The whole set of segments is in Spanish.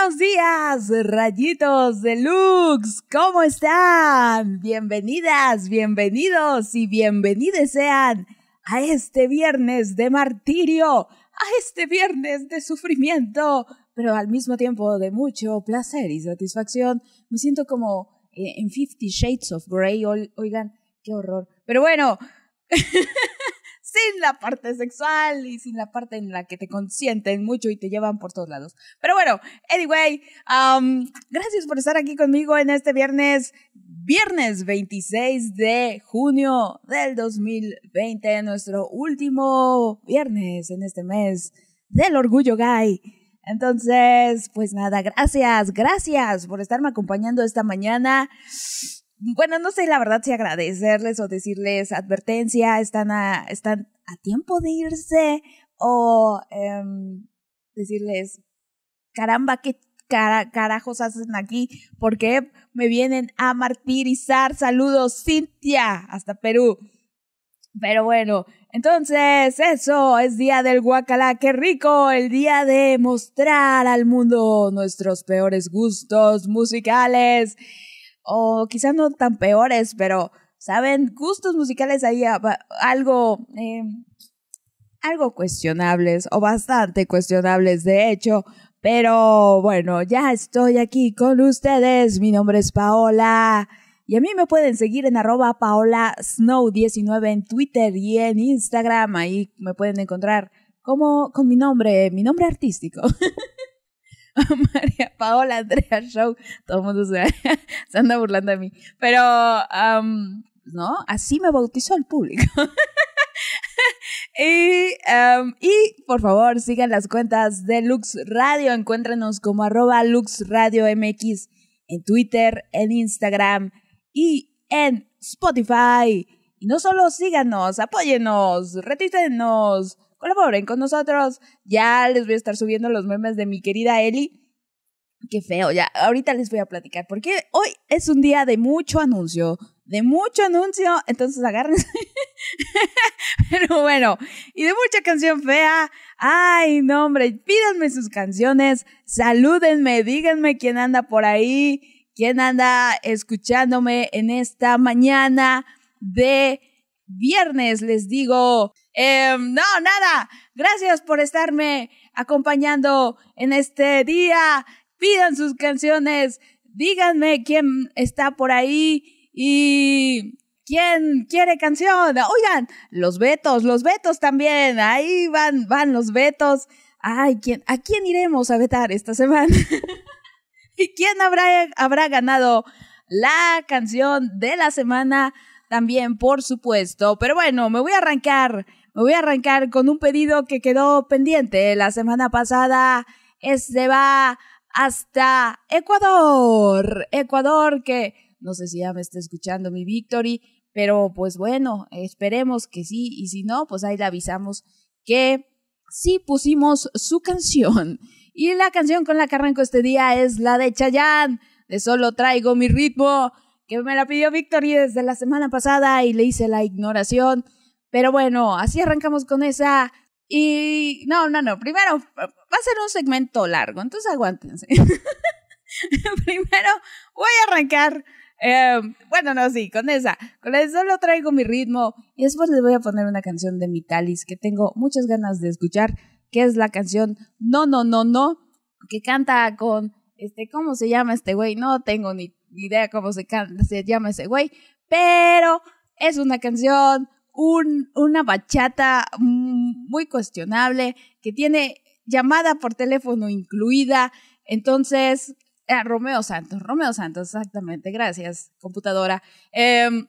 Buenos días, rayitos de Lux. ¿Cómo están? Bienvenidas, bienvenidos y bienvenides sean a este viernes de martirio, a este viernes de sufrimiento, pero al mismo tiempo de mucho placer y satisfacción. Me siento como eh, en Fifty Shades of Grey. Oigan, qué horror. Pero bueno. sin la parte sexual y sin la parte en la que te consienten mucho y te llevan por todos lados. Pero bueno, anyway, um, gracias por estar aquí conmigo en este viernes, viernes 26 de junio del 2020, nuestro último viernes en este mes del orgullo gay. Entonces, pues nada, gracias, gracias por estarme acompañando esta mañana bueno, no sé la verdad si agradecerles o decirles advertencia, están a, están a tiempo de irse o em, decirles, caramba, ¿qué carajos hacen aquí? Porque me vienen a martirizar. Saludos, Cintia, hasta Perú. Pero bueno, entonces eso es día del guacalá, qué rico, el día de mostrar al mundo nuestros peores gustos musicales o quizás no tan peores, pero, ¿saben? Gustos musicales ahí algo, eh, algo cuestionables o bastante cuestionables, de hecho. Pero bueno, ya estoy aquí con ustedes. Mi nombre es Paola. Y a mí me pueden seguir en arroba Paola Snow19 en Twitter y en Instagram. Ahí me pueden encontrar como con mi nombre, mi nombre artístico. María Paola Andrea Show. Todo el mundo se, anda burlando de mí. Pero, ¿no? Así me bautizó el público. y, por favor, sigan las cuentas de Lux Radio. Encuéntrenos como arroba Lux Radio MX en Twitter, en Instagram y en Spotify. Y no solo síganos, apóyenos, retítenos colaboren con nosotros. Ya les voy a estar subiendo los memes de mi querida Eli. Qué feo, ya, ahorita les voy a platicar, porque hoy es un día de mucho anuncio, de mucho anuncio, entonces agárrense. Pero bueno, y de mucha canción fea. Ay, no, hombre, pídanme sus canciones, salúdenme, díganme quién anda por ahí, quién anda escuchándome en esta mañana de viernes, les digo. Em, no, nada. Gracias por estarme acompañando en este día. Pidan sus canciones. Díganme quién está por ahí y quién quiere canción. Oigan, los vetos, los vetos también. Ahí van, van los vetos. Ay, ¿quién, ¿a quién iremos a vetar esta semana? ¿Y quién habrá, habrá ganado la canción de la semana? También, por supuesto. Pero bueno, me voy a arrancar me voy a arrancar con un pedido que quedó pendiente la semana pasada. Este va hasta Ecuador. Ecuador, que no sé si ya me está escuchando mi Victory, pero pues bueno, esperemos que sí. Y si no, pues ahí le avisamos que sí pusimos su canción. Y la canción con la que arranco este día es la de Chayanne, de Solo Traigo mi ritmo, que me la pidió Victory desde la semana pasada y le hice la ignoración. Pero bueno, así arrancamos con esa. Y no, no, no. Primero, va a ser un segmento largo, entonces aguántense. Primero voy a arrancar. Eh, bueno, no, sí, con esa. Con eso solo traigo mi ritmo. Y después les voy a poner una canción de Mitalis que tengo muchas ganas de escuchar, que es la canción No, no, no, no, que canta con, este, ¿cómo se llama este güey? No tengo ni idea cómo se, llama ese güey, pero es una canción un, una bachata muy cuestionable que tiene llamada por teléfono incluida. Entonces, eh, Romeo Santos, Romeo Santos, exactamente, gracias, computadora. Em,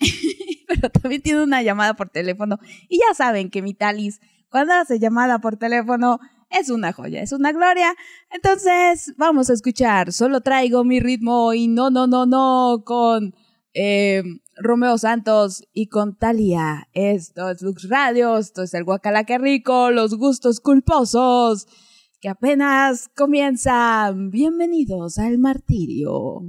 pero también tiene una llamada por teléfono. Y ya saben que mi Talis, cuando hace llamada por teléfono, es una joya, es una gloria. Entonces, vamos a escuchar. Solo traigo mi ritmo y no, no, no, no, con eh, Romeo Santos y con Talia. Esto es Lux Radio, esto es el Guacalaque Rico, los gustos culposos que apenas comienzan. Bienvenidos al martirio.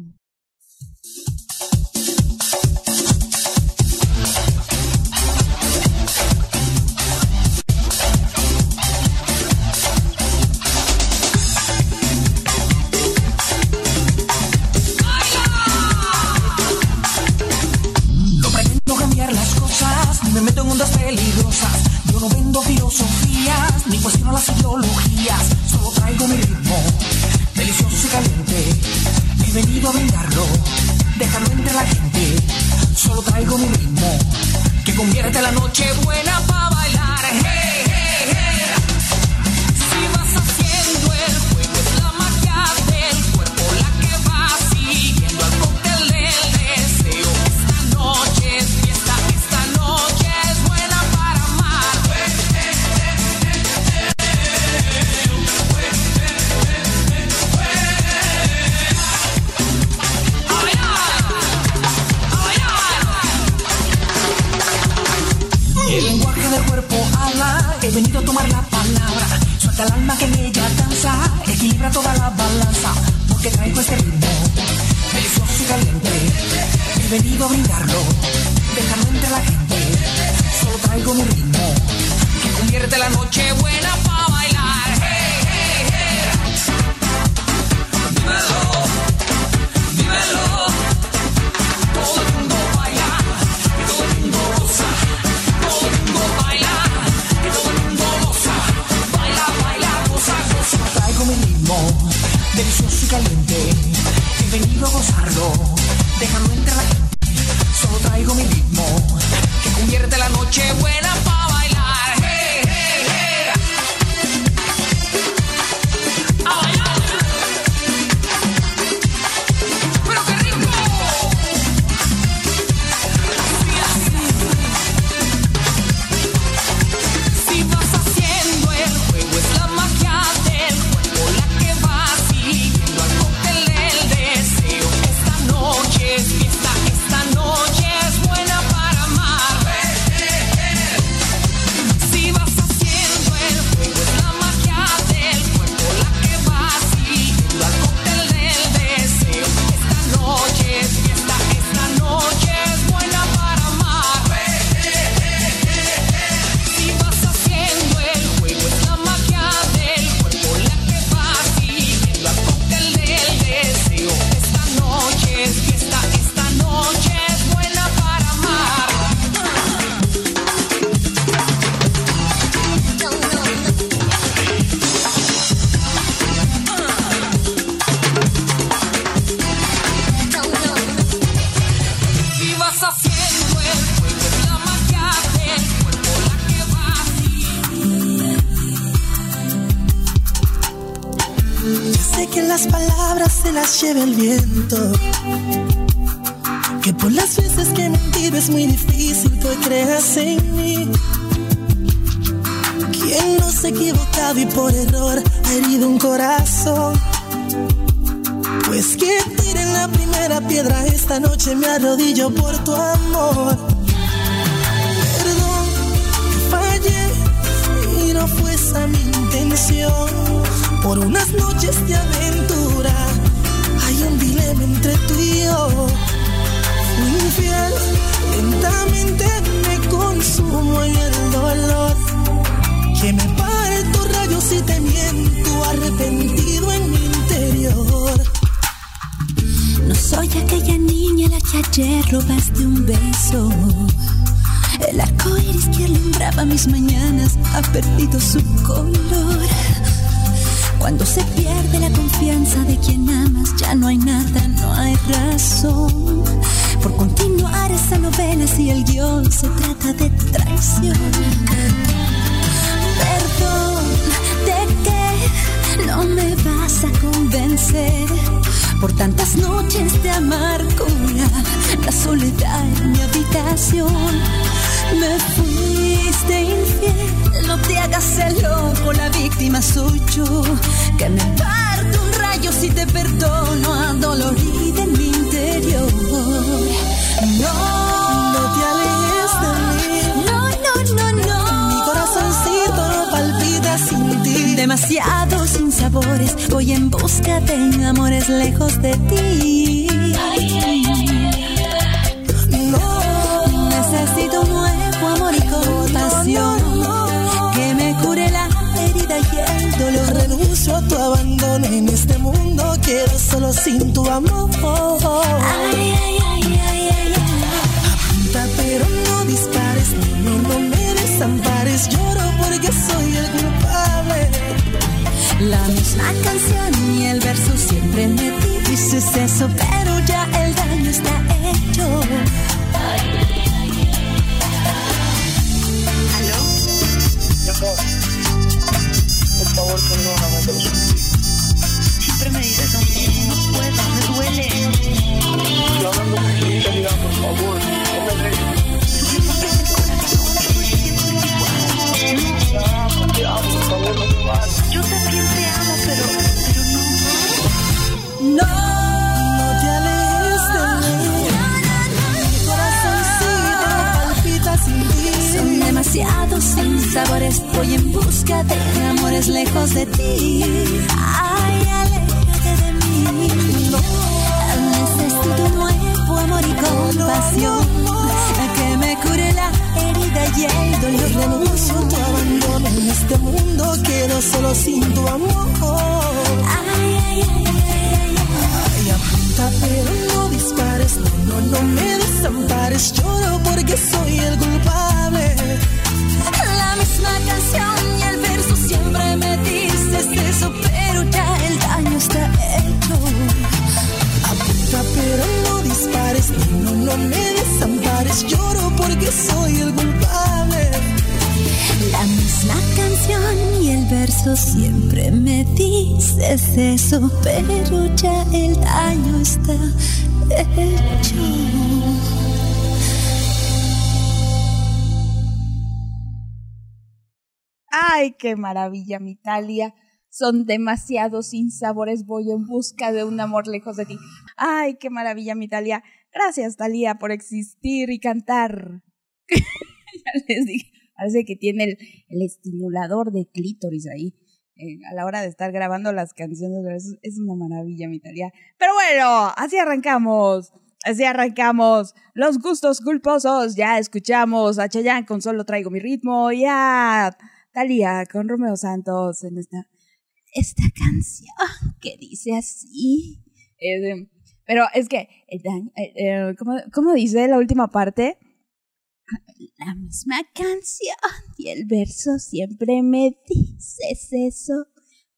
me meto en ondas peligrosas. Yo no vendo filosofías, ni cuestiono las ideologías. Solo traigo mi ritmo, delicioso y caliente. He venido a brindarlo, dejarlo entre la gente. Solo traigo mi ritmo, que convierte la noche buena para bailar. toda la balanza, porque traigo este ritmo, delicioso y caliente. He venido a brindarlo, dejarlo entre la gente, solo traigo mi ritmo, que convierte la noche buena. rodillo por que me parte un rayo si te perdono a adolorida en mi interior. No, no te alejes de mí. No, no, no, no. Mi corazoncito no palpita sin ti. Demasiados sinsabores, voy en busca de amores lejos de ti. quiero solo sin tu amor. Ay, ay, ay, ay, ay, ay. Apunta, pero no dispares, niño, no me desampares. Lloro porque soy el culpable. La misma canción y el verso siempre me dices eso, pero qué maravilla, mi Talia. Son demasiados sinsabores. Voy en busca de un amor lejos de ti. Ay, qué maravilla, mi Talia. Gracias, Talia, por existir y cantar. ya les dije. Parece que tiene el, el estimulador de clítoris ahí. eh, a la hora de estar grabando las canciones, es, una maravilla, mi Talia. Pero bueno, así arrancamos. Así arrancamos. Los gustos culposos. Ya escuchamos a Chayanne con Solo Traigo Mi Ritmo y a Talía con Romeo Santos en esta, esta canción que dice así. Pero es que, eh, eh, ¿cómo, cómo dice la última parte? La misma canción y el verso siempre me dices eso,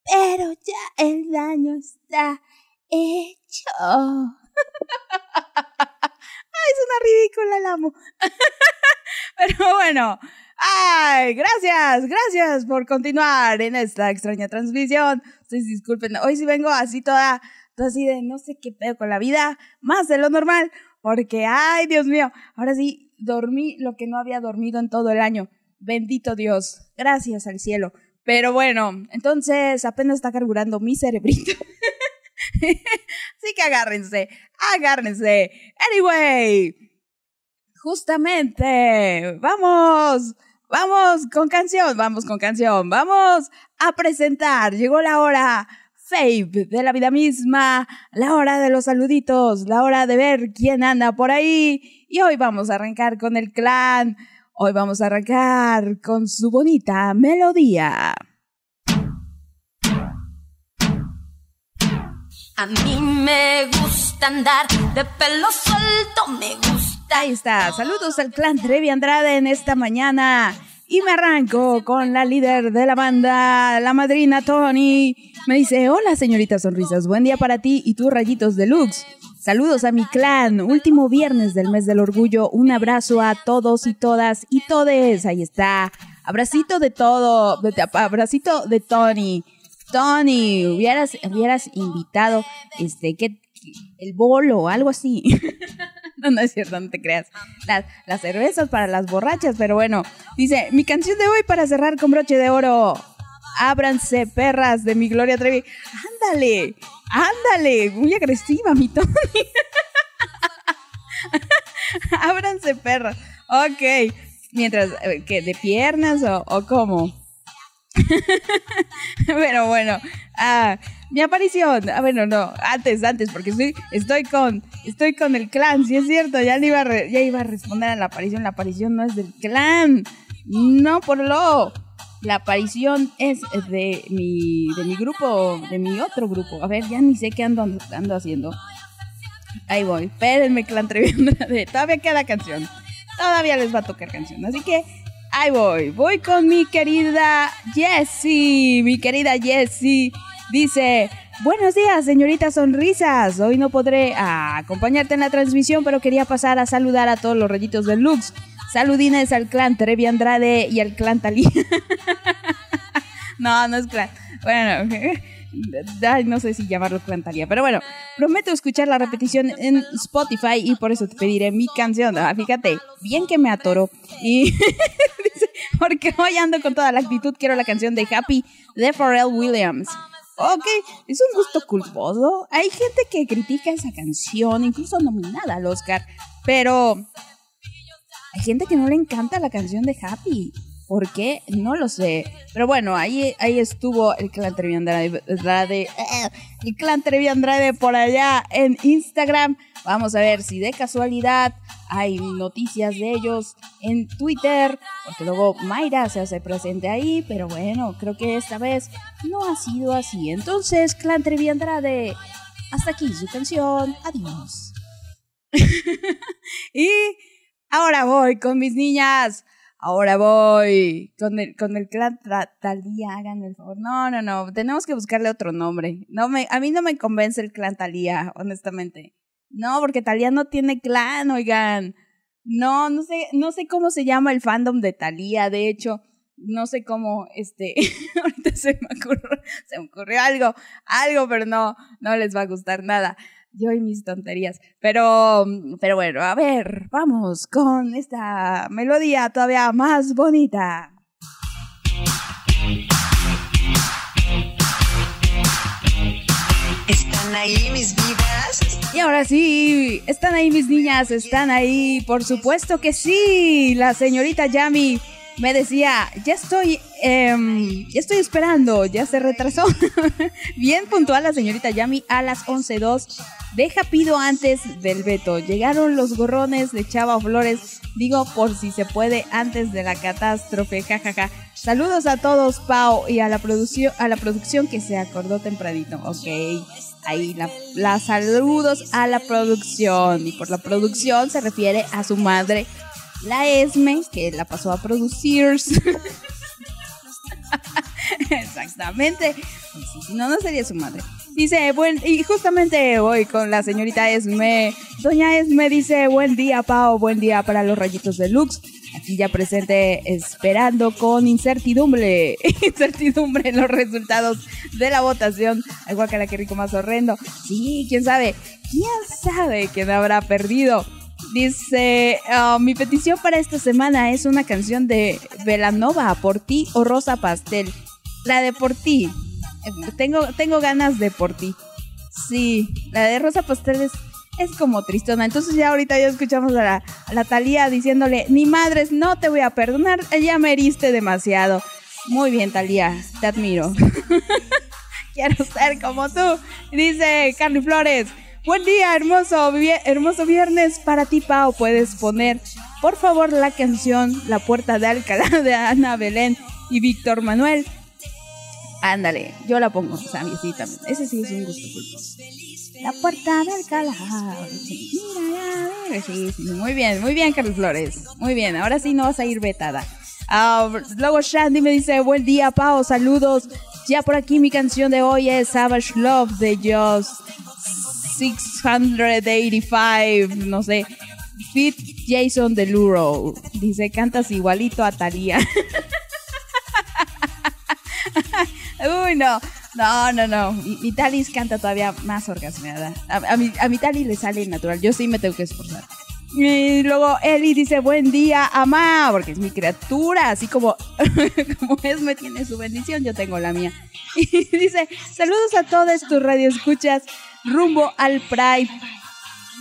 pero ya el daño está hecho. Ay, es una ridícula, la amo. Pero bueno, ay, gracias, gracias por continuar en esta extraña transmisión. Ustedes disculpen, hoy sí vengo así toda, toda así de no sé qué pedo con la vida, más de lo normal, porque, ay, Dios mío, ahora sí dormí lo que no había dormido en todo el año. Bendito Dios, gracias al cielo. Pero bueno, entonces apenas está carburando mi cerebrito. Así que agárrense, agárrense. Anyway, justamente, vamos, vamos con canción, vamos con canción, vamos a presentar. Llegó la hora fave de la vida misma, la hora de los saluditos, la hora de ver quién anda por ahí. Y hoy vamos a arrancar con el clan. Hoy vamos a arrancar con su bonita melodía. A mí me gusta andar de pelo suelto, me gusta. Ahí está. Saludos al clan Trevi Andrade en esta mañana. Y me arranco con la líder de la banda, la madrina Tony. Me dice, hola señorita Sonrisas, buen día para ti y tus rayitos deluxe. Saludos a mi clan, último viernes del mes del orgullo. Un abrazo a todos y todas y todes. Ahí está. Abracito de todo, abracito de Tony. Tony, hubieras, hubieras invitado este, que el bolo algo así. No, no es cierto, no te creas. Las, las cervezas para las borrachas, pero bueno. Dice, mi canción de hoy para cerrar con broche de oro. Ábranse, perras, de mi Gloria Trevi. Ándale, ándale, muy agresiva, mi Tony. Ábranse, perras. Ok. Mientras, eh, ¿qué? ¿De piernas o cómo? Pero bueno, ah, mi aparición. Ah, bueno, no, antes, antes, porque estoy, estoy con, estoy con el clan, si es cierto, ya iba a ya iba a responder a la aparición. La aparición no es del clan. No, por lo. La aparición es de mi, de mi grupo, de mi otro grupo. A ver, ya ni sé qué ando, ando haciendo. Ahí voy. Espérenme, clan Andrade. Todavía queda canción. Todavía les va a tocar canción. Así que ahí voy. Voy con mi querida Jessie. Mi querida Jessie dice: Buenos días, señorita Sonrisas. Hoy no podré acompañarte en la transmisión, pero quería pasar a saludar a todos los rayitos del Lux. Saludines al clan Trevi Andrade y al clan Talía. no, no es clan. Bueno, no sé si llamarlo clan Talía, pero bueno, prometo escuchar la repetición en Spotify y por eso te pediré mi canción. Ah, fíjate, bien que me atoró. Y porque hoy ando con toda la actitud, quiero la canción de Happy de Pharrell Williams. Ok, es un gusto culposo. Hay gente que critica esa canción, incluso nominada al Oscar, pero hay gente que no le encanta la canción de Happy. ¿Por qué? No lo sé. Pero bueno, ahí, ahí estuvo el clan Trevi Andrade, Andrade, eh, el clan Trevi Andrade por allá en Instagram. Vamos a ver si de casualidad hay noticias de ellos en Twitter, porque luego Mayra se hace presente ahí, pero bueno, creo que esta vez no ha sido así. Entonces, clan Trevi Andrade, hasta aquí su canción. Adiós. y ahora voy con mis niñas. Ahora voy con el, con el clan Talía, hagan el favor. No, no, no, tenemos que buscarle otro nombre. No me, a mí no me convence el clan Talía, honestamente. No, porque Talía no tiene clan, oigan. No, no sé, no sé cómo se llama el fandom de Talía, de hecho, no sé cómo, este, ahorita se me ocurrió, se me ocurrió algo, algo, pero no, no les va a gustar nada. Yo y mis tonterías. Pero, pero bueno, a ver, vamos con esta melodía todavía más bonita. ¿Están ahí mis vidas? Y ahora sí, están ahí mis niñas, están ahí, por supuesto que sí. La señorita Yami me decía, ya estoy, em, estoy esperando, ya se retrasó. Bien puntual la señorita Yami a las 11.02. Deja pido antes del veto. Llegaron los gorrones de Chava Flores. Digo, por si se puede, antes de la catástrofe. Jajaja. Saludos a todos, Pau, y a la producción, a la producción que se acordó tempranito. Ok. Ahí la, la saludos a la producción. Y por la producción se refiere a su madre, la Esme, que la pasó a producir. Exactamente. Si no, no sería su madre. Dice, buen, y justamente voy con la señorita Esme. Doña Esme dice, buen día, Pau, buen día para los rayitos de Lux. Aquí ya presente, esperando con incertidumbre, incertidumbre los resultados de la votación. Ay, guacala, qué rico más horrendo. Sí, quién sabe, quién sabe quién habrá perdido. Dice, ah, mi petición para esta semana es una canción de Velanova, Por ti o Rosa Pastel. La de Por ti. Tengo, tengo ganas de Por ti. Sí, la de Rosa Pastel es, es como tristona. Entonces ya ahorita ya escuchamos a la, a la Talía diciéndole, ni madres, no te voy a perdonar, ya me heriste demasiado. Muy bien, Talía, te admiro. Quiero ser como tú. Dice Carly Flores. Buen día, hermoso, hermoso viernes para ti, Pau. Puedes poner, por favor, la canción La Puerta de Alcalá de Ana Belén y Víctor Manuel. Ándale, yo la pongo, también. Ese sí es un gusto culposo. La Puerta de Alcalá. Muy bien, muy bien, Carlos Flores. Muy bien, ahora sí no vas a ir vetada. Ah, luego Shandy me dice, buen día, Pau, saludos. Ya por aquí mi canción de hoy es Savage Love de Just 685, no sé. Fit Jason Deluro. Dice, cantas igualito a Thalía. Uy, no. No, no, no. Mi, mi canta todavía más orgasmeada. A, a mi, a mi le sale natural. Yo sí me tengo que esforzar. Y luego Eli dice, buen día, amá, porque es mi criatura, así como, como es, me tiene su bendición, yo tengo la mía. Y dice, saludos a todas tus radioescuchas rumbo al Pride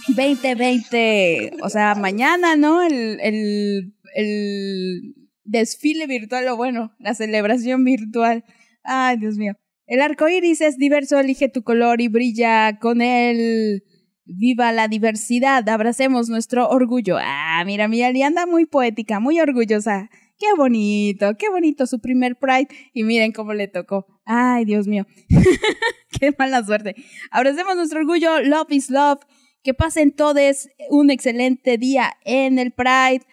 2020. O sea, mañana, ¿no? El, el, el desfile virtual, o bueno, la celebración virtual. Ay, Dios mío. El arco iris es diverso, elige tu color y brilla con él. Viva la diversidad, abracemos nuestro orgullo. Ah, mira, mi Ali anda muy poética, muy orgullosa. Qué bonito, qué bonito su primer Pride. Y miren cómo le tocó. Ay, Dios mío. qué mala suerte. Abracemos nuestro orgullo. Love is love. Que pasen todos un excelente día en el Pride.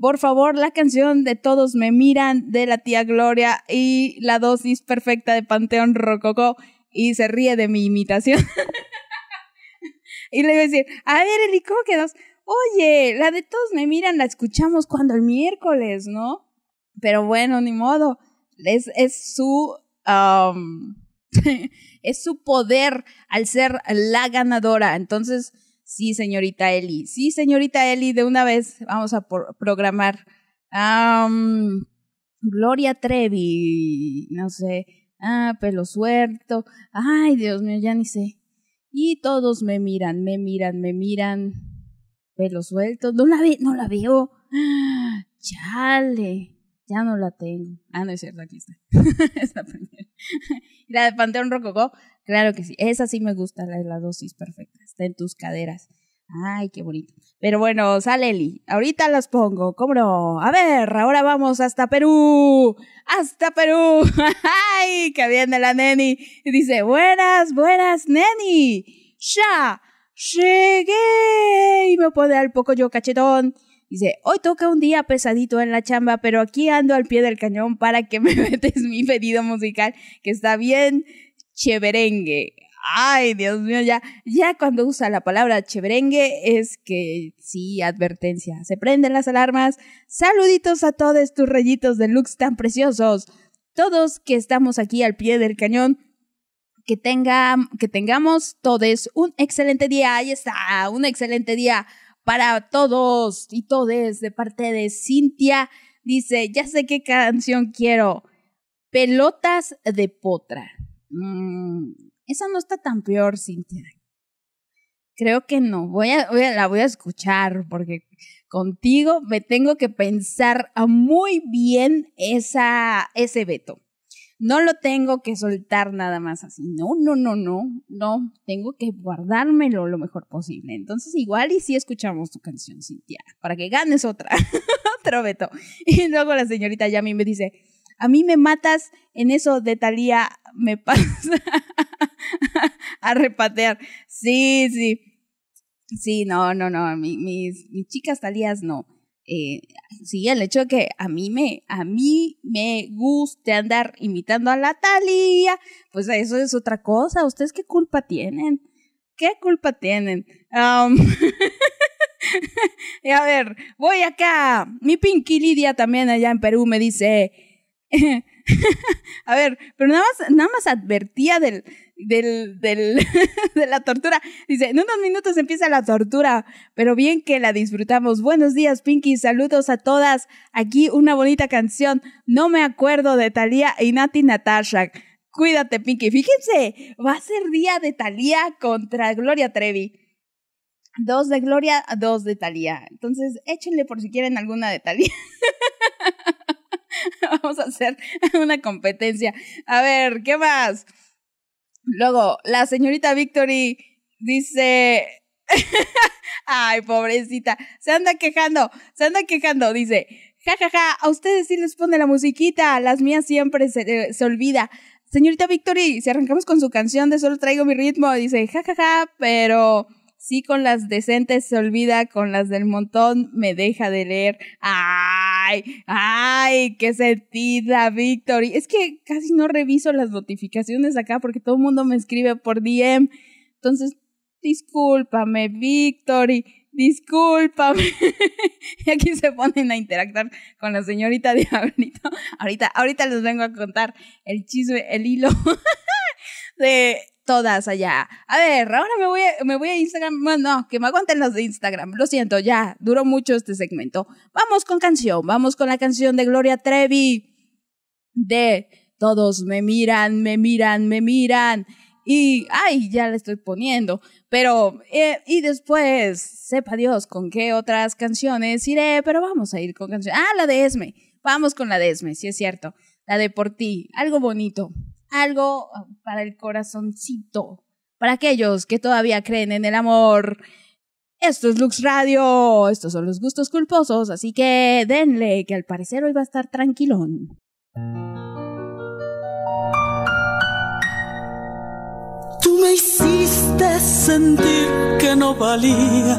por favor, la canción de Todos me miran de la tía Gloria y la dosis perfecta de Panteón Rococó y se ríe de mi imitación. y le iba a decir, a ver, Eli, ¿cómo quedas? Oye, la de Todos me miran la escuchamos cuando el miércoles, ¿no? Pero bueno, ni modo. Es, su... um, es su poder al ser la ganadora. Entonces, sí, señorita Eli. Sí, señorita Eli, de una vez vamos a programar. Am, Gloria Trevi, no sé. Ah, pelo suelto. Ay, Dios mío, ya ni sé. Y todos me miran, me miran, me miran. Pelo suelto. No la, ve, no la veo. Chale. Ya no la tengo. Ah, no es cierto, aquí está. la de Panteón Rococó, claro que sí. Esa sí me gusta, la de la dosis perfecta. Está en tus caderas. Ay, qué bonito. Pero bueno, sale Eli. Ahorita las pongo, ¿cómo no? A ver, ahora vamos hasta Perú. ¡Hasta Perú! ¡Ay! Que viene la neni. Y dice, buenas, buenas, neni. ¡Ya! ¡Llegué! Y me pone al poco yo cachetón. Dice, hoy toca un día pesadito en la chamba, pero aquí ando al pie del cañón para que me metes mi pedido musical, que está bien cheverengue. Ay, Dios mío, ya, ya cuando usa la palabra cheverengue es que sí, advertencia. Se prenden las alarmas. Saluditos a todos tus rayitos de looks tan preciosos. Todos que estamos aquí al pie del cañón, que, tenga, que tengamos todos un excelente día. Ahí está, un excelente día para todos y todes de parte de Cintia. Dice, ya sé qué canción quiero. Pelotas de potra. Mm, esa no está tan peor, Cintia. Creo que no. Voy a, voy a- la voy a escuchar porque contigo me tengo que pensar muy bien esa, ese veto. No lo tengo que soltar nada más así. No, no, no, no. No, tengo que guardármelo lo mejor posible. Entonces, igual y si escuchamos tu canción, Cintia, para que ganes otra. Otro veto. Y luego la señorita Yami me dice, a mí me matas en eso de Talía, me pasa a repatear. Sí, sí. Sí, no, no, no. mi- mis, mis chicas Talías no. Eh, sí, el hecho de que a mí me, a mí me guste andar imitando a la Talía, pues eso es otra cosa. ¿Ustedes qué culpa tienen? ¿Qué culpa tienen? Y a ver, voy acá. Mi Pinky Lidia también allá en Perú me dice. a ver, pero nada más, nada más advertía del, del, del, de la tortura. Dice, en unos minutos empieza la tortura, pero bien que la disfrutamos. Buenos días, Pinky. Saludos a todas. Aquí una bonita canción. No me acuerdo de Talía y Nati Natasha. Cuídate, Pinky. Fíjense, va a ser día de Talía contra Gloria Trevi. Dos de Gloria, dos de Talía. Entonces, échenle por si quieren alguna de Talía. Vamos a hacer una competencia. A ver, ¿qué más? Luego, la señorita Victory dice. Ay, pobrecita. Se anda quejando, se anda quejando. Dice, ja, ja, ja, a ustedes sí les pone la musiquita, las mías siempre se, eh, se olvida. Señorita Victory, si arrancamos con su canción de Solo traigo mi ritmo, dice, ja, ja, ja, pero sí con las decentes se olvida, con las del montón me deja de leer. Ay, ay, qué sentida, Victory. Es que casi no reviso las notificaciones acá porque todo el mundo me escribe por DM. Entonces, discúlpame, Victory, discúlpame. y aquí se ponen a interactuar con la señorita Diablito. Ahorita, ahorita les vengo a contar el chisme, el hilo de todas allá. A ver, ahora me voy a, me voy a Instagram. Bueno, no, que me aguanten los de Instagram. Lo siento, ya, duró mucho este segmento. Vamos con canción, vamos con la canción de Gloria Trevi de Todos me miran, me miran, me miran. Y, ay, ya la estoy poniendo. Pero, eh, y después, sepa Dios con qué otras canciones iré, pero vamos a ir con canciones. Ah, la de Esme. Vamos con la de Esme, sí es cierto. La de Por ti. Algo bonito. Algo ah, para el corazoncito. Para aquellos que todavía creen en el amor. Esto es Lux Radio. Estos son los gustos culposos. Así que denle, que al parecer hoy va a estar tranquilón. Tú me hiciste sentir que no valía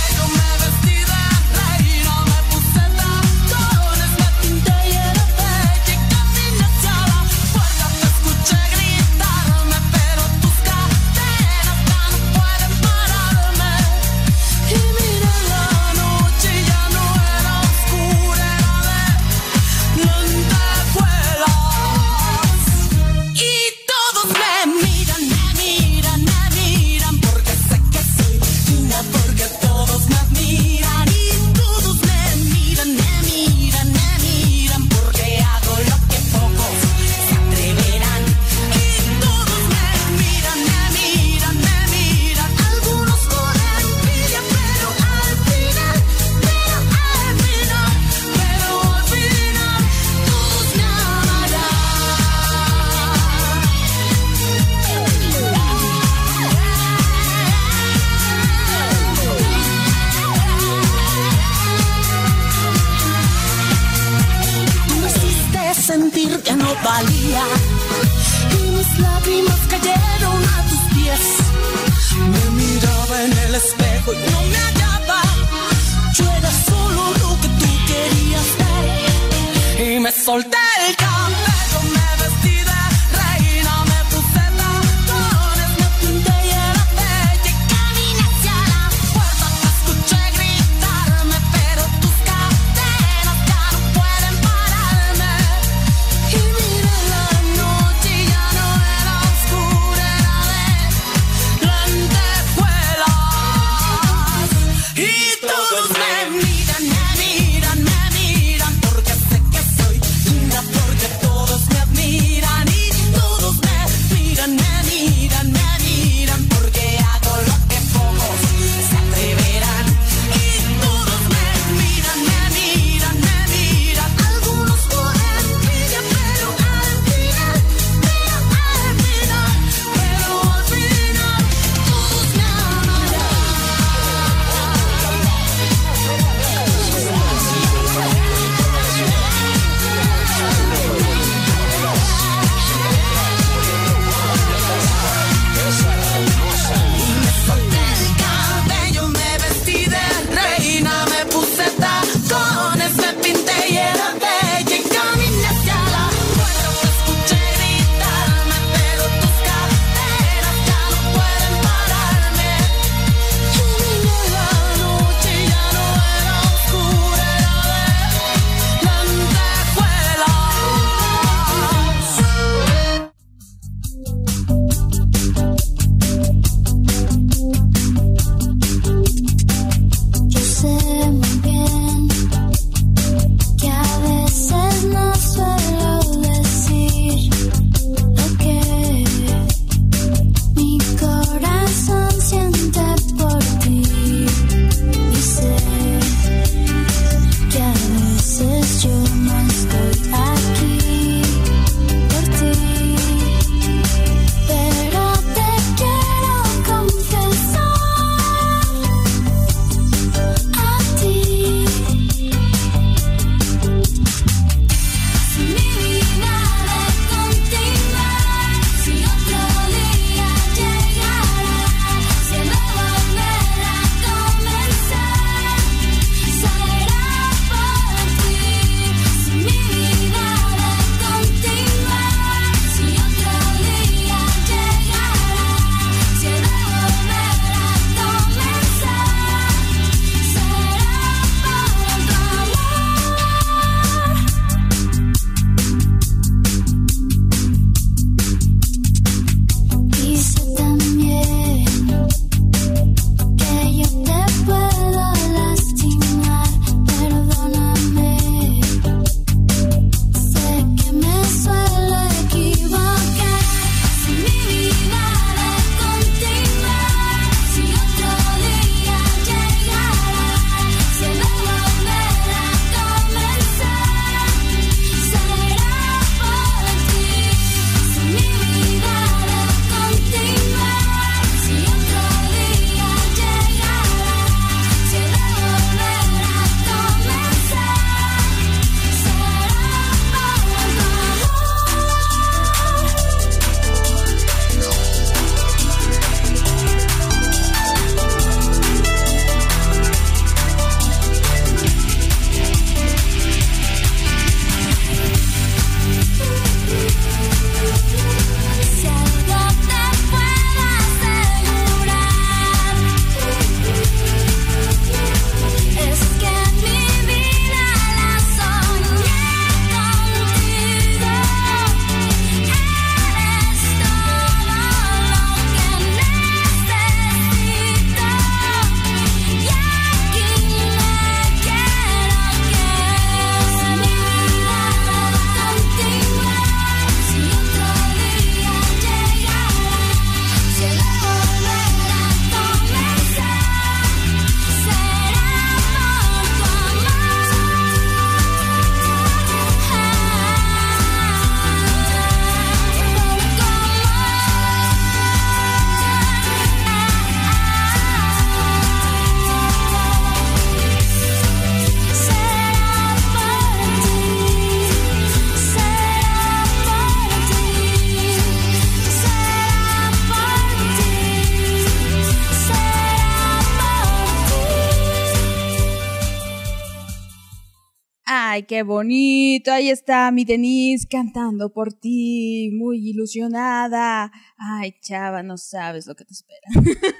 Ay, qué bonito. Ahí está mi Denise cantando por ti, muy ilusionada. Ay, chava, no sabes lo que te espera.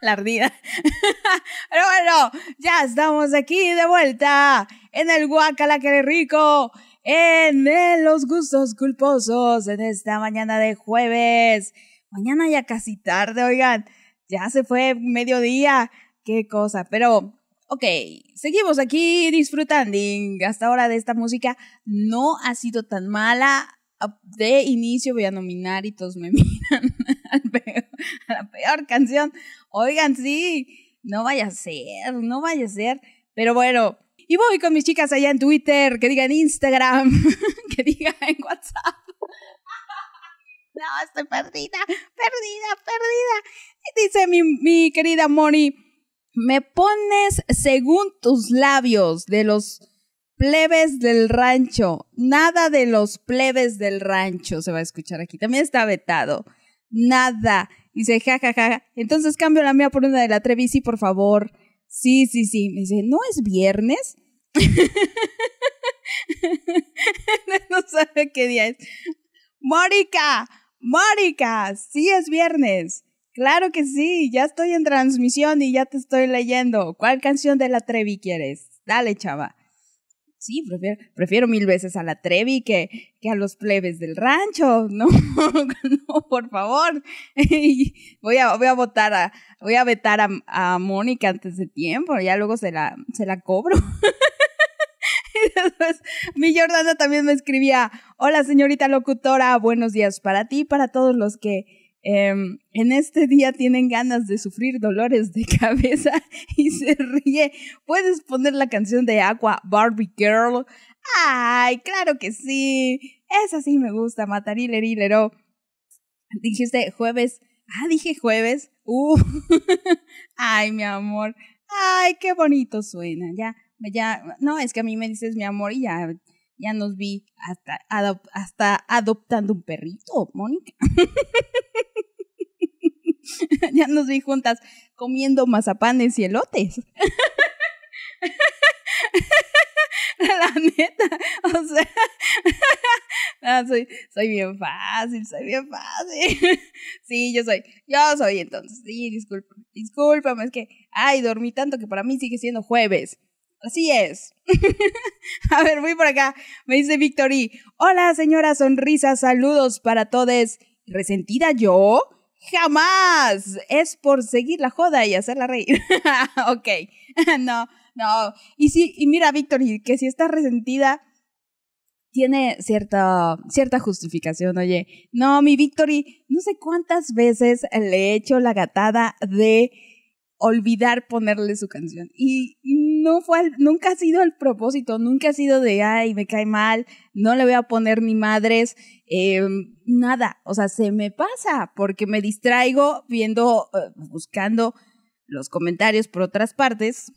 La ardida. Pero bueno, ya estamos aquí de vuelta en el Guacala que rico, en los gustos culposos, en esta mañana de jueves. Mañana ya casi tarde, oigan, ya se fue mediodía, qué cosa, pero ok, seguimos aquí disfrutando hasta ahora de esta música. No ha sido tan mala. De inicio voy a nominar y todos me miran a la peor canción. Oigan, sí, no vaya a ser, no vaya a ser. Pero bueno, y voy con mis chicas allá en Twitter, que digan Instagram, que digan en WhatsApp. No, estoy perdida, perdida, perdida. Dice mi, mi querida Moni, me pones según tus labios de los plebes del rancho. Nada de los plebes del rancho se va a escuchar aquí. También está vetado. Nada. Dice, jajaja. Ja, ja. Entonces cambio la mía por una de la Trevi, sí, por favor. Sí, sí, sí. Me dice, ¿no es viernes? no sabe qué día es. Mónica, Mónica, sí es viernes. Claro que sí, ya estoy en transmisión y ya te estoy leyendo. ¿Cuál canción de la Trevi quieres? Dale, chava. Sí, prefiero, mil veces a la Trevi que, que a los plebes del rancho. No, no, por favor. voy a, voy a votar a, voy a vetar a, a Mónica antes de tiempo, ya luego se la, se la cobro. Después, mi Jordana también me escribía, hola señorita locutora, buenos días para ti, para todos los que em, en este día tienen ganas de sufrir dolores de cabeza y se ríe. ¿Puedes poner la canción de Aqua Barbie Girl? Ay, claro que sí. Esa sí me gusta, Matarilerilero. Dijiste jueves. Ah, dije jueves. Uh. Ay, mi amor. Ay, qué bonito suena. Ya, ya, no, es que a mí me dices mi amor y ya, ya nos vi hasta, adop- hasta adoptando un perrito, Mónica. ya nos vi juntas comiendo mazapanes y elotes. La neta, o sea, ah, soy, soy bien fácil, soy bien fácil. Sí, yo soy, yo soy entonces, sí, disculpa, discúlpame, es que, ay, dormí tanto que para mí sigue siendo jueves. Así es. A ver, voy por acá. Me dice Victory. Hola, señora Sonrisa. Saludos para todos. ¿Resentida yo? Jamás. Es por seguir la joda y hacerla reír. ok. no, no. Y sí, y mira, Victory, que si está resentida, tiene cierta, cierta justificación. Oye, no, mi Victory, no sé cuántas veces le he hecho la gatada de olvidar ponerle su canción. Y no fue, al- nunca ha sido el propósito, nunca ha sido de, ay, me cae mal, no le voy a poner ni madres, eh, nada. O sea, se me pasa porque me distraigo viendo, eh, buscando los comentarios por otras partes.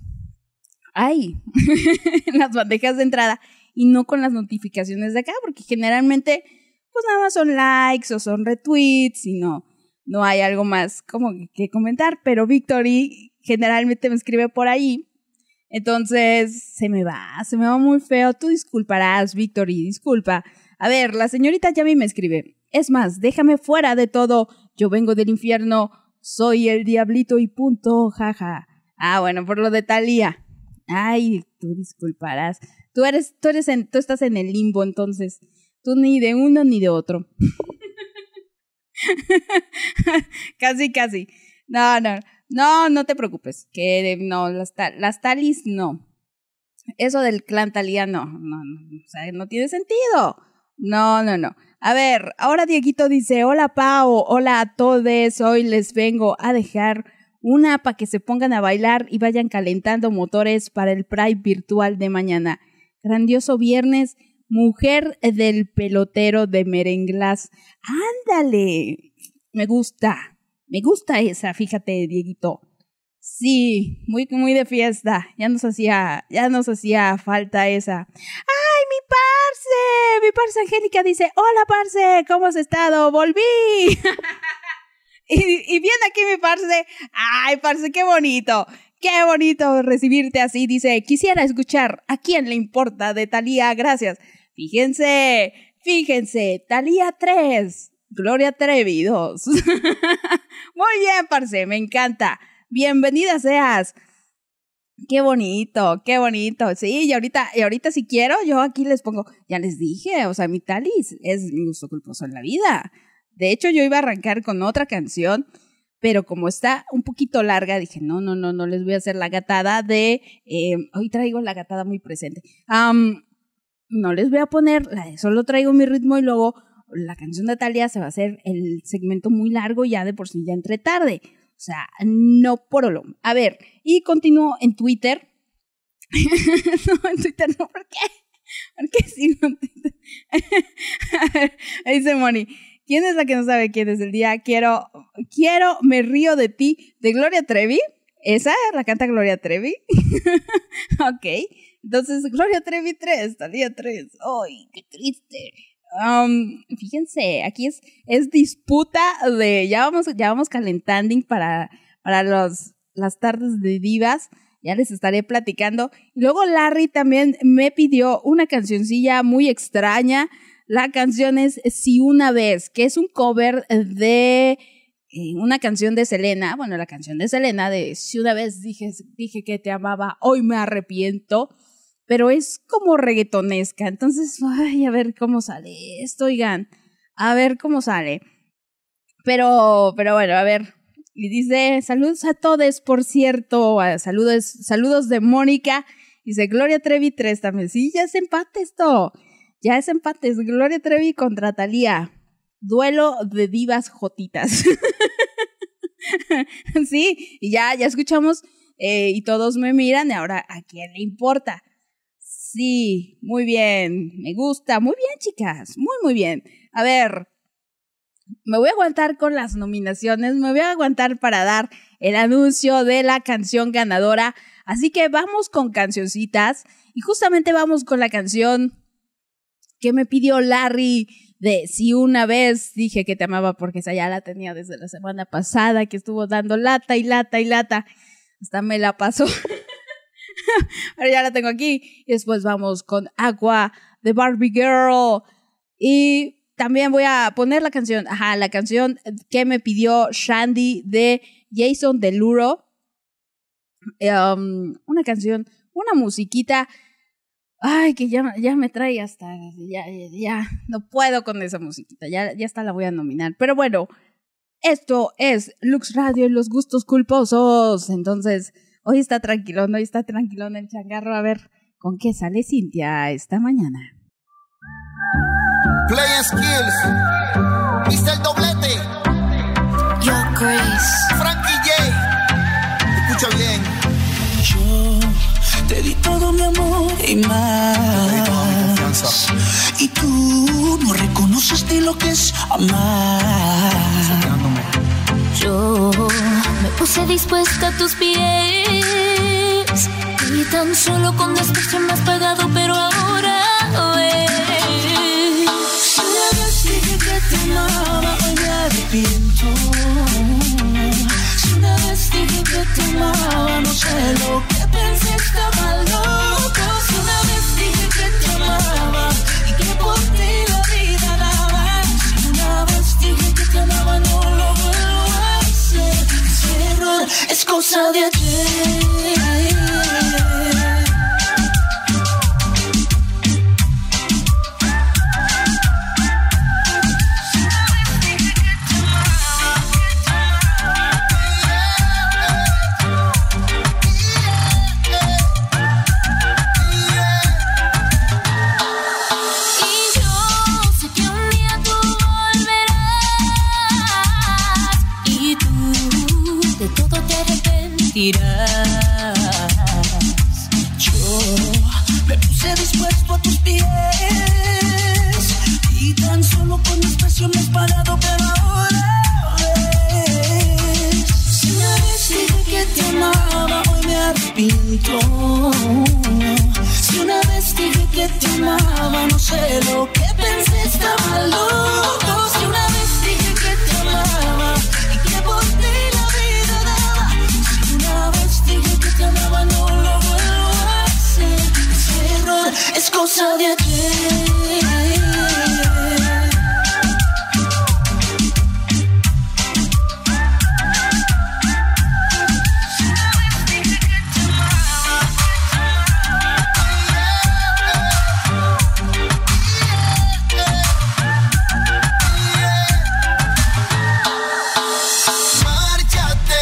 Ay, las bandejas de entrada y no con las notificaciones de acá, porque generalmente, pues nada más son likes o son retweets y no, hay algo más como que comentar, pero Victory generalmente me escribe por ahí. Entonces, se me va, se me va muy feo. Tú disculparás, Victory, disculpa. A ver, la señorita Yami me escribe. Es más, déjame fuera de todo. Yo vengo del infierno. Soy el diablito y punto, jaja. Ah, bueno, por lo de Talía. Ay, tú disculparás. Tú eres, tú eres en, tú estás en el limbo, entonces. Tú ni de uno ni de otro. casi, casi. No, no, no, no te preocupes. Que no, las, ta- las talis no. Eso del clan Talía no, no, no, o sea, no tiene sentido. No, no, no. A ver, ahora Dieguito dice, hola Pau, hola a todos, hoy les vengo a dejar una para que se pongan a bailar y vayan calentando motores para el Pride virtual de mañana. Grandioso viernes, mujer del pelotero de merenglas. Ándale, me gusta, me gusta esa, fíjate, Dieguito. Sí, muy, muy de fiesta. Ya nos hacía, ya nos hacía falta esa. ¡Ay, mi parce! Mi parce Angélica dice, hola parce, ¿cómo has estado? Volví. y, y viene aquí mi parce. ¡Ay, parce, qué bonito! Qué bonito recibirte así. Dice, quisiera escuchar a quién le importa de Talía. Gracias. Fíjense, fíjense, Talía 3, Gloria Trevi 2. Muy bien, parce, me encanta. Bienvenida seas. Qué bonito, qué bonito. Sí, y ahorita, ahorita si quiero, yo aquí les pongo, ya les dije, o sea, mi talis es mi gusto culposo en la vida. De hecho, yo iba a arrancar con otra canción, pero como está un poquito larga, dije, no, no, no, no les voy a hacer la gatada de, eh, hoy traigo la gatada muy presente. Am, no les voy a poner, la de solo traigo mi ritmo y luego la canción de Talia se va a hacer el segmento muy largo ya de por sí ya entre tarde. O sea, no por. A ver, y continúo en Twitter. no, en Twitter no, ¿por qué? ¿Por qué sí? No? A ver, dice Moni. ¿Quién es la que no sabe quién es el día? Quiero, quiero, me río de ti, de Gloria Trevi. ¿Esa la canta Gloria Trevi? ok. Entonces, Gloria Trevi 3, Talía 3. ¡Ay, qué triste! Fíjense, aquí es, es disputa de, ya vamos, ya vamos calentando para, para los, las tardes de divas, ya les estaré platicando. Luego Larry también me pidió una cancioncilla muy extraña. La canción es Si una vez, que es un cover de eh, una canción de Selena, bueno, la canción de Selena de Si una vez dije, dije que te amaba, hoy me arrepiento pero es como reggaetonesca. Entonces, ay, a ver cómo sale esto, oigan. A ver cómo sale. Pero, pero bueno, a ver. Y dice, saludos a todos, por cierto. Saludos, saludos de Mónica. Dice, Gloria Trevi 3 también. Sí, ya es empate esto. Ya es empate. Es Gloria Trevi contra Talía. Duelo de divas jotitas. sí, y ya, ya escuchamos eh, y todos me miran y ahora a quién le importa. Sí, muy bien, me gusta, muy bien chicas, muy muy bien. A ver, me voy a aguantar con las nominaciones, me voy a aguantar para dar el anuncio de la canción ganadora. Así que vamos con cancioncitas y justamente vamos con la canción que me pidió Larry de Si una vez dije que te amaba porque esa ya la tenía desde la semana pasada que estuvo dando lata y lata y lata. Hasta me la pasó. Pero ya la tengo aquí. Y después vamos con Agua de Barbie Girl. Y también voy a poner la canción, ajá, la canción que me pidió Shandy de Jason Deluro. Um, una canción, una musiquita. Ay, que ya, ya me trae hasta. Ya, ya, ya, no puedo con esa musiquita. Ya, ya hasta la voy a nominar. Pero bueno, esto es Lux Radio y los gustos culposos. Entonces, hoy está tranquilón, hoy está tranquilón el changarro. A ver con qué sale Cintia esta mañana. Play Skills. Viste el doblete. Yo, Grace. Frankie J. Escucha bien. Yo te di todo mi amor y más. Y tú no reconoces ni lo que es amar. Yo me puse dispuesta a tus pies y tan solo con desprecio me has pagado, pero ahora ves. Vez dije que te amaba, hoy me arrepiento. Si una vez dije que te amaba, no sé lo que pensé, estaba loco. Es cosa de ayer. Yo me puse dispuesto a tus pies y tan solo con desprecio me parado, pero ahora ves. Si una vez dije que te amaba, hoy me arrepiento. Si una vez dije que te amaba, no sé lo que pensé, estaba loco. Si una cosa de ayer. Márchate,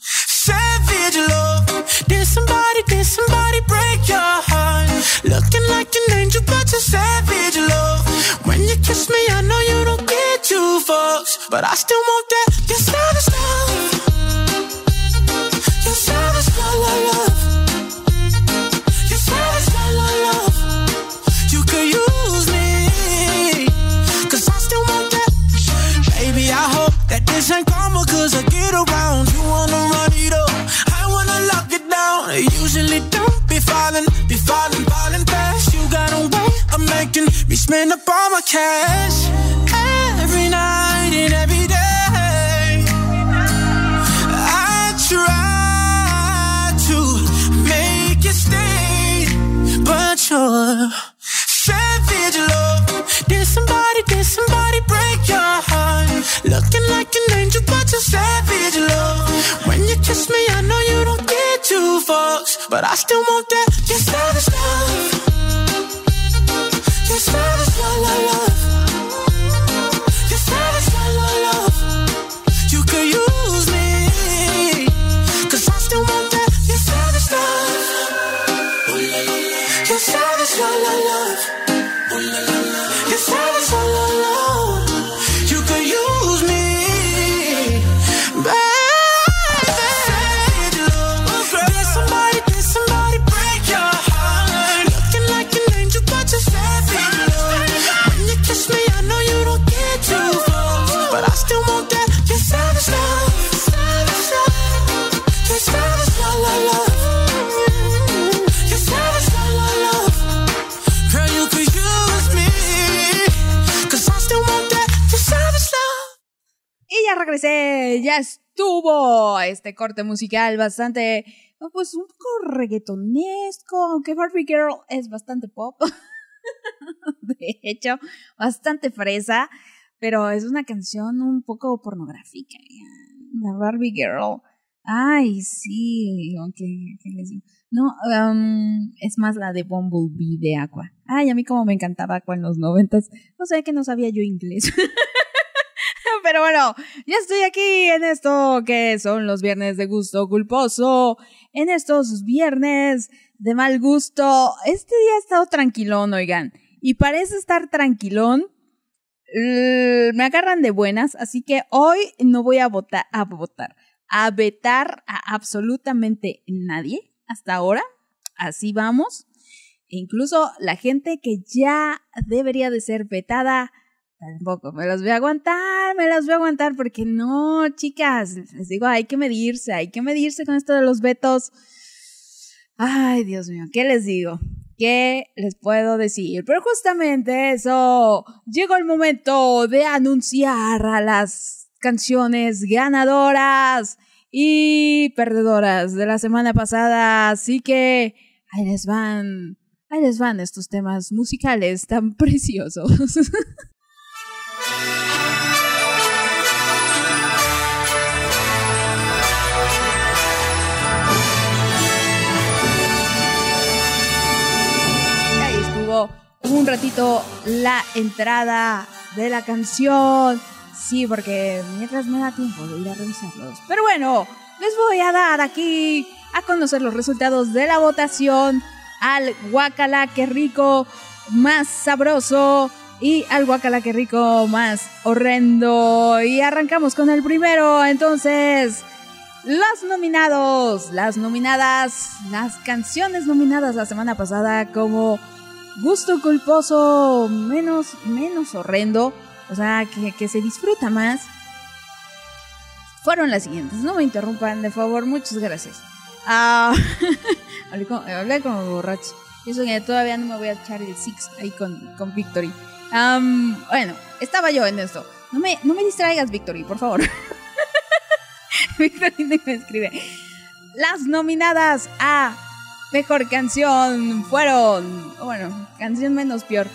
savage love. Did somebody, did somebody break your heart? Looking like an angel, but you're savage love. When you kiss me, I know you don't get two fucks, but I still want that. Your savage love. This ain't karma, cause I get around. You wanna run it up, I wanna lock it down. I usually don't be falling, be falling, falling fast. You got a way of making me spend up all my cash. Every night and every day. I try to make you stay, but you're Looking like an angel, but you're savage love. When you kiss me, I know you don't get two fucks, but I still want that. Your savage love. Your savage love, love, love. Ya regresé, ya estuvo este corte musical bastante, pues un poco reggaetonesco, aunque Barbie Girl es bastante pop. De hecho, bastante fresa, pero es una canción un poco pornográfica. La Barbie Girl. Ay, sí, aunque, ¿qué les digo? No, um, es más la de Bumblebee de Aqua. Ay, a mí como me encantaba Aqua en los noventas. No sé que no sabía yo inglés. Pero bueno, ya estoy aquí en esto que son los viernes de gusto culposo. En estos viernes de mal gusto. Este día ha estado tranquilón, oigan. Y parece estar tranquilón. Me agarran de buenas, así que hoy no voy a votar, a votar, a vetar a absolutamente nadie hasta ahora. Así vamos. E incluso la gente que ya debería de ser vetada, tampoco me las voy a aguantar, me las voy a aguantar porque no, chicas, les digo, hay que medirse, hay que medirse con esto de los vetos. Ay, Dios mío, ¿qué les digo? ¿Qué les puedo decir? Pero justamente eso, llegó el momento de anunciar a las canciones ganadoras y perdedoras de la semana pasada. Así que ahí les van, ahí les van estos temas musicales tan preciosos. Un ratito la entrada de la canción. Sí, porque mientras me da tiempo de ir a revisarlos. Pero bueno, les voy a dar aquí a conocer los resultados de la votación al guacala que rico más sabroso y al guacala que rico más horrendo. Y arrancamos con el primero, entonces. Los nominados, las nominadas, las canciones nominadas la semana pasada como gusto culposo menos, menos horrendo, o sea, que, que se disfruta más, fueron las siguientes. No me interrumpan, de favor, muchas gracias. Ah, hablé, como, hablé como borracho. Eso que todavía no me voy a echar el six ahí con, con Victory. Bueno, estaba yo en esto. No me, no me distraigas, Victory, por favor. Victory me escribe. Las nominadas a Mejor Canción fueron, bueno, canción menos peor.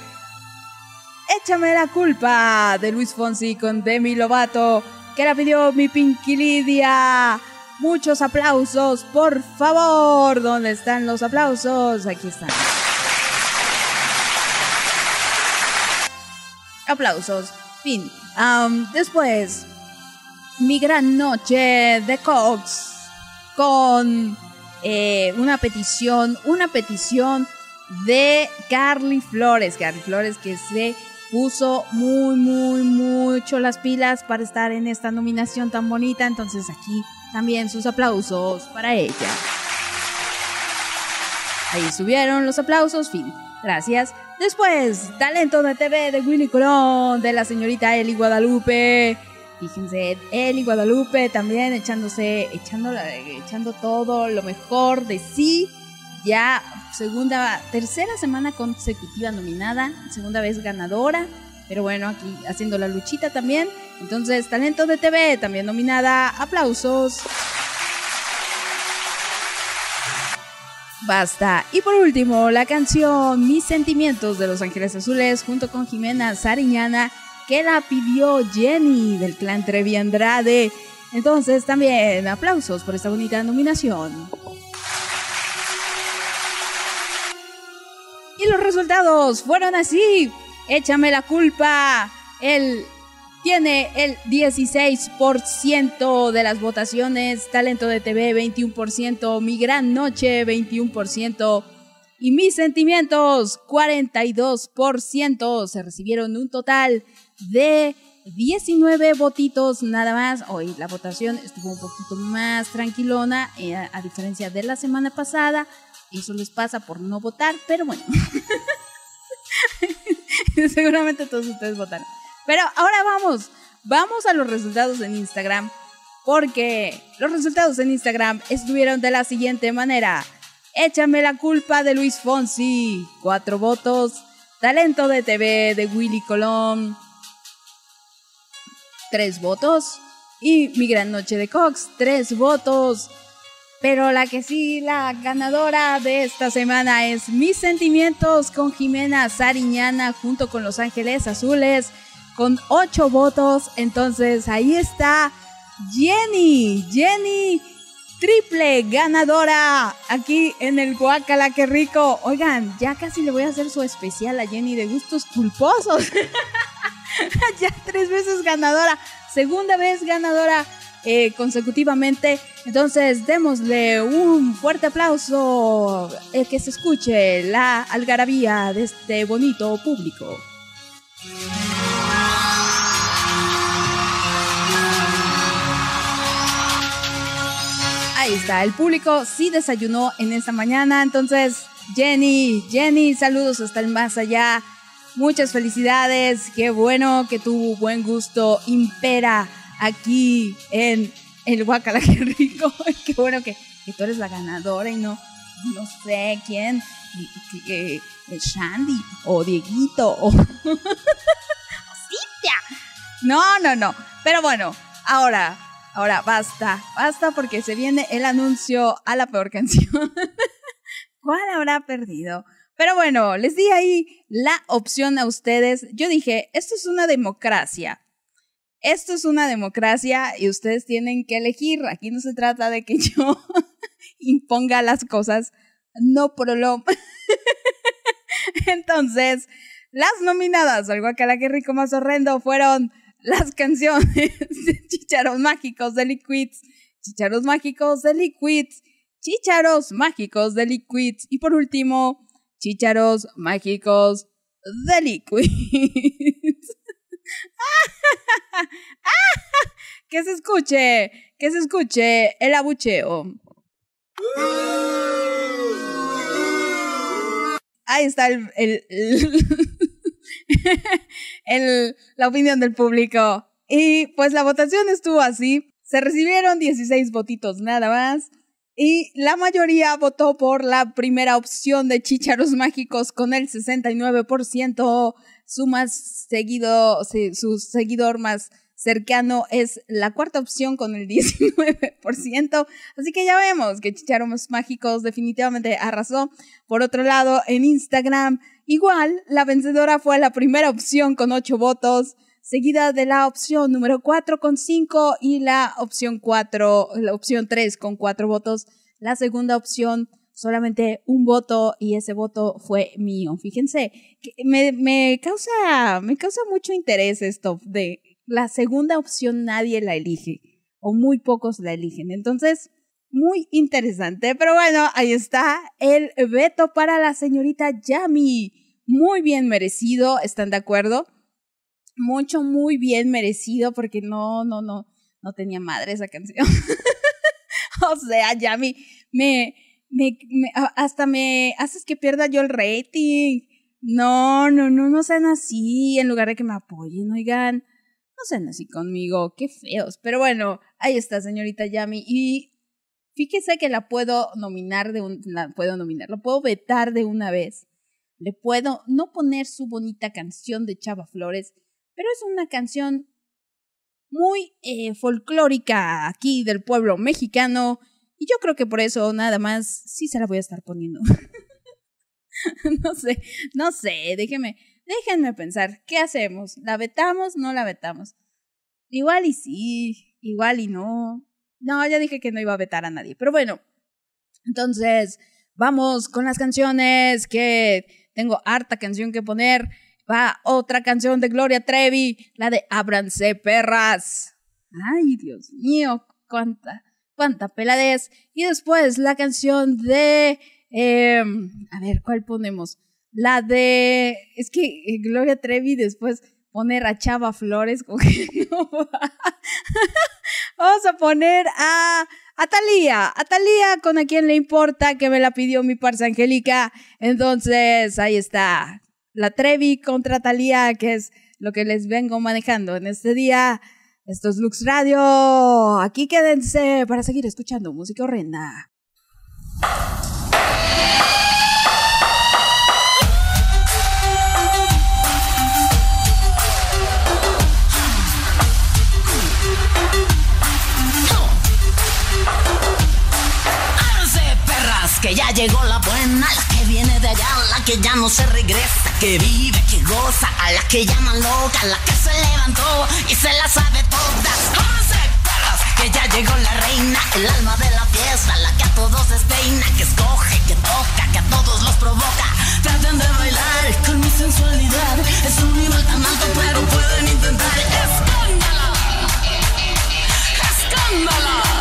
Échame la culpa de Luis Fonsi con Demi Lovato, que la pidió mi Pinky Lidia. Muchos aplausos, por favor. ¿Dónde están los aplausos? Aquí están. Aplausos. Fin. Am, después, mi gran noche de Cox con eh, una petición, una petición de Carly Flores. Carly Flores que se puso muy, muy, mucho las pilas para estar en esta nominación tan bonita. Entonces aquí también sus aplausos para ella. Ahí subieron los aplausos, fin. Gracias. Después, talento de TV de Willy Colón, de la señorita Eli Guadalupe. Fíjense, Eli Guadalupe también echándose, echando, echando todo lo mejor de sí. Ya segunda, tercera semana consecutiva nominada, segunda vez ganadora. Pero bueno, aquí haciendo la luchita también. Entonces, talento de TV también nominada. Aplausos. Basta. Y por último, la canción Mis Sentimientos de Los Ángeles Azules junto con Jimena Sariñana, que la pidió Jenny del clan Trevi Andrade. Entonces también aplausos por esta bonita nominación. Y los resultados fueron así. Échame la culpa. Él tiene el 16% de las votaciones. Talento de TV 21%. Mi gran noche 21%. Y mis sentimientos 42%. Se recibieron un total de 19 votitos nada más. Hoy la votación estuvo un poquito más tranquilona, eh, a, diferencia de la semana pasada. Eso les pasa por no votar, pero bueno. Seguramente todos ustedes votaron. Pero ahora vamos, vamos a los resultados en Instagram. Porque los resultados en Instagram estuvieron de la siguiente manera. Échame la culpa de Luis Fonsi, cuatro votos. Talento de TV de Willy Colón, tres votos. Y Mi Gran Noche de Cox, tres votos. Pero la que sí, la ganadora de esta semana es Mis Sentimientos con Jimena Sariñana junto con Los Ángeles Azules con ocho votos. Entonces ahí está Jenny, Jenny, triple ganadora aquí en el Guacala, qué rico. Oigan, ya casi le voy a hacer su especial a Jenny de gustos culposos. ya tres veces ganadora, segunda vez ganadora eh, consecutivamente. Entonces, démosle un fuerte aplauso, eh, que se escuche la algarabía de este bonito público. Ahí está, el público sí desayunó en esta mañana. Entonces, Jenny, Jenny, saludos hasta el más allá. Muchas felicidades. Qué bueno que tu buen gusto impera aquí en el Guacala, qué rico. Qué bueno que, tú eres la ganadora y no, no sé quién. Shandy o Dieguito o Cintia. No, no, no. Pero bueno, ahora, ahora basta, basta porque se viene el anuncio a la peor canción. ¿Cuál habrá perdido? Pero bueno, les di ahí la opción a ustedes. Yo dije, esto es una democracia. Esto es una democracia y ustedes tienen que elegir. Aquí no se trata de que yo imponga las cosas. No prolom. Entonces, las nominadas al que rico más horrendo fueron las canciones de Chicharos Mágicos de Liquids, Chicharos Mágicos de Liquids, Chicharos Mágicos de Liquids y por último, Chicharos Mágicos de Liquids. que se escuche, que se escuche el abucheo. ahí está el- el- el- la opinión del público. Y pues la votación estuvo así. Se recibieron 16 votitos nada más. Y la mayoría votó por la primera opción de Chícharos Mágicos con el 69%. Su más seguido, su seguidor más cercano es la cuarta opción con el 19%. Así que ya vemos que Chícharos Mágicos definitivamente arrasó. Por otro lado, en Instagram, igual, la vencedora fue la primera opción con 8 votos, seguida de la opción número 4 con 5 y la opción 4, la opción 3 con 4 votos. La segunda opción, solamente un voto y ese voto fue mío. Fíjense, que me, me causa, me causa mucho interés esto de la segunda opción nadie la elige o muy pocos la eligen. Entonces, muy interesante. Pero bueno, ahí está el veto para la señorita Yami. Muy bien merecido, ¿están de acuerdo? Mucho, muy bien merecido porque no, no, no, no tenía madre esa canción. o sea, Yami, me, me, me- hasta me haces que pierda yo el rating. No, no, no, no sean así, en lugar de que me apoyen, oigan. No sean así conmigo, qué feos. Pero bueno, ahí está, señorita Yami. Y fíjese que la puedo nominar de un, la puedo nominar, la puedo vetar de una vez. Le puedo no poner su bonita canción de Chava Flores, pero es una canción muy eh, folclórica aquí del pueblo mexicano. Y yo creo que por eso nada más sí se la voy a estar poniendo. no sé, no sé, déjenme, déjenme pensar, ¿qué hacemos? ¿La vetamos? ¿No la vetamos? Igual y sí, igual y no. No, ya dije que no iba a vetar a nadie, pero bueno. Entonces, vamos con las canciones que tengo harta canción que poner. Va otra canción de Gloria Trevi, la de Ábranse perras. Ay, Dios mío, cuánta, cuánta peladez. Y después la canción de, eh, a ver, ¿cuál ponemos? La de, es que eh, Gloria Trevi después poner a Chava Flores, como que no va. Vamos a poner a, a Talía, a Talía con a quien le importa que me la pidió mi parce Angélica. Entonces, ahí está. La Trevi contra Talía, que es lo que les vengo manejando en este día. Esto es Lux Radio. Aquí quédense para seguir escuchando música horrenda. Que ya llegó la buena, de allá, la que ya no se regresa, que vive, que goza, a la que llaman loca, la que se levantó y se la sabe todas. Que ya llegó la reina, el alma de la fiesta, la que a todos despeina, que escoge, que toca, que a todos los provoca. Traten de bailar con mi sensualidad, es un nivel tan alto, pero pueden intentar. ¡Escándala! ¡Escándala!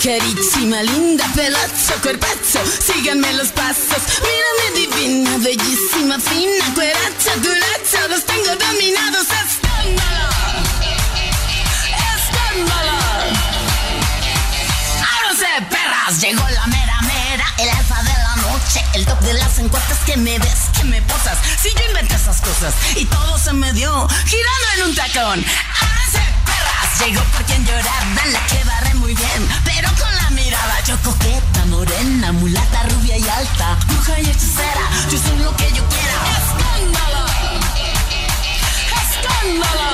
Rica, carísima, linda, pelazo, cuerpazo, síganme los pasos. Mírame divina, bellísima, fina, cueracha, duracha, los tengo dominados. Escándalo, escándalo. Ábranse, perras, llegó la mera mera, el alfa de la noche, el top de las encuestas que me ves, que me posas. Si yo inventé esas cosas y todo se me dio girando en un tacón. Ábranse, llegó por quien lloraba, la que barre muy bien, pero con la mirada yo coqueta, morena, mulata, rubia y alta, bruja y hechicera, yo soy lo que yo quiera. Escándalo, escándalo.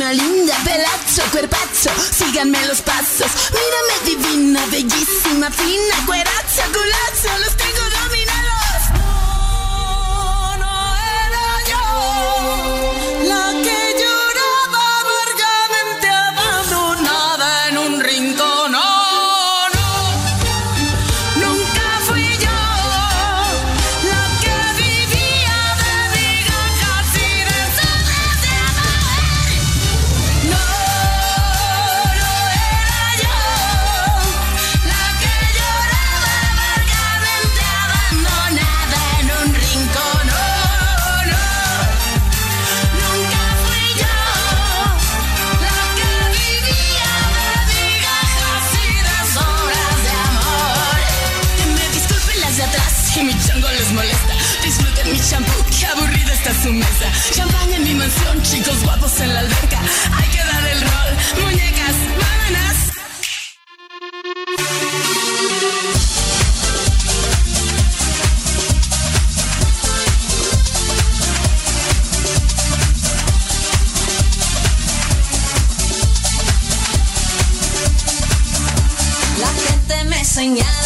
prima linda, pelazzo, cuerpazo, síganme lo pasos. Mírame divina, bellísima, fina, cuerazo, culazo, los tengo en la alberca. Hay que dar el rol. Muñecas, vámonos. La gente me señala.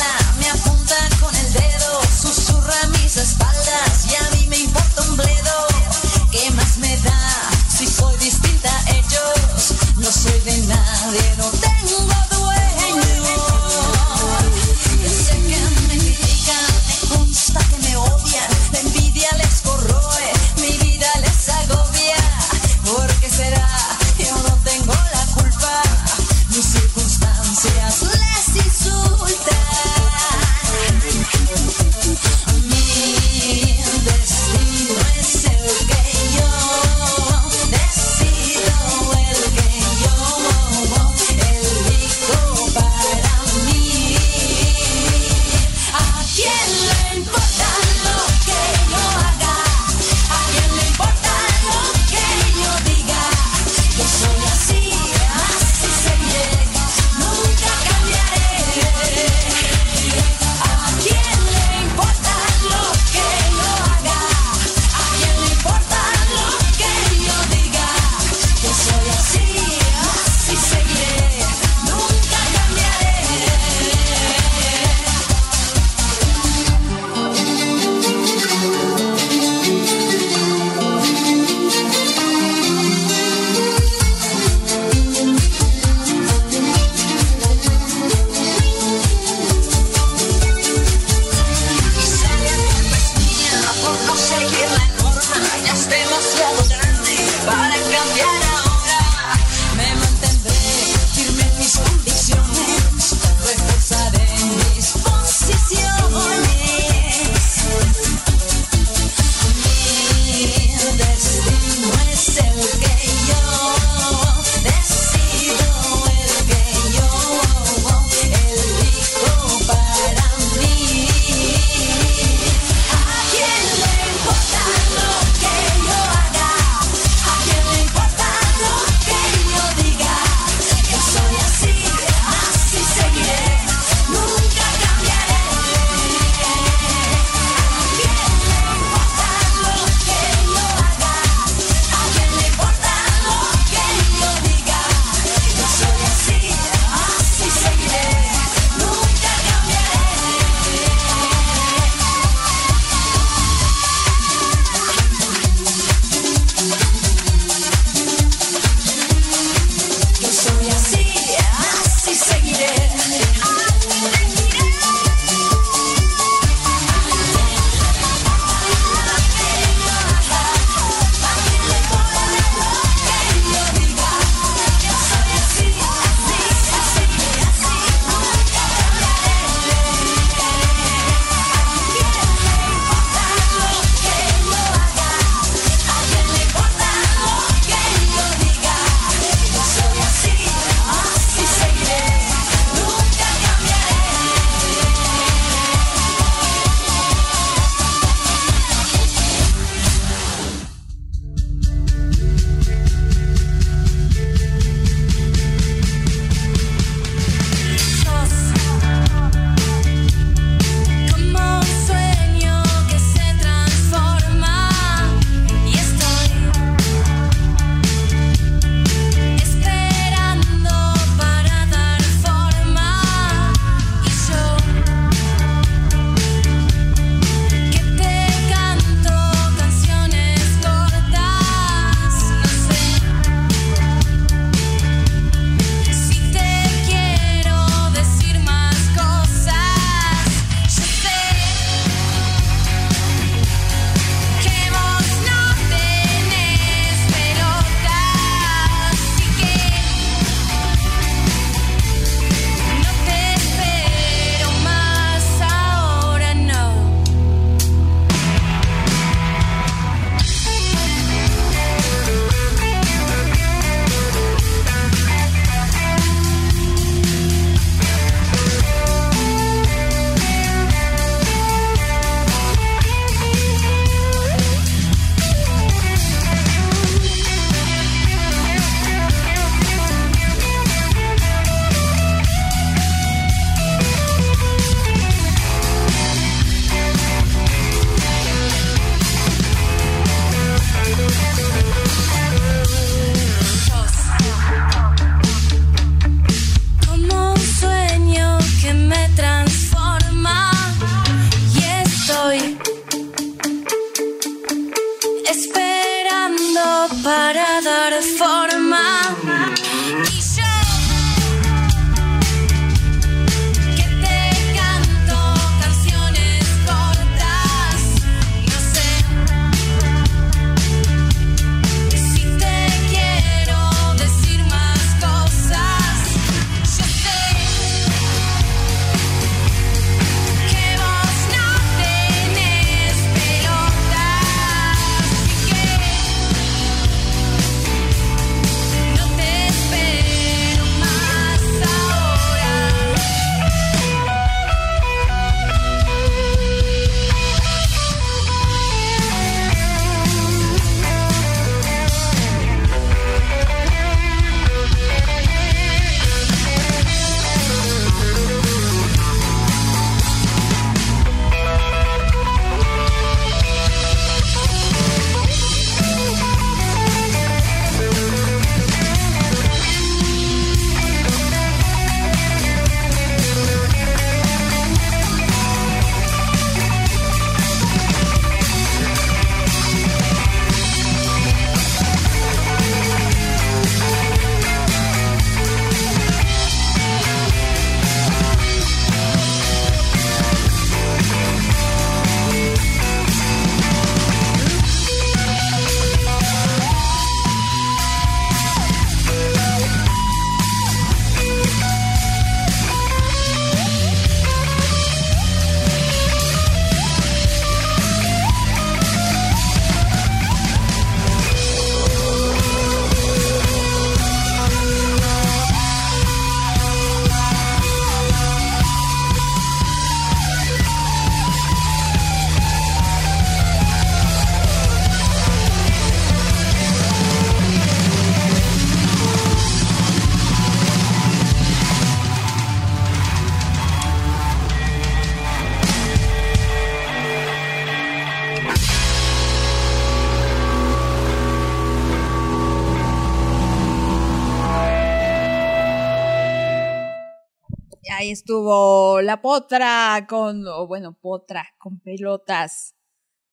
Estuvo La Potra con, bueno, Potra con pelotas.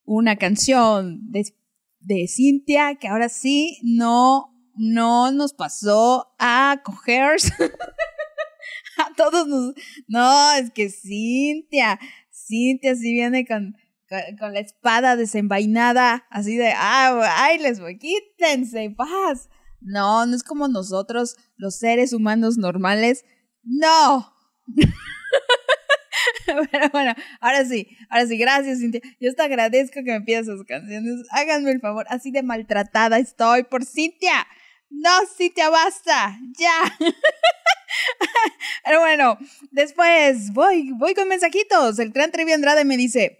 Una canción de, de Cintia que ahora sí no, no nos pasó a coger. a todos. No, es que Cintia, Cintia sí viene con, con, con la espada desenvainada, así de, ah, ay, les voy, quítense, paz. No, no es como nosotros, los seres humanos normales. No. Pero bueno, ahora sí, ahora sí, gracias Cintia. Yo te agradezco que me pidas sus canciones. Háganme el favor, así de maltratada estoy por Cintia. No, Cintia, basta, ya. Pero bueno, después voy, voy con mensajitos. El gran Trevi Andrade me dice,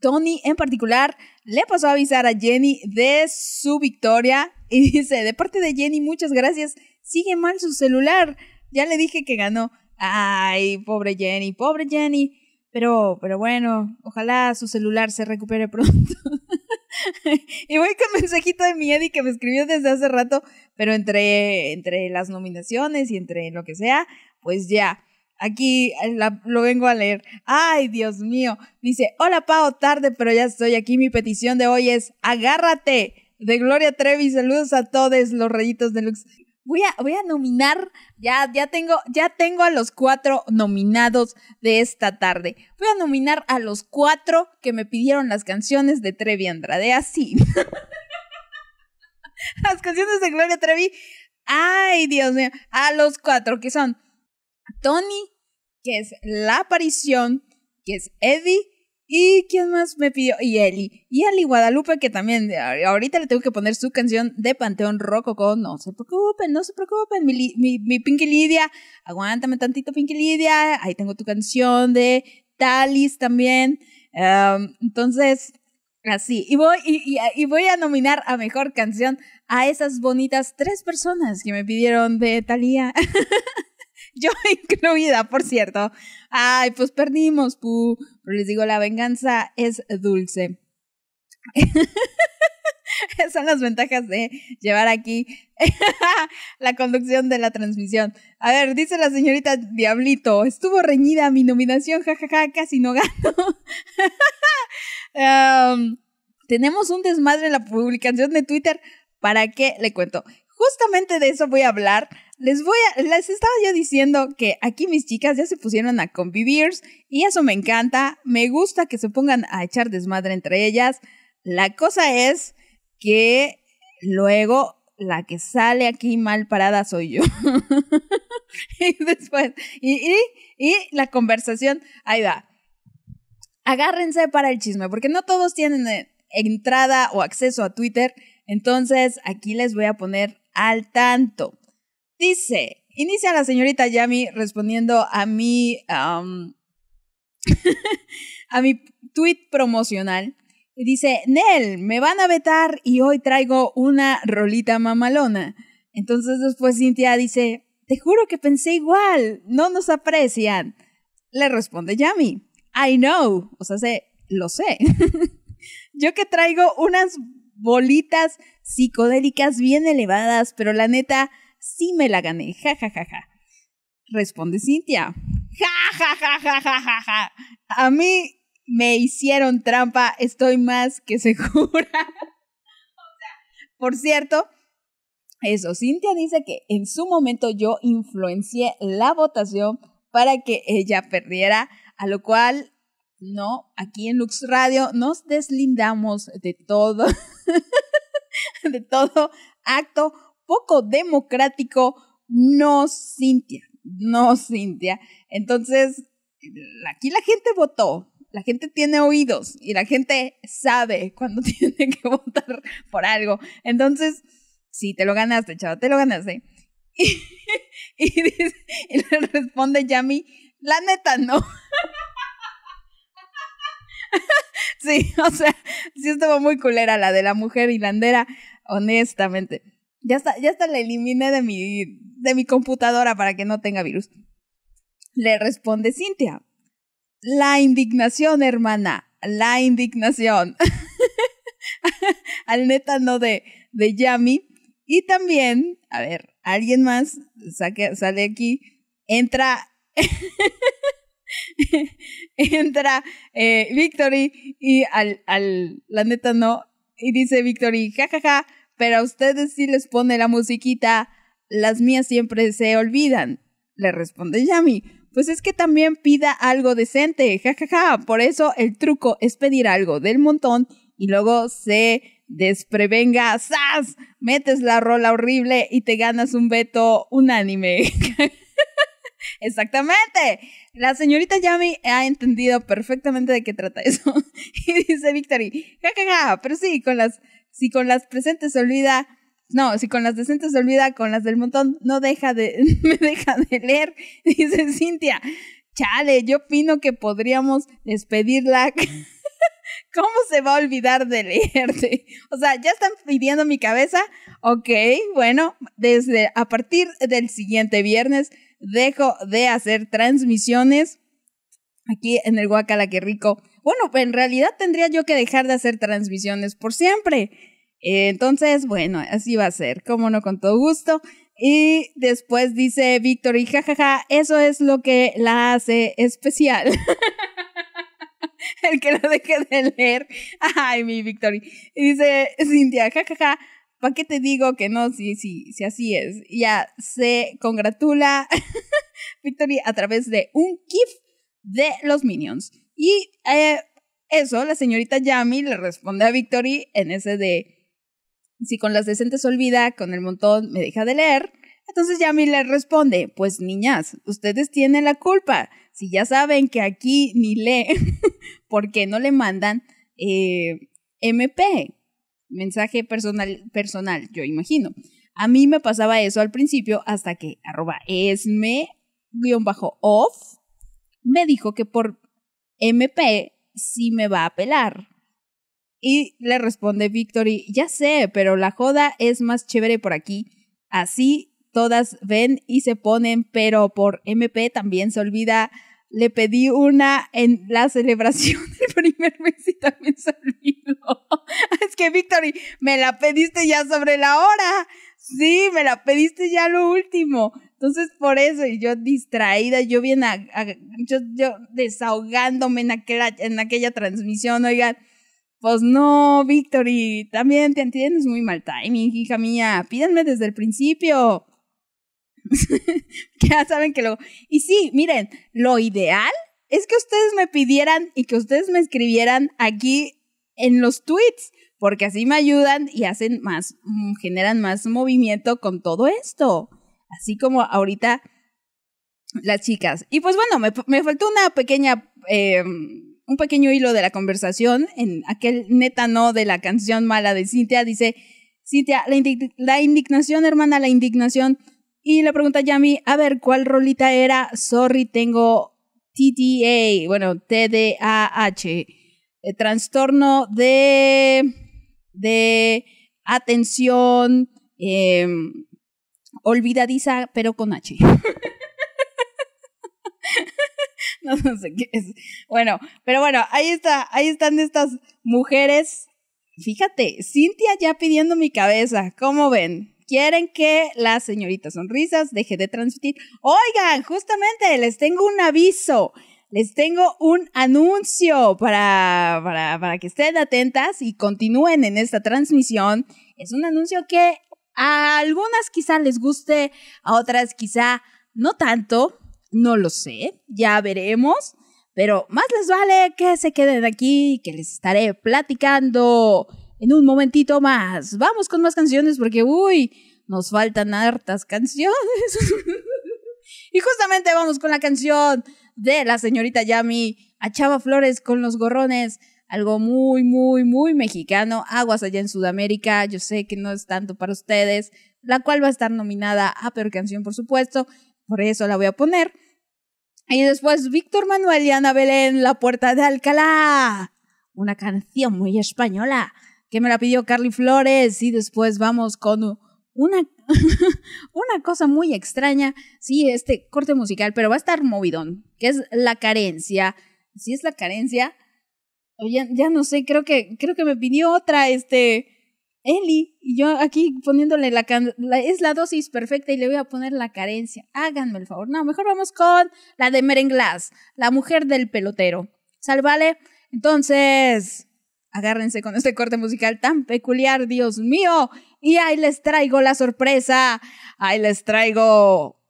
Tony en particular le pasó a avisar a Jenny de su victoria y dice, de parte de Jenny, muchas gracias. Sigue mal su celular. Ya le dije que ganó. Ay, pobre Jenny, pobre Jenny. Pero, pero bueno, ojalá su celular se recupere pronto. y voy con mensajito de mi Eddie que me escribió desde hace rato, pero entre, entre las nominaciones y entre lo que sea, pues ya. Aquí la- lo vengo a leer. Ay, Dios mío. Dice, hola Pao, tarde, pero ya estoy aquí. Mi petición de hoy es, agárrate. De Gloria Trevi, saludos a todos los rayitos deluxe. Voy a, nominar, ya, ya tengo, ya tengo a los cuatro nominados de esta tarde. Voy a nominar a los cuatro que me pidieron las canciones de Trevi Andrade, así. las canciones de Gloria Trevi. Ay, Dios mío. A los cuatro, que son Tony, que es La Aparición, que es Eddie, y ¿quién más me pidió? Y Eli. Y Eli Guadalupe, que también a- ahorita le tengo que poner su canción de Panteón Rococo. No se preocupen, no se preocupen. Mi, mi, Pinky Lidia, aguántame tantito, Pinky Lidia. Ahí tengo tu canción de Talis también. Am, entonces, así. Y voy, y, voy a nominar a mejor canción a esas bonitas tres personas que me pidieron de Thalía. Yo incluida, por cierto. Ay, pues perdimos, pu. Pero les digo, la venganza es dulce. Esas son las ventajas de llevar aquí la conducción de la transmisión. A ver, dice la señorita Diablito, estuvo reñida mi nominación, jajaja, casi no gano. Am, tenemos un desmadre en la publicación de Twitter. ¿Para qué? Le cuento. Justamente de eso voy a hablar. Les voy a, les estaba yo diciendo que aquí mis chicas ya se pusieron a convivir y eso me encanta. Me gusta que se pongan a echar desmadre entre ellas. La cosa es que luego la que sale aquí mal parada soy yo. y después, y, y, y la conversación, ahí va. Agárrense para el chisme, porque no todos tienen eh, entrada o acceso a Twitter. Entonces, aquí les voy a poner al tanto. Dice, inicia la señorita Yami respondiendo a mi, a mi tweet promocional. Dice, Nel, me van a vetar y hoy traigo una rolita mamalona. Entonces después Cintia dice, te juro que pensé igual, no nos aprecian. Le responde Yami, I know, o sea, sé, lo sé. Yo que traigo unas bolitas psicodélicas bien elevadas, pero la neta, sí me la gané, ja, ja, ja, ja. Responde Cintia, ja, ja, ja, ja, ja, ja, ja. A mí me hicieron trampa, estoy más que segura. Por cierto, eso, Cintia dice que en su momento yo influencié la votación para que ella perdiera, a lo cual no, aquí en Lux Radio nos deslindamos de todo, de todo acto poco democrático, no Cintia, no Cintia. Entonces, aquí la gente votó, la gente tiene oídos y la gente sabe cuando tiene que votar por algo. Entonces, sí, te lo ganaste, chavo, te lo ganaste. Y, y, y le responde Yami, la neta no. Sí, o sea, sí estuvo muy culera la de la mujer hilandera, honestamente. Ya está, ya hasta la eliminé de mi, de mi computadora para que no tenga virus. Le responde Cintia. La indignación, hermana. La indignación. Al neta no de, de Yami. Y también, a ver, alguien más saque, sale aquí. Entra, entra eh, Victory y al, al, la neta no, y dice Victory, jajaja, pero a ustedes sí les pone la musiquita, las mías siempre se olvidan. Le responde Yami, pues es que también pida algo decente, jajaja, por eso el truco es pedir algo del montón y luego se desprevenga, ¡zas! Metes la rola horrible y te ganas un veto unánime. Exactamente. La señorita Yami ha entendido perfectamente de qué trata eso. y dice Victory, jajaja, pero sí, con las, si con las presentes se olvida, no, si con las decentes se olvida, con las del montón no deja de, me deja de leer, dice Cintia. Chale, yo opino que podríamos despedirla. ¿Cómo se va a olvidar de leerte? O sea, ya están pidiendo mi cabeza. Ok, bueno, desde a partir del siguiente viernes dejo de hacer transmisiones aquí en el Guacala que rico. Bueno, en realidad tendría yo que dejar de hacer transmisiones por siempre. Entonces, bueno, así va a ser, como no, con todo gusto. Y después dice Victory, jajaja, eso es lo que la hace especial. El que lo deje de leer. Ay, mi Victory. Y dice Cintia, jajaja, ¿para qué te digo que no? Sí, sí, sí, así es. Ya se congratula Victory a través de un GIF de los Minions. Y eh, eso, la señorita Yami le responde a Victory en ese de si con las decentes olvida, con el montón me deja de leer. Entonces Yami le responde, pues niñas, ustedes tienen la culpa. Si ya saben que aquí ni lee, ¿por qué no le mandan eh, MP? Mensaje personal, personal, yo imagino. A mí me pasaba eso al principio hasta que arroba esme-off me dijo que por MP sí me va a pelar. Y le responde Victory, ya sé, pero la joda es más chévere por aquí. Así todas ven y se ponen, pero por MP también se olvida. Le pedí una en la celebración del primer mes y también se olvidó. Es que Victory, me la pediste ya sobre la hora. Sí, me la pediste ya lo último. Entonces, por eso, y yo distraída, yo bien, a- yo, yo desahogándome en aquella, en aquella transmisión, oigan, pues no, Victory, también te tienes muy mal timing, hija mía, pídanme desde el principio. ya saben que lo... Y sí, miren, lo ideal es que ustedes me pidieran y que ustedes me escribieran aquí en los tweets, porque así me ayudan y hacen más, mm, generan más movimiento con todo esto. Así como ahorita las chicas. Y pues bueno, me, faltó una pequeña, eh, un pequeño hilo de la conversación en aquel neta no de la canción mala de Cintia. Dice, Cintia, la, la indignación, hermana, la indignación. Y le pregunta Yami, a ver, ¿cuál rolita era? Sorry, tengo TDA, bueno, TDAH, eh, trastorno de, de atención eh, olvidadiza, pero con H. no, sé qué es. Bueno, pero bueno, ahí está, ahí están estas mujeres. Fíjate, Cintia ya pidiendo mi cabeza, ¿cómo ven? Quieren que la señorita Sonrisas deje de transmitir. Oigan, justamente les tengo un aviso. Les tengo un anuncio para, para, para que estén atentas y continúen en esta transmisión. Es un anuncio que a algunas quizá les guste, a otras quizá no tanto, no lo sé, ya veremos. Pero más les vale que se queden aquí, que les estaré platicando en un momentito más. Vamos con más canciones porque, uy, nos faltan hartas canciones. y justamente vamos con la canción de la señorita Yami a Flores con los gorrones. Algo muy, muy, muy mexicano. Aguas allá en Sudamérica. Yo sé que no es tanto para ustedes. La cual va a estar nominada a Peor Canción, por supuesto. Por eso la voy a poner. Y después Víctor Manuel y Ana Belén, La Puerta de Alcalá. Una canción muy española que me la pidió Carly Flores. Y después vamos con una, una cosa muy extraña. Sí, este corte musical, pero va a estar movidón, que es La Carencia. Si es La Carencia, ya, ya no sé, creo que, creo que me pidió otra, este, Eli, y yo aquí poniéndole la, es la dosis perfecta y le voy a poner la carencia. Háganme el favor. No, mejor vamos con la de Merenglas, la mujer del pelotero. ¿Sale, vale? Entonces, agárrense con este corte musical tan peculiar, Dios mío. Y ahí les traigo la sorpresa. Ahí les traigo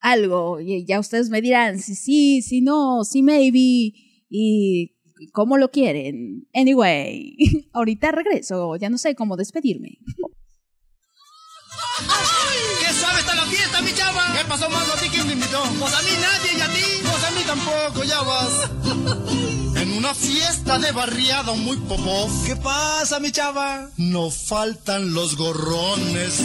algo. Y ya ustedes me dirán si sí, si no, si maybe. Y cómo lo quieren. Anyway, ahorita regreso. Ya no sé cómo despedirme. ¡Qué suave está la fiesta, mi chava! ¿Qué pasó, mano? ¿A ti quién te invitó? Pues a mí nadie y a ti. Pues a mí tampoco, ya vas. En una fiesta de barriada muy popó. ¿Qué pasa, mi chava? No faltan los gorrones.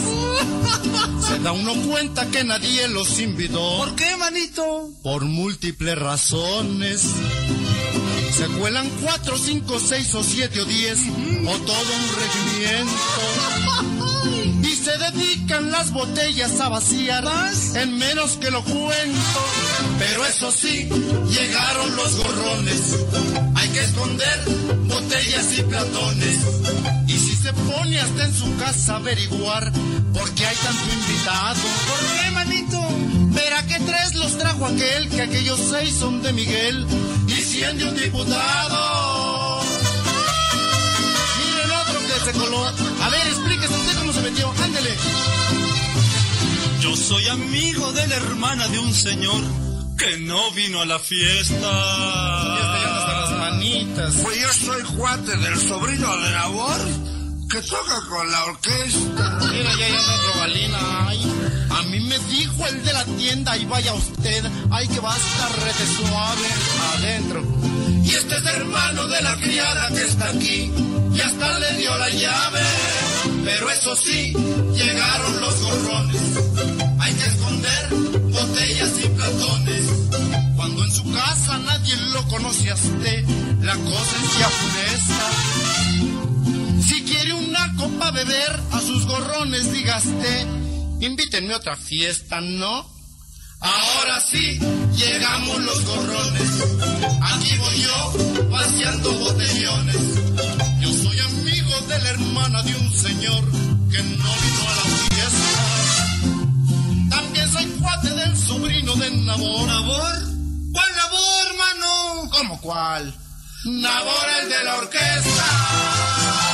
Se da uno cuenta que nadie los invitó. ¿Por qué, manito? Por múltiples razones. Se cuelan cuatro, cinco, seis o siete o diez. O todo un regimiento. Y se dedican las botellas a vaciar en menos que lo cuento. Pero eso sí, llegaron los gorrones. Hay que esconder botellas y platones. Y si se pone hasta en su casa a averiguar por qué hay tanto invitado. ¿Por qué, manito? Verá que tres los trajo aquel, que aquellos seis son de Miguel y cien de un diputado. Miren otro que se coló. A ver, explíquese usted cómo se metió. Ándele. Yo soy amigo de la hermana de un señor que no vino a la fiesta. hasta las manitas. Pues yo soy cuate del sobrino de labor que toca con la orquesta. Mira, ya ya robalina. Ay, a mí me dijo el de la tienda y vaya usted. Ay, que va rete suave adentro. Y este es hermano de la criada que está aquí. Y hasta le dio la llave. Pero eso sí, llegaron los gorrones. Hay que esconder botellas y platones. Cuando en su casa nadie lo conoce a usted, la cosa es ya funesta. Una copa beber a sus gorrones, dígaste, invítenme a otra fiesta, ¿no? Ahora sí, llegamos los gorrones. Aquí voy yo, vaciando botellones. Yo soy amigo de la hermana de un señor que no vino a la fiesta. También soy cuate del sobrino de Nabor. ¿Nabor? ¿Cuál Nabor, mano? ¿Cómo cuál? Nabor el de la orquesta.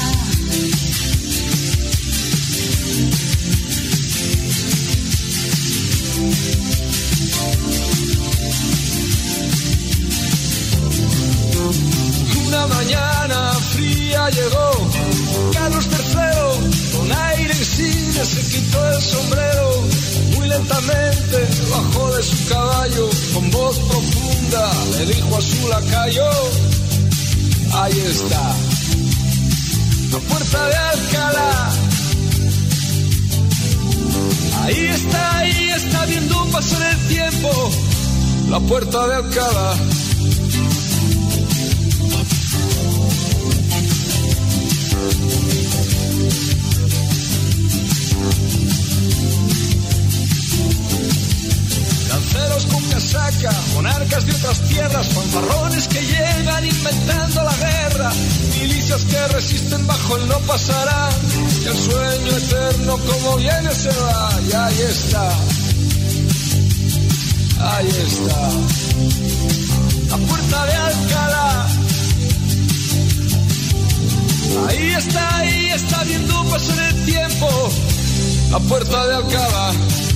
Su caballo con voz profunda. Le dijo a su lacayo ahí está la puerta de Alcalá. Ahí está ahí está viendo pasar el tiempo. La puerta de Alcalá monarcas de otras tierras, fanfarrones que llegan inventando la guerra, milicias que resisten bajo el no pasará, el sueño eterno como viene se va, y ahí está, ahí está. la puerta de Alcalá. Ahí está, ahí está viendo pasar el tiempo, la puerta de Alcalá.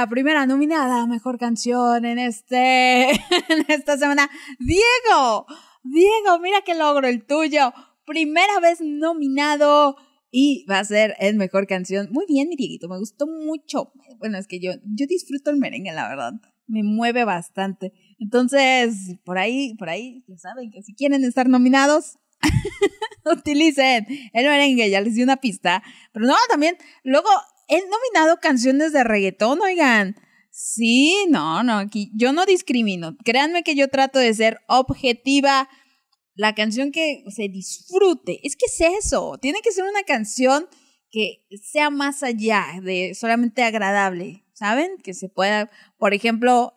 La primera nominada a mejor canción en este en esta semana. Diego, Diego, mira qué logro el tuyo. Primera vez nominado y va a ser en mejor canción. Muy bien, mi Dieguito, me gustó mucho. Bueno, es que yo yo disfruto el merengue, la verdad. Me mueve bastante. Entonces, por ahí, por ahí, ya saben que si quieren estar nominados, utilicen el merengue, ya les di una pista. Pero no, también, luego he nominado canciones de reggaetón, oigan. Sí, no, no, aquí yo no discrimino. Créanme que yo trato de ser objetiva. La canción que se disfrute. Es que es eso. Tiene que ser una canción que sea más allá de solamente agradable. ¿Saben? Que se pueda, por ejemplo,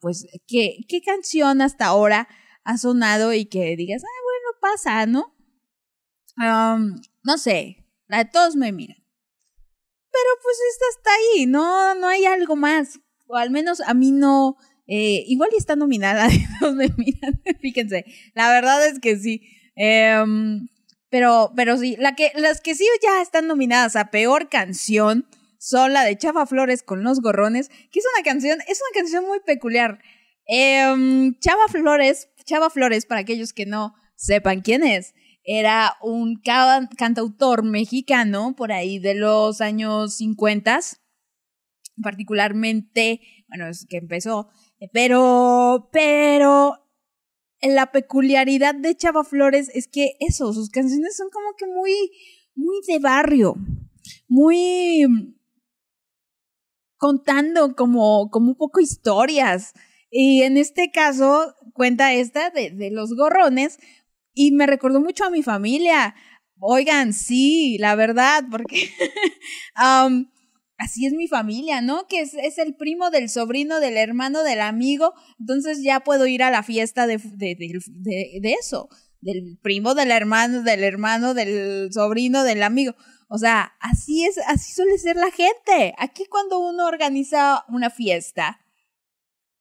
pues, ¿qué, ¿qué canción hasta ahora ha sonado y que digas, ah, bueno, pasa, ¿no? No sé, la de todos me miran. Pero pues esta está ahí, no, no hay algo más. O al menos a mí no. eh, igual está nominada. Fíjense, la verdad es que sí. Em, pero, pero sí, la que, las que sí ya están nominadas a peor canción son la de Chava Flores con los gorrones, que es una canción, es una canción muy peculiar. Em, Chava Flores, Chava Flores, para aquellos que no sepan quién es, era un ca- cantautor mexicano por ahí de los años 50, particularmente, bueno, es que empezó, pero, pero la peculiaridad de Chava Flores es que eso, sus canciones son como que muy, muy de barrio, muy contando como, como un poco historias. Y en este caso cuenta esta de los gorrones y me recordó mucho a mi familia. Oigan, sí, la verdad, porque así es mi familia, ¿no? Que es, es el primo del sobrino, del hermano, del amigo. Entonces ya puedo ir a la fiesta de, de, de- de- eso, del primo, del hermano, del hermano, del sobrino, del amigo. O sea, así es, así suele ser la gente. Aquí cuando uno organiza una fiesta,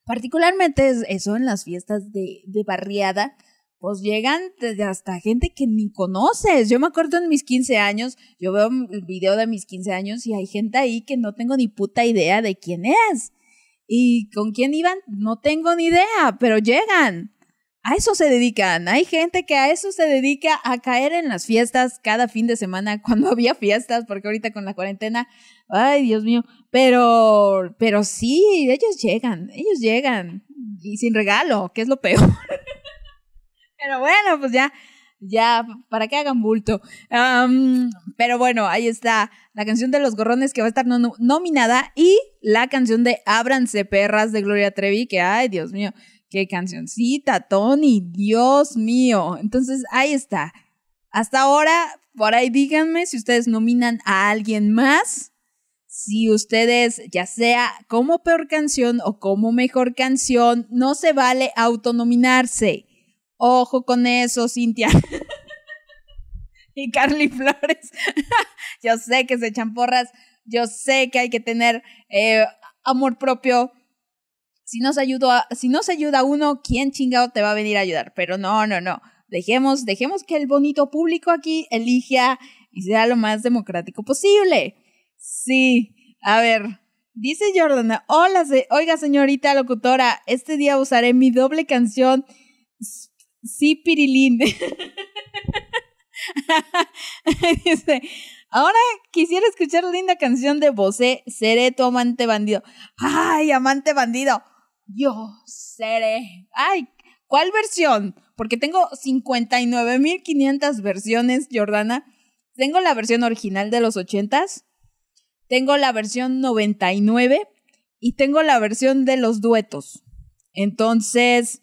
particularmente es eso en las fiestas de, de barriada, pues llegan hasta gente que ni conoces. Yo me acuerdo en mis 15 años, yo veo el video de mis 15 años y hay gente ahí que no tengo ni puta idea de quién es. ¿Y con quién iban? No tengo ni idea, pero llegan. A eso se dedican. Hay gente que a eso se dedica a caer en las fiestas cada fin de semana cuando había fiestas, porque ahorita con la cuarentena, ay Dios mío, pero, pero sí, ellos llegan, ellos llegan y sin regalo, que es lo peor. pero bueno, pues ya, ya, para que hagan bulto. Pero bueno, ahí está la canción de los gorrones que va a estar no- nominada y la canción de Ábranse perras de Gloria Trevi, que ay Dios mío, qué cancioncita, Tony, Dios mío. Entonces ahí está. Hasta ahora, por ahí díganme si ustedes nominan a alguien más. Si ustedes, ya sea como peor canción o como mejor canción, no se vale autonominarse. Ojo con eso, Cintia. y Carly Flores. yo sé que se echan porras. Yo sé que hay que tener eh, amor propio. Si no, se ayuda, si uno, ¿quién chingado te va a venir a ayudar? Pero no, no, no. Dejemos, dejemos que el bonito público aquí elija y sea lo más democrático posible. Sí, a ver, dice Jordana, hola, oiga señorita locutora, este día usaré mi doble canción, Sí, Pirilín. dice, ahora quisiera escuchar la linda canción de Bosé, Seré tu amante bandido. Ay, amante bandido, yo seré. Ay, ¿cuál versión? Porque tengo 59.500 versiones, Jordana. Tengo la versión original de los 80s, tengo la versión 99 y tengo la versión de los duetos. Entonces,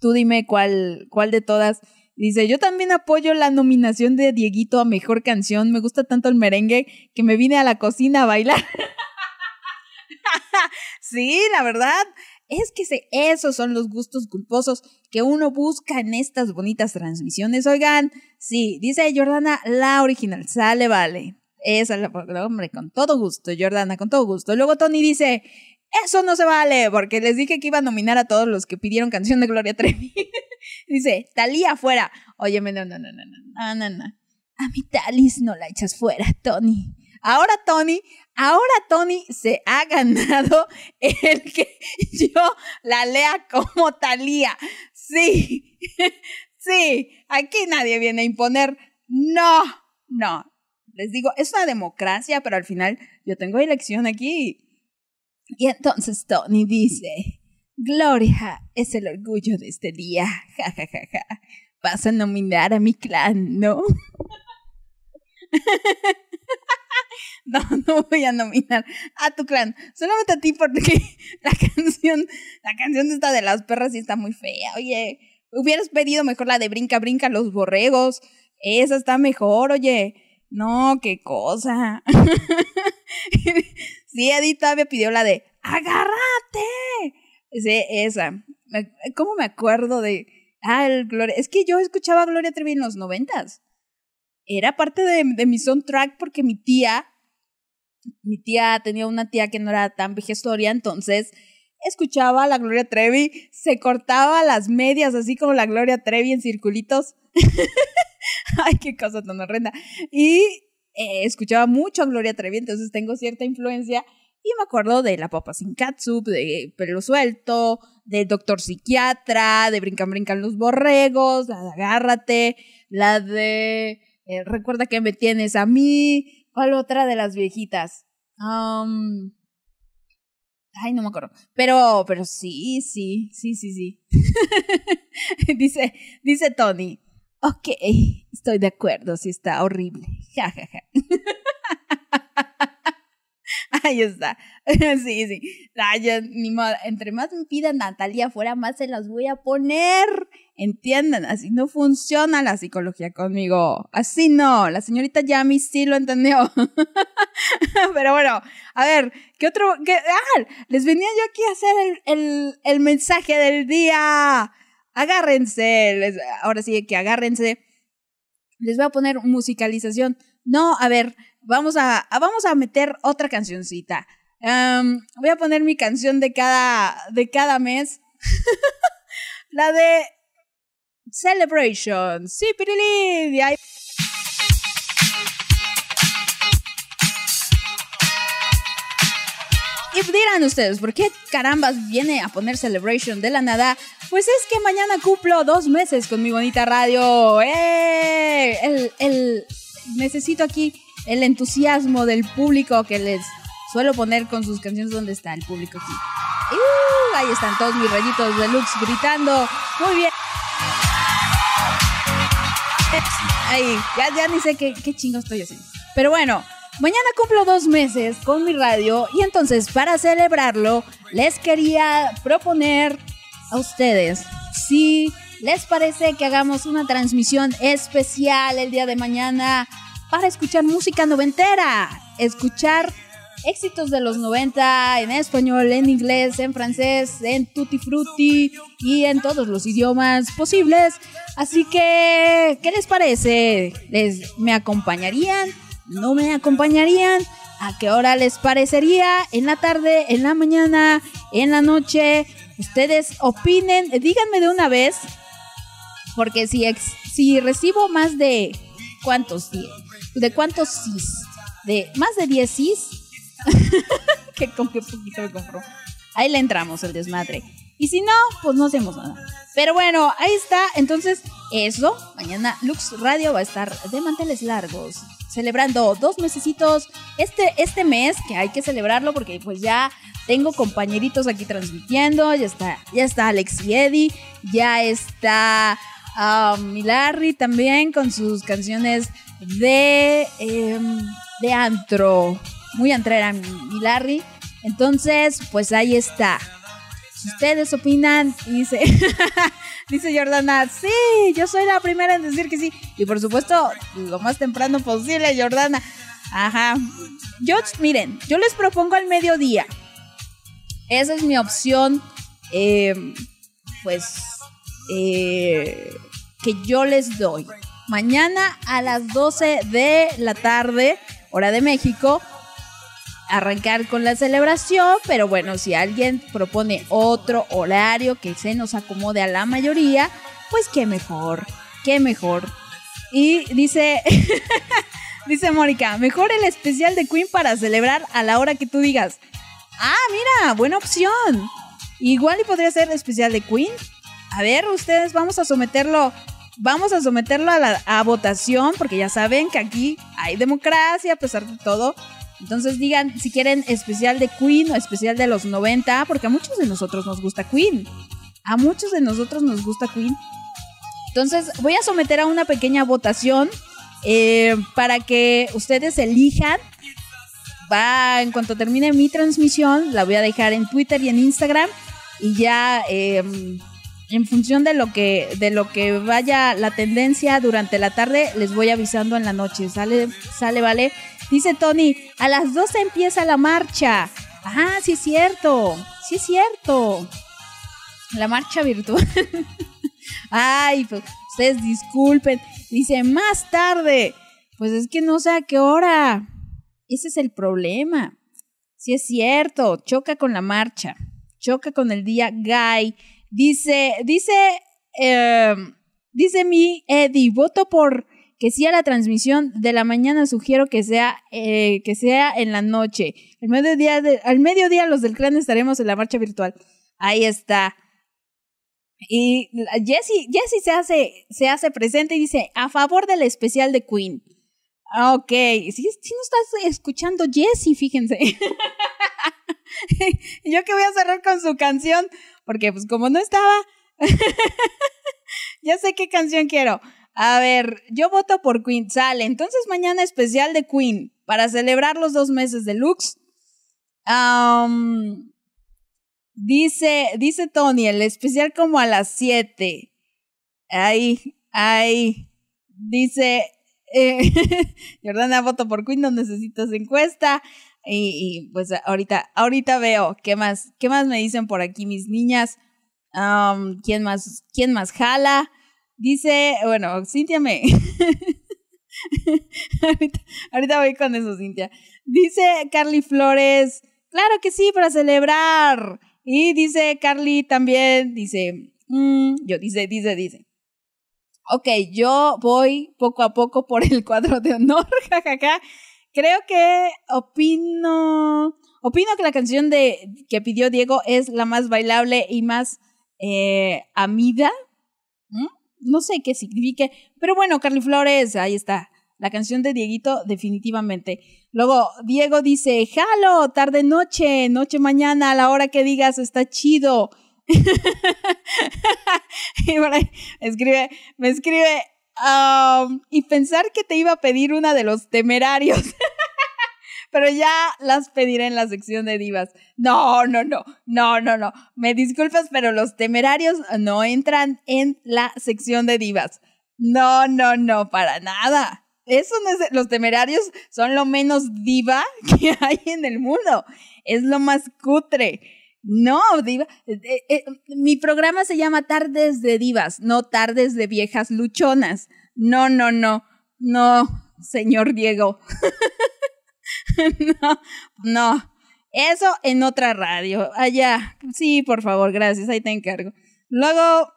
tú dime cuál, cuál de todas. Dice, yo también apoyo la nominación de Dieguito a Mejor Canción. Me gusta tanto el merengue que me vine a la cocina a bailar. sí, la verdad. Es que se, esos son los gustos culposos que uno busca en estas bonitas transmisiones. Oigan, sí, dice Jordana, la original, sale, vale. Esa es la, hombre, con todo gusto, Jordana, con todo gusto. Luego Tony dice, eso no se vale, porque les dije que iba a nominar a todos los que pidieron canción de Gloria Trevi. Dice, Talía fuera. Óyeme, no, no, no, no, no, no, no. A mi Talis no la echas fuera, Tony. Ahora Tony, ahora Tony se ha ganado el que yo la lea como Talía. Sí, sí, aquí nadie viene a imponer. No, no. Les digo, es una democracia, pero al final yo tengo elección aquí y entonces Tony dice, Gloria es el orgullo de este día. Ja, ja, ja, ja. Vas a nominar a mi clan, ¿no? No, no voy a nominar a tu clan. Solamente a ti porque la canción, la canción esta de las perras sí está muy fea. Oye, hubieras pedido mejor la de Brinca, Brinca los borregos. Esa está mejor, oye. No, qué cosa. sí, Edith todavía pidió la de ¡Agárrate! Sí, esa. ¿Cómo me acuerdo de. Ah. Es que yo escuchaba Gloria Trevi en los noventas. Era parte de, de mi soundtrack porque mi tía. Mi tía tenía una tía que no era tan vejestoria, entonces escuchaba a la Gloria Trevi, se cortaba las medias así como la Gloria Trevi en circulitos. Ay, qué cosa tan horrenda. Y eh, escuchaba mucho a Gloria Trevi, entonces tengo cierta influencia. Y me acuerdo de La Papa Sin Catsup, de Pelo Suelto, del Doctor Psiquiatra, de Brincan Brincan los Borregos, la de Agárrate, la de eh, Recuerda que me tienes a mí. ¿Cuál otra de las viejitas? Am, Ay, no me acuerdo. Pero, pero sí, sí, sí, sí, sí. dice, dice Tony. Ok, estoy de acuerdo, sí está horrible. Ja, ja, ja. Ahí está. Sí, sí. Ay, ya, ni modo. Entre más me pidan Natalia fuera, más se las voy a poner. Entiendan, así no funciona la psicología conmigo. Así no. La señorita Yami sí lo entendió. Pero bueno, a ver, ¿qué otro? Qué, ah, les venía yo aquí a hacer el, el mensaje del día. Agárrense. ahora sí que agárrense. Les voy a poner musicalización. No, a ver, vamos a, vamos a meter otra cancioncita. Voy a poner mi canción de cada, de cada mes. La de Celebration. Sí, pirilí. Y dirán ustedes, ¿por qué carambas viene a poner Celebration de la nada? Pues es que mañana cumplo dos meses con mi bonita radio. ¡Eh! El, el- necesito aquí el entusiasmo del público que les suelo poner con sus canciones. ¿Dónde está el público aquí? ¡Uh! ahí están todos mis rayitos deluxe gritando. Muy bien. Ahí, ya, ya ni sé qué, qué chingo estoy haciendo. Pero bueno, mañana cumplo dos meses con mi radio y entonces para celebrarlo les quería proponer a ustedes si les parece que hagamos una transmisión especial el día de mañana para escuchar música noventera, escuchar éxitos de los 90 en español, en inglés, en francés, en tutti frutti y en todos los idiomas posibles. Así que, ¿qué les parece? ¿Les me acompañarían? ¿No me acompañarían? ¿A qué hora les parecería? ¿En la tarde? ¿En la mañana? ¿En la noche? Ustedes opinen, díganme de una vez, porque si, ex- si recibo más de cuántos de cuántos sís, de más de 10 sís, que con qué poquito me compró. Ahí le entramos el desmadre. Y si no, pues no hacemos nada. Pero bueno, ahí está. Entonces, eso. Mañana Lux Radio va a estar de manteles largos. Celebrando dos mesecitos. Este, este mes, que hay que celebrarlo porque pues ya tengo compañeritos aquí transmitiendo. Ya está, ya está Alex y Eddie. Ya está um, Milarri también con sus canciones de, em, de antro. Muy antrera Milarri. Entonces, pues ahí está. Ustedes opinan, dice, dice Jordana, sí, yo soy la primera en decir que sí. Y por supuesto, lo más temprano posible, Jordana. Ajá. Yo, miren, yo les propongo al mediodía. Esa es mi opción. eh, pues, eh, que yo les doy. Mañana a las 12 de la tarde, hora de México, arrancar con la celebración, pero bueno, si alguien propone otro horario que se nos acomode a la mayoría, pues qué mejor, qué mejor. Y dice, Dice Mónica, mejor el especial de Queen para celebrar a la hora que tú digas. Ah, mira, buena opción. Igual y podría ser especial de Queen. A ver, ustedes vamos a someterlo, vamos a someterlo a, la, a votación, porque ya saben que aquí hay democracia a pesar de todo. Entonces digan si quieren especial de Queen o especial de los 90, porque a muchos de nosotros nos gusta Queen. A muchos de nosotros nos gusta Queen. Entonces voy a someter a una pequeña votación eh, para que ustedes elijan. Va, en cuanto termine mi transmisión, la voy a dejar en Twitter y en Instagram. Y ya eh, en función de lo que de lo que vaya la tendencia durante la tarde, les voy avisando en la noche. Sale, sale, vale. Dice Tony, a las 12 empieza la marcha. Ajá, sí es cierto. Sí es cierto. La marcha virtual. Ay, pues ustedes disculpen. Dice, más tarde. Pues es que no sé a qué hora. Ese es el problema. Sí es cierto, choca con la marcha. Choca con el día gay. Dice, dice, eh, dice mi Eddie, voto por que sí a la transmisión de la mañana sugiero que sea, eh, que sea en la noche. El mediodía de- al mediodía los del clan estaremos en la marcha virtual. Ahí está. Y Jessie, Jessie se hace, se hace presente y dice, a favor del especial de Queen. Ah, Ok, si, si no estás escuchando Jessie, fíjense. Yo que voy a cerrar con su canción, porque pues como no estaba, ya sé qué canción quiero. A ver, yo voto por Queen, sale. Entonces mañana especial de Queen, para celebrar los dos meses de Lux. Dice, dice Tony, el especial como a las 7. Ahí, ahí. Dice, eh, Jordana, voto por Queen, no necesitas encuesta. Y, pues ahorita, ahorita veo qué más, qué más me dicen por aquí mis niñas. ¿Quién más, quién más jala? Dice, bueno, Cintia me. ahorita, ahorita voy con eso, Cintia. Dice Carly Flores, claro que sí, para celebrar. Y dice Carly también, dice, mm, yo, dice, dice, dice. Ok, yo voy poco a poco por el cuadro de honor, jajaja. Creo que opino, opino que la canción de que pidió Diego es la más bailable y más eh, amida. No sé qué signifique, pero bueno, Carly Flores, ahí está. La canción de Dieguito, definitivamente. Luego, Diego dice, jalo, tarde, noche, noche, mañana, a la hora que digas, está chido. y ahí escribe, me escribe, um, y pensar que te iba a pedir una de los temerarios. Pero ya las pediré en la sección de divas. No, no, no, no, no, no. Me disculpas, pero los temerarios no entran en la sección de divas. No, no, no, para nada. Eso no es, los temerarios son lo menos diva que hay en el mundo. Es lo más cutre. No, diva. eh, eh, mi programa se llama Tardes de Divas, no Tardes de Viejas Luchonas. No, no, no. No, señor Diego. no, no. Eso en otra radio. Allá. Sí, por favor, gracias. Ahí te encargo. Luego,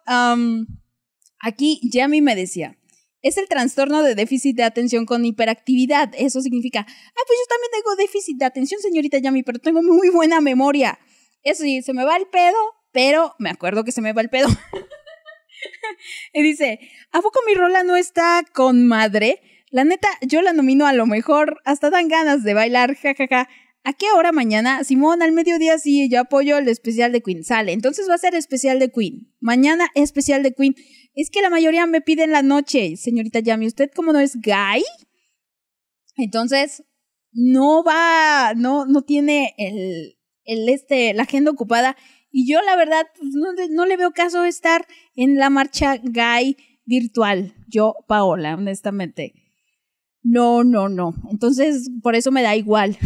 aquí Yami me decía. Es el trastorno de déficit de atención con hiperactividad. Eso significa, ah, pues yo también tengo déficit de atención, señorita Yami, pero tengo muy buena memoria. Eso sí, se me va el pedo, pero me acuerdo que se me va el pedo. y dice, ¿a poco mi rola no está con madre? La neta, yo la nomino a lo mejor, hasta dan ganas de bailar, jajaja. ¿A qué hora mañana? Simón, al mediodía sí, yo apoyo el especial de Queen. Sale, entonces va a ser especial de Queen. Mañana especial de Queen. Es que la mayoría me pide en la noche, señorita Yami. ¿Usted como no es gay? Entonces, no va, no, no tiene el, el este, la agenda ocupada. Y yo, la verdad, pues, no, le- no le veo caso estar en la marcha gay virtual. Yo, Paola, honestamente. No, no, no. Entonces, por eso me da igual.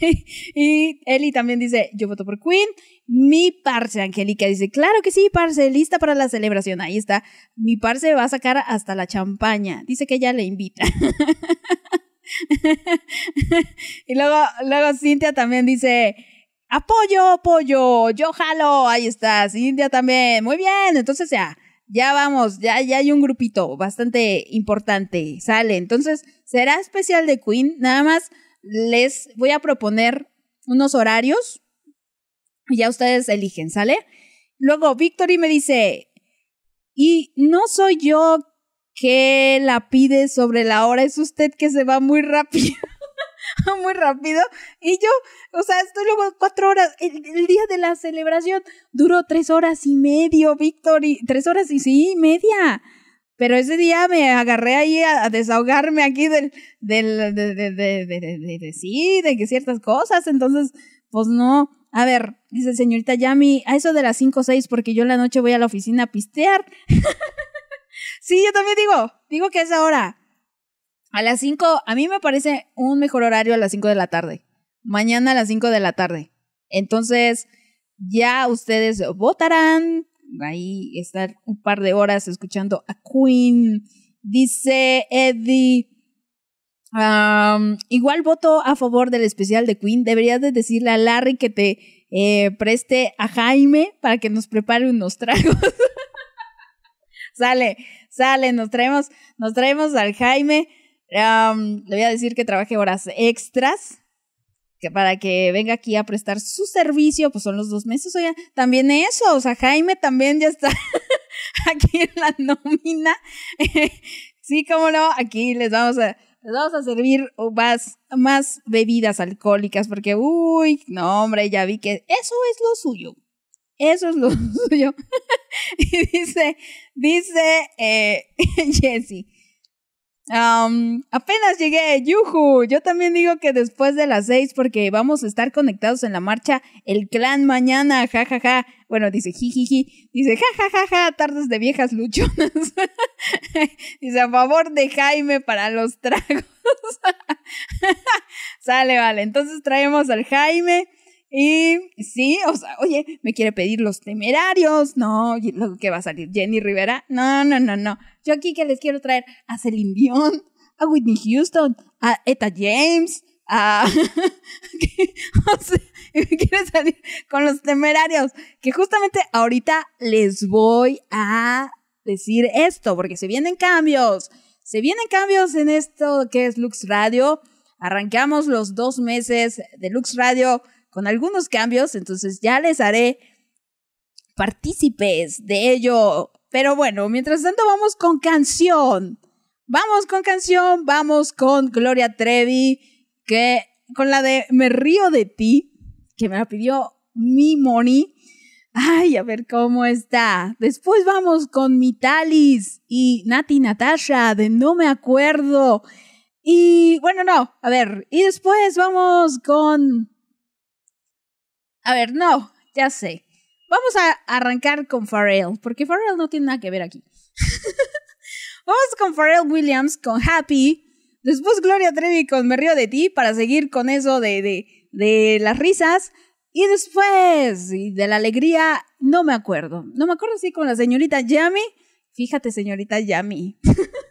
y Eli también dice, yo voto por Queen. Mi parce, Angélica, dice, claro que sí, parce, lista para la celebración. Ahí está. Mi parce va a sacar hasta la champaña. Dice que ella le invita. y luego, luego Cintia también dice, apoyo, apoyo, yo jalo. Ahí está, Cintia también. Muy bien, entonces ya. Ya vamos, ya, ya hay un grupito bastante importante, sale. Entonces, será especial de Queen. Nada más les voy a proponer unos horarios y ya ustedes eligen, ¿sale? Luego, Victory me dice, y no soy yo que la pide sobre la hora, es usted que se va muy rápido. muy rápido. Y yo, o sea, estoy luego cuatro horas. El, día de la celebración duró tres horas y medio, Victory. Tres horas y sí, media. Pero ese día me agarré ahí a, desahogarme aquí del, del, de, de, de, de, de- de- de- sí, de que ciertas cosas. Entonces, pues no. A ver, dice señorita Yami, a eso de las cinco o seis, porque yo en la noche voy a la oficina a pistear. sí, yo también digo, digo que es ahora. A las 5, a mí me parece un mejor horario a las 5 de la tarde. Mañana a las 5 de la tarde. Entonces, ya ustedes votarán. Ahí estar un par de horas escuchando a Queen. Dice Eddie. am, igual voto a favor del especial de Queen. Deberías de decirle a Larry que te eh, preste a Jaime para que nos prepare unos tragos. sale, sale, nos traemos, nos traemos al Jaime. Le voy a decir que trabaje horas extras. Que para que venga aquí a prestar su servicio, pues son los dos meses. Oiga, también eso, o sea, Jaime también ya está aquí en la nómina. sí, cómo no, aquí les vamos a, les vamos a servir más, más bebidas alcohólicas, porque, uy, no, hombre, ya vi que eso es lo suyo. Eso es lo suyo. y dice, dice eh, Jessie. Apenas llegué, yuju. Yo también digo que después de las seis, porque vamos a estar conectados en la marcha El Clan mañana, ja, ja, ja. Bueno, dice jijiji. Dice ja, ja, ja, tardes de viejas luchonas. dice a favor de Jaime para los tragos. Sale, vale. Entonces traemos al Jaime. Y sí, o sea, oye, me quiere pedir los temerarios. No, luego que va a salir Jenny Rivera. No, no, no, no. Yo aquí que les quiero traer a Celine Dion, a Whitney Houston, a Etta James, a. o sea, me quiere salir con los temerarios. Que justamente ahorita les voy a decir esto, porque se vienen cambios. Se vienen cambios en esto que es Lux Radio. Arrancamos los dos meses de Lux Radio con algunos cambios, entonces ya les haré partícipes de ello. Pero bueno, mientras tanto vamos con canción. Vamos con canción, vamos con Gloria Trevi, que con la de Me río de ti, que me la pidió mi Moni. Ay, a ver cómo está. Después vamos con Mitalis y Nati Natasha de No me acuerdo. Y bueno, no, a ver, y después vamos con... A ver, no, ya sé. Vamos a arrancar con Pharrell, porque Pharrell no tiene nada que ver aquí. vamos con Pharrell Williams, con Happy. Después Gloria Trevi con Me río de ti, para seguir con eso de, de, de las risas. Y después, y de la alegría, no me acuerdo. No me acuerdo si con la señorita Yami. Fíjate, señorita Yami.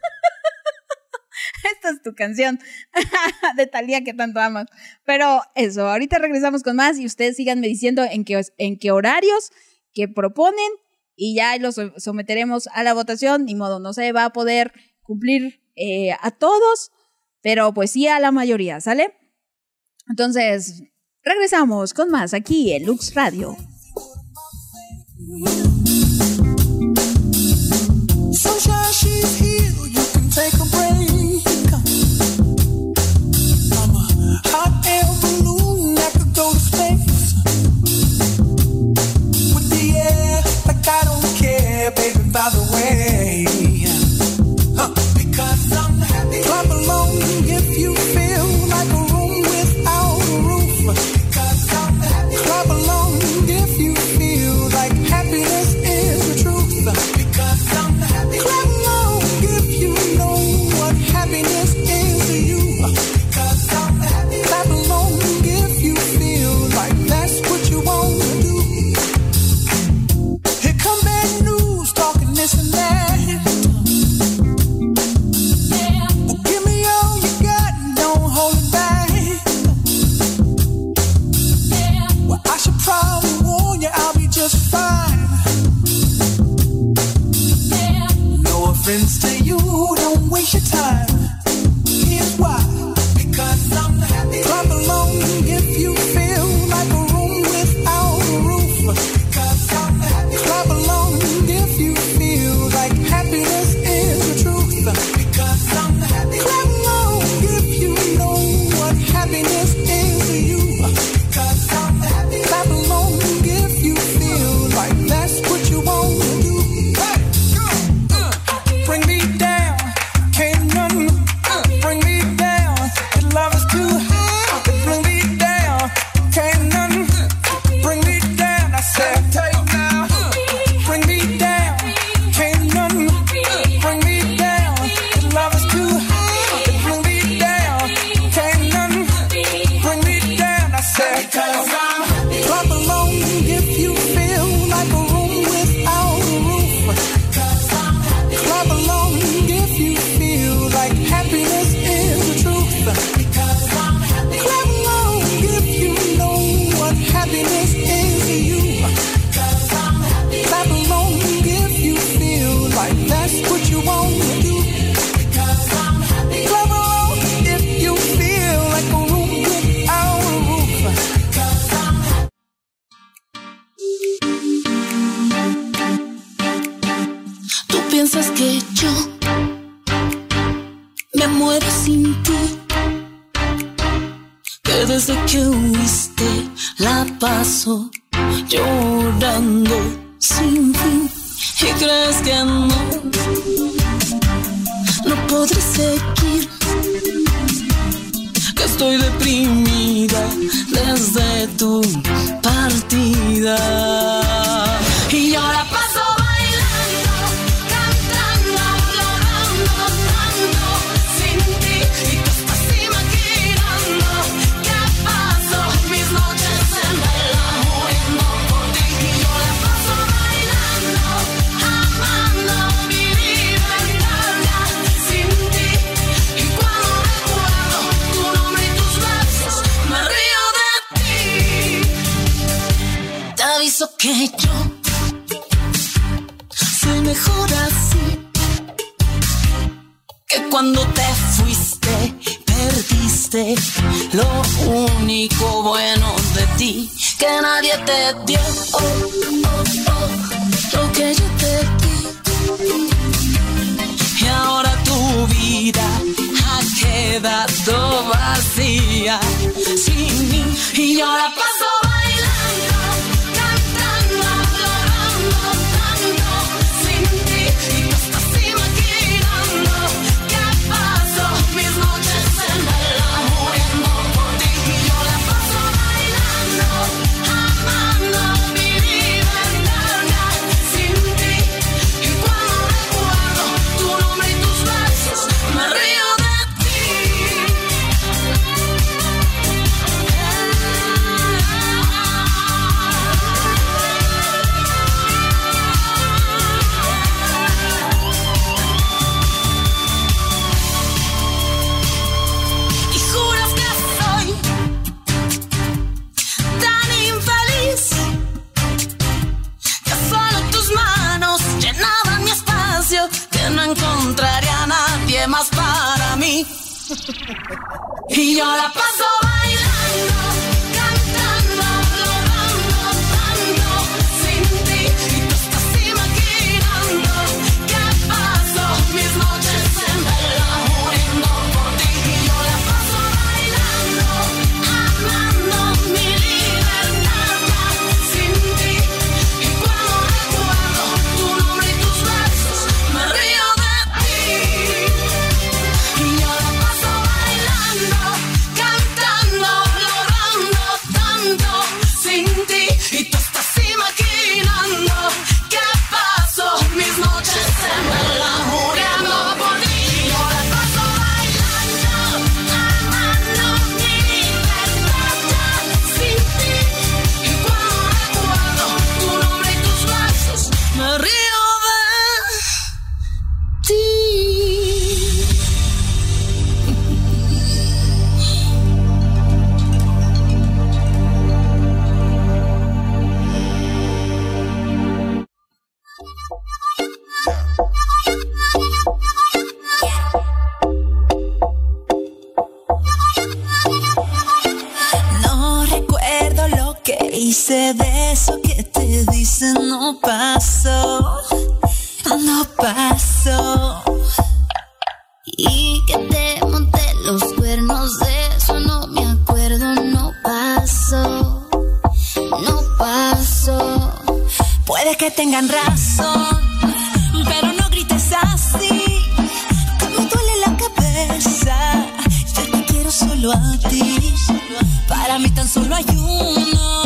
Esta es tu canción de Talía que tanto amas. Pero eso, ahorita regresamos con más y ustedes síganme diciendo en qué, en qué horarios que proponen y ya los so- someteremos a la votación. Ni modo, no se va a poder cumplir eh, a todos, pero pues sí a la mayoría, ¿sale? Entonces, regresamos con más aquí en Lux Radio. no pasó, no pasó. Y que te monté los cuernos, de eso no me acuerdo, no pasó, no pasó. Puede que tengan razón, pero no grites así, que duele la cabeza. Yo te quiero solo a ti, para mí tan solo hay uno.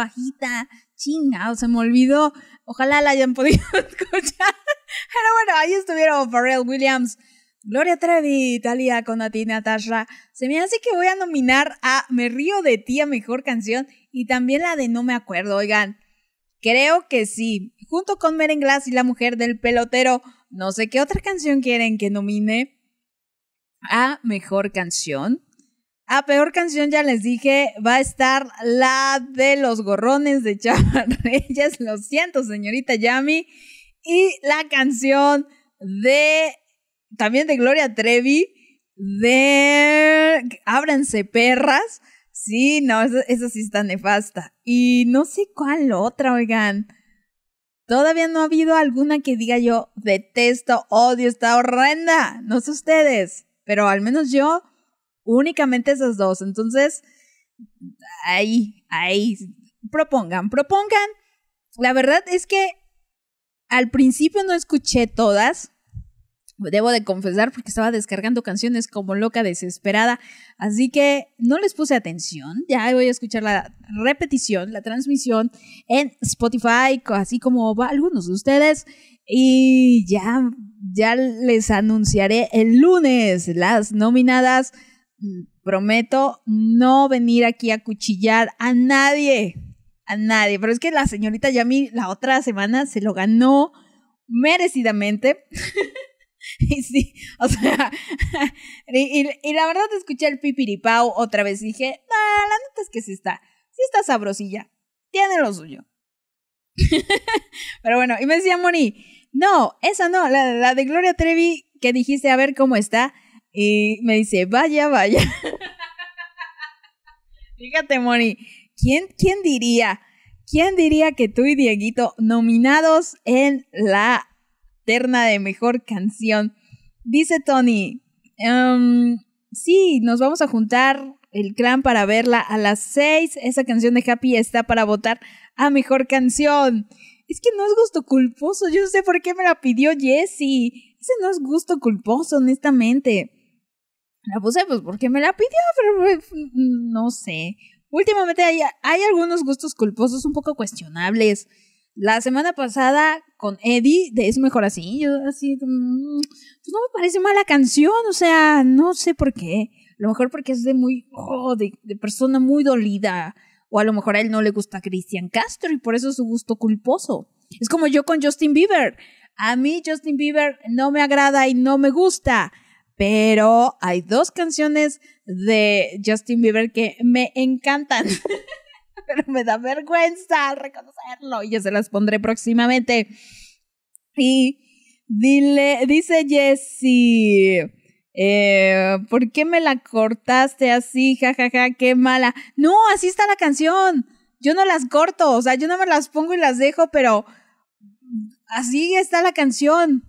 Bajita. Chinga, se me olvidó. Ojalá la hayan podido escuchar. Pero bueno, ahí estuvieron Pharrell Williams, Gloria Trevi, Talia Conati, Natasha. Se me hace que voy a nominar a Me río de ti a mejor canción y también la de No me acuerdo. Oigan, creo que sí. Junto con Merenglass y la mujer del pelotero. No sé qué otra canción quieren que nomine a mejor canción. A peor canción, ya les dije, va a estar la de los gorrones de Chava. Lo siento, señorita Yami. Y la canción de. También de Gloria Trevi. De. Ábranse perras. Sí, no, esa, esa sí está nefasta. Y no sé cuál otra, oigan. Todavía no ha habido alguna que diga yo detesto, odio, está horrenda. No sé ustedes, pero al menos yo únicamente esas dos. Entonces, ahí, ahí, propongan, propongan. La verdad es que al principio no escuché todas. Debo de confesar porque estaba descargando canciones como loca desesperada. Así que no les puse atención. Ya voy a escuchar la repetición, la transmisión en Spotify, así como algunos de ustedes. Y ya, ya les anunciaré el lunes las nominadas. Prometo no venir aquí a cuchillar a nadie. A nadie. Pero es que la señorita Yami la otra semana se lo ganó merecidamente. y sí, o sea, y, la verdad escuché el pipiripau otra vez y dije, no, la neta es que sí está, sí está sabrosilla, tiene lo suyo. Pero bueno, y me decía Moni, no, esa no, la de Gloria Trevi que dijiste a ver cómo está. Y me dice, vaya, vaya. Fíjate, Moni, ¿quién, ¿quién diría? ¿Quién diría que tú y Dieguito nominados en la terna de mejor canción? Dice Tony, em, sí, nos vamos a juntar el clan para verla a las 6. Esa canción de Happy está para votar a mejor canción. Es que no es gusto culposo. Yo no sé por qué me la pidió Jessie. Ese no es gusto culposo, honestamente. La puse pues porque me la pidió, pero no sé. Últimamente hay, hay algunos gustos culposos un poco cuestionables. La semana pasada con Eddie, de Es Mejor Así, yo así, mm, pues no me parece mala canción, o sea, no sé por qué. A lo mejor porque es de muy, oh, de, persona muy dolida. O a lo mejor a él no le gusta Cristian Castro y por eso es su gusto culposo. Es como yo con Justin Bieber. A mí Justin Bieber no me agrada y no me gusta. Pero hay dos canciones de Justin Bieber que me encantan. Pero me da vergüenza reconocerlo y yo se las pondré próximamente. Y dile, dice Jessie, eh, ¿por qué me la cortaste así? Ja, ja, ja, qué mala. No, así está la canción. Yo no las corto, o sea, yo no me las pongo y las dejo, pero así está la canción.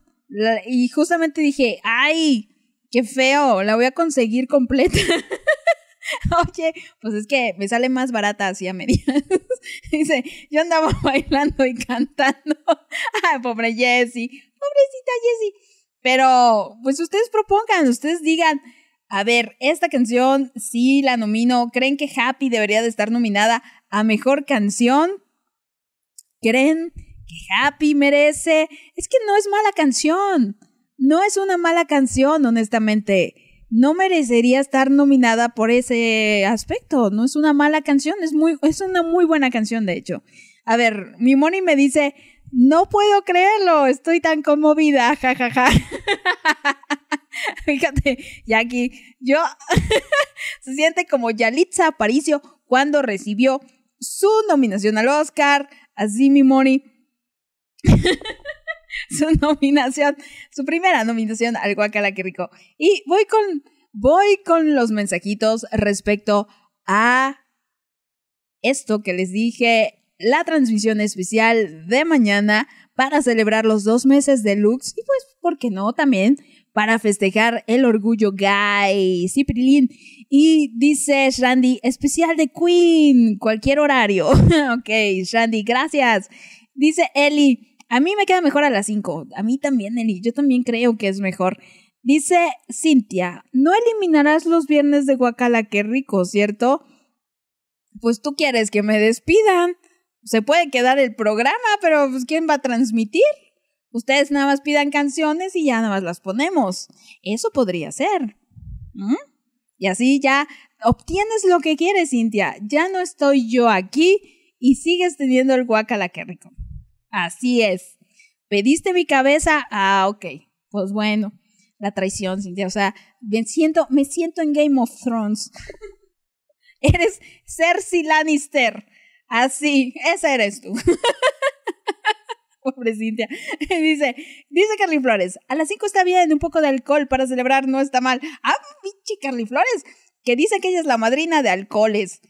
Y justamente dije, ay, qué feo, la voy a conseguir completa. Oye, pues es que me sale más barata así a medias. Dice, yo andaba bailando y cantando. Ay, pobre Jessie, pobrecita Jessie. Pero, pues ustedes propongan, ustedes digan, a ver, esta canción sí la nomino. ¿Creen que Happy debería de estar nominada a mejor canción? ¿Creen que Happy merece? Es que no es mala canción. No es una mala canción, honestamente. no merecería estar nominada por ese aspecto. No es una mala canción, es muy, es una muy buena canción, de hecho. A ver, mi Moni me dice, no puedo creerlo, estoy tan conmovida, jajaja. Fíjate, Jackie, yo se siente como Yalitza Aparicio cuando recibió su nominación al Oscar, así mi Moni. su nominación, su primera nominación al Guacala que rico. Y voy con, voy con los mensajitos respecto a esto que les dije, la transmisión especial de mañana para celebrar los dos meses de Lux y pues, ¿por qué no? También para festejar el orgullo gay, Ciprilín. Y dice Shandy, especial de Queen, cualquier horario. ok, Shandy, gracias. Dice Eli, a mí me queda mejor a las 5. A mí también, Eli, yo también creo que es mejor. Dice Cintia, no eliminarás los viernes de Guacala, qué rico, ¿cierto? Pues tú quieres que me despidan. Se puede quedar el programa, pero pues, ¿quién va a transmitir? Ustedes nada más pidan canciones y ya nada más las ponemos. Eso podría ser. Y así ya obtienes lo que quieres, Cintia. Ya no estoy yo aquí y sigues teniendo el guacala que rico. Así es. ¿Pediste mi cabeza? Ah, ok. Pues bueno, la traición, Cintia. O sea, me siento, me siento en Game of Thrones. eres Cersei Lannister. Así, esa eres tú. Pobre Cintia. Dice, dice Carly Flores, a las 5 está bien, un poco de alcohol para celebrar no está mal. Ah, pinche Carly Flores, que dice que ella es la madrina de alcoholes.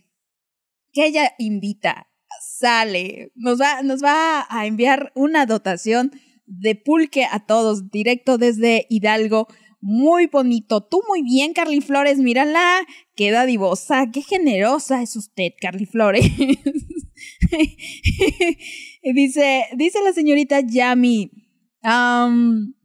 Que ella invita, sale, nos va, nos va a enviar una dotación de pulque a todos, directo desde Hidalgo. Muy bonito. Tú muy bien, Carly Flores. Mírala. Qué dadivosa. Qué generosa es usted, Carly Flores. dice, dice la señorita Yami. am,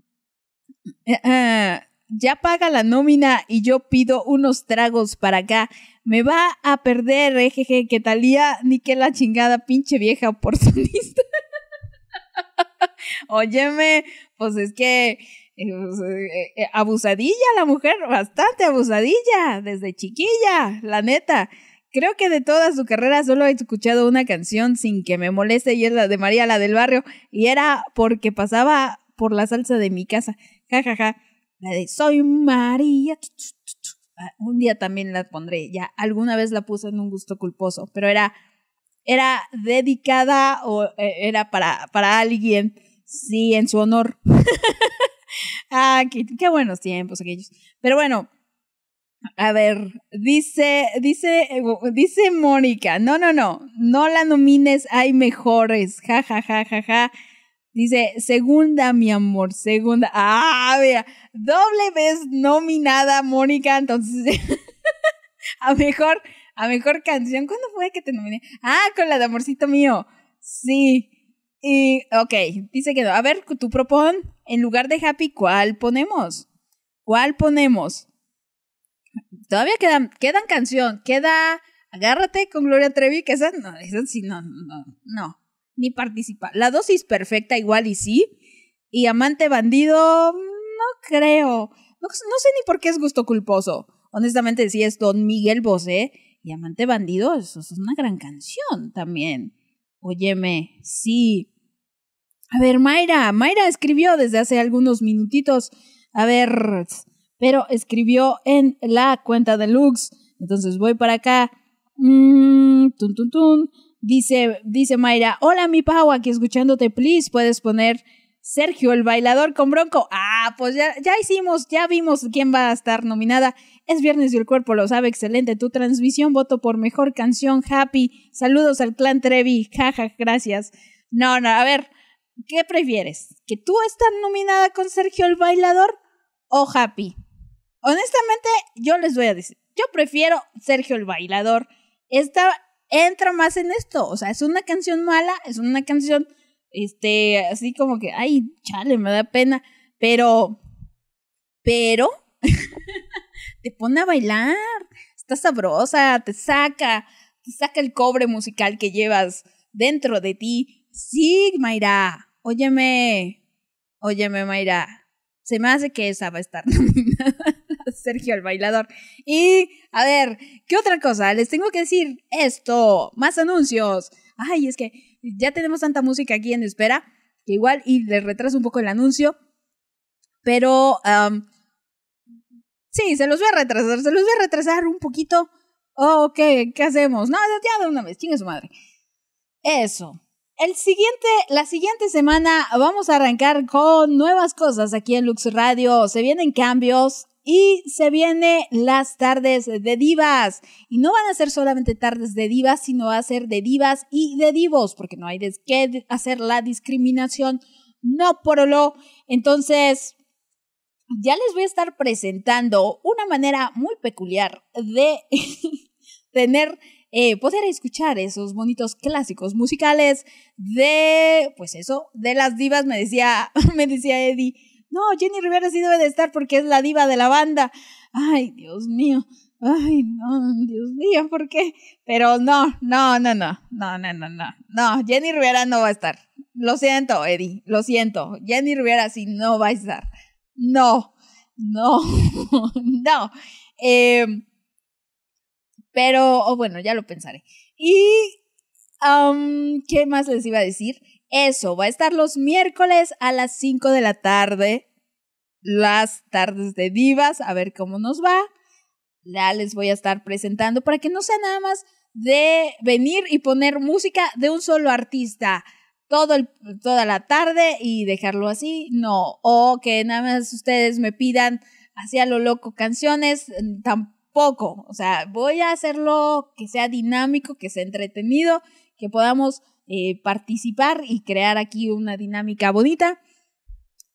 eh, eh, ya paga la nómina y yo pido unos tragos para acá. Me va a perder, ejeje, que talía ni que la chingada pinche vieja oportunista. Óyeme, pues es que eh, pues, eh, eh, abusadilla la mujer, bastante abusadilla, desde chiquilla, la neta. Creo que de toda su carrera solo he escuchado una canción sin que me moleste y es la de María, la del barrio, y era porque pasaba por la salsa de mi casa. Ja, ja, ja. La de Soy María. Ah, Un día también la pondré. Ya alguna vez la puse en un gusto culposo, pero era, era dedicada o eh, era para, para alguien. Sí, en su honor. ah, qué, qué buenos tiempos aquellos. Pero bueno, a ver, dice, dice, dice Mónica, no, no, no, no la nomines, hay mejores, ja, ja, ja, ja, ja. Dice, segunda, mi amor, segunda. Ah, mira, doble vez nominada, Mónica, entonces, a mejor, a mejor canción. ¿Cuándo fue que te nominé? Ah, con la de Amorcito Mío. Sí. Y, ok, dice que no. A ver, tú propon, en lugar de Happy, ¿cuál ponemos? ¿Cuál ponemos? Todavía quedan, quedan canción, queda Agárrate con Gloria Trevi, que esa no, esa sí, no, no, no, ni participa. La dosis perfecta igual y sí. Y Amante Bandido, no creo. No, no sé ni por qué es gusto culposo. Honestamente, sí es Don Miguel Bosé. Y Amante Bandido, eso es una gran canción también. Óyeme, sí. A ver, Mayra, Mayra escribió desde hace algunos minutitos. A ver, pero escribió en la cuenta de Lux. Entonces voy para acá. Mm, tun, tun, tun. Dice, dice Mayra, hola mi Pau, aquí escuchándote, please, puedes poner Sergio el bailador con Bronco. Ah, pues ya, ya hicimos, ya vimos quién va a estar nominada. Es viernes y el cuerpo lo sabe, excelente. Tu transmisión, voto por mejor canción, happy. Saludos al clan Trevi, jaja, gracias. No, no, a ver, ¿qué prefieres? ¿Que tú estás nominada con Sergio el bailador o happy? Honestamente, yo les voy a decir, yo prefiero Sergio el bailador. Esta entra más en esto, o sea, es una canción mala, es una canción, este, así como que, ay, chale, me da pena, pero, pero, te pone a bailar, está sabrosa, te saca, te saca el cobre musical que llevas dentro de ti. Sí, Mayra, óyeme, óyeme, Mayra, se me hace que esa va a estar nominada. Sergio el bailador. Y, a ver, ¿qué otra cosa? Les tengo que decir esto, más anuncios. Ay, es que ya tenemos tanta música aquí en espera, que igual, y les retraso un poco el anuncio, pero, am, sí, se los voy a retrasar, se los voy a retrasar un poquito. Oh, ¿qué? ¿Qué hacemos? No, ya de una vez, chingue su madre. Eso. El siguiente, la siguiente semana vamos a arrancar con nuevas cosas aquí en Lux Radio. Se vienen cambios y se vienen las tardes de divas. Y no van a ser solamente tardes de divas, sino va a ser de divas y de divos, porque no hay qué hacer la discriminación. No por lo. Entonces, ya les voy a estar presentando una manera muy peculiar de tener, eh, poder escuchar esos bonitos clásicos musicales de, pues eso, de las divas, me decía, me decía Eddie, no, Jenny Rivera sí debe de estar porque es la diva de la banda. Ay, Dios mío. Ay, no, Dios mío, ¿por qué? Pero no, no, no, no, no, no, no, no. No, Jenny Rivera no va a estar. Lo siento, Eddie, lo siento. Jenny Rivera sí no va a estar. No, no, no. Em, pero, oh, bueno, ya lo pensaré. Y, um, ¿qué más les iba a decir? Eso, va a estar los miércoles a las 5 de la tarde. Las tardes de divas, a ver cómo nos va. Ya les voy a estar presentando para que no sea nada más de venir y poner música de un solo artista todo toda la tarde y dejarlo así. No, o que nada más ustedes me pidan así a lo loco canciones, mm, tampoco. O sea, voy a hacerlo que sea dinámico, que sea entretenido, que podamos eh, participar y crear aquí una dinámica bonita.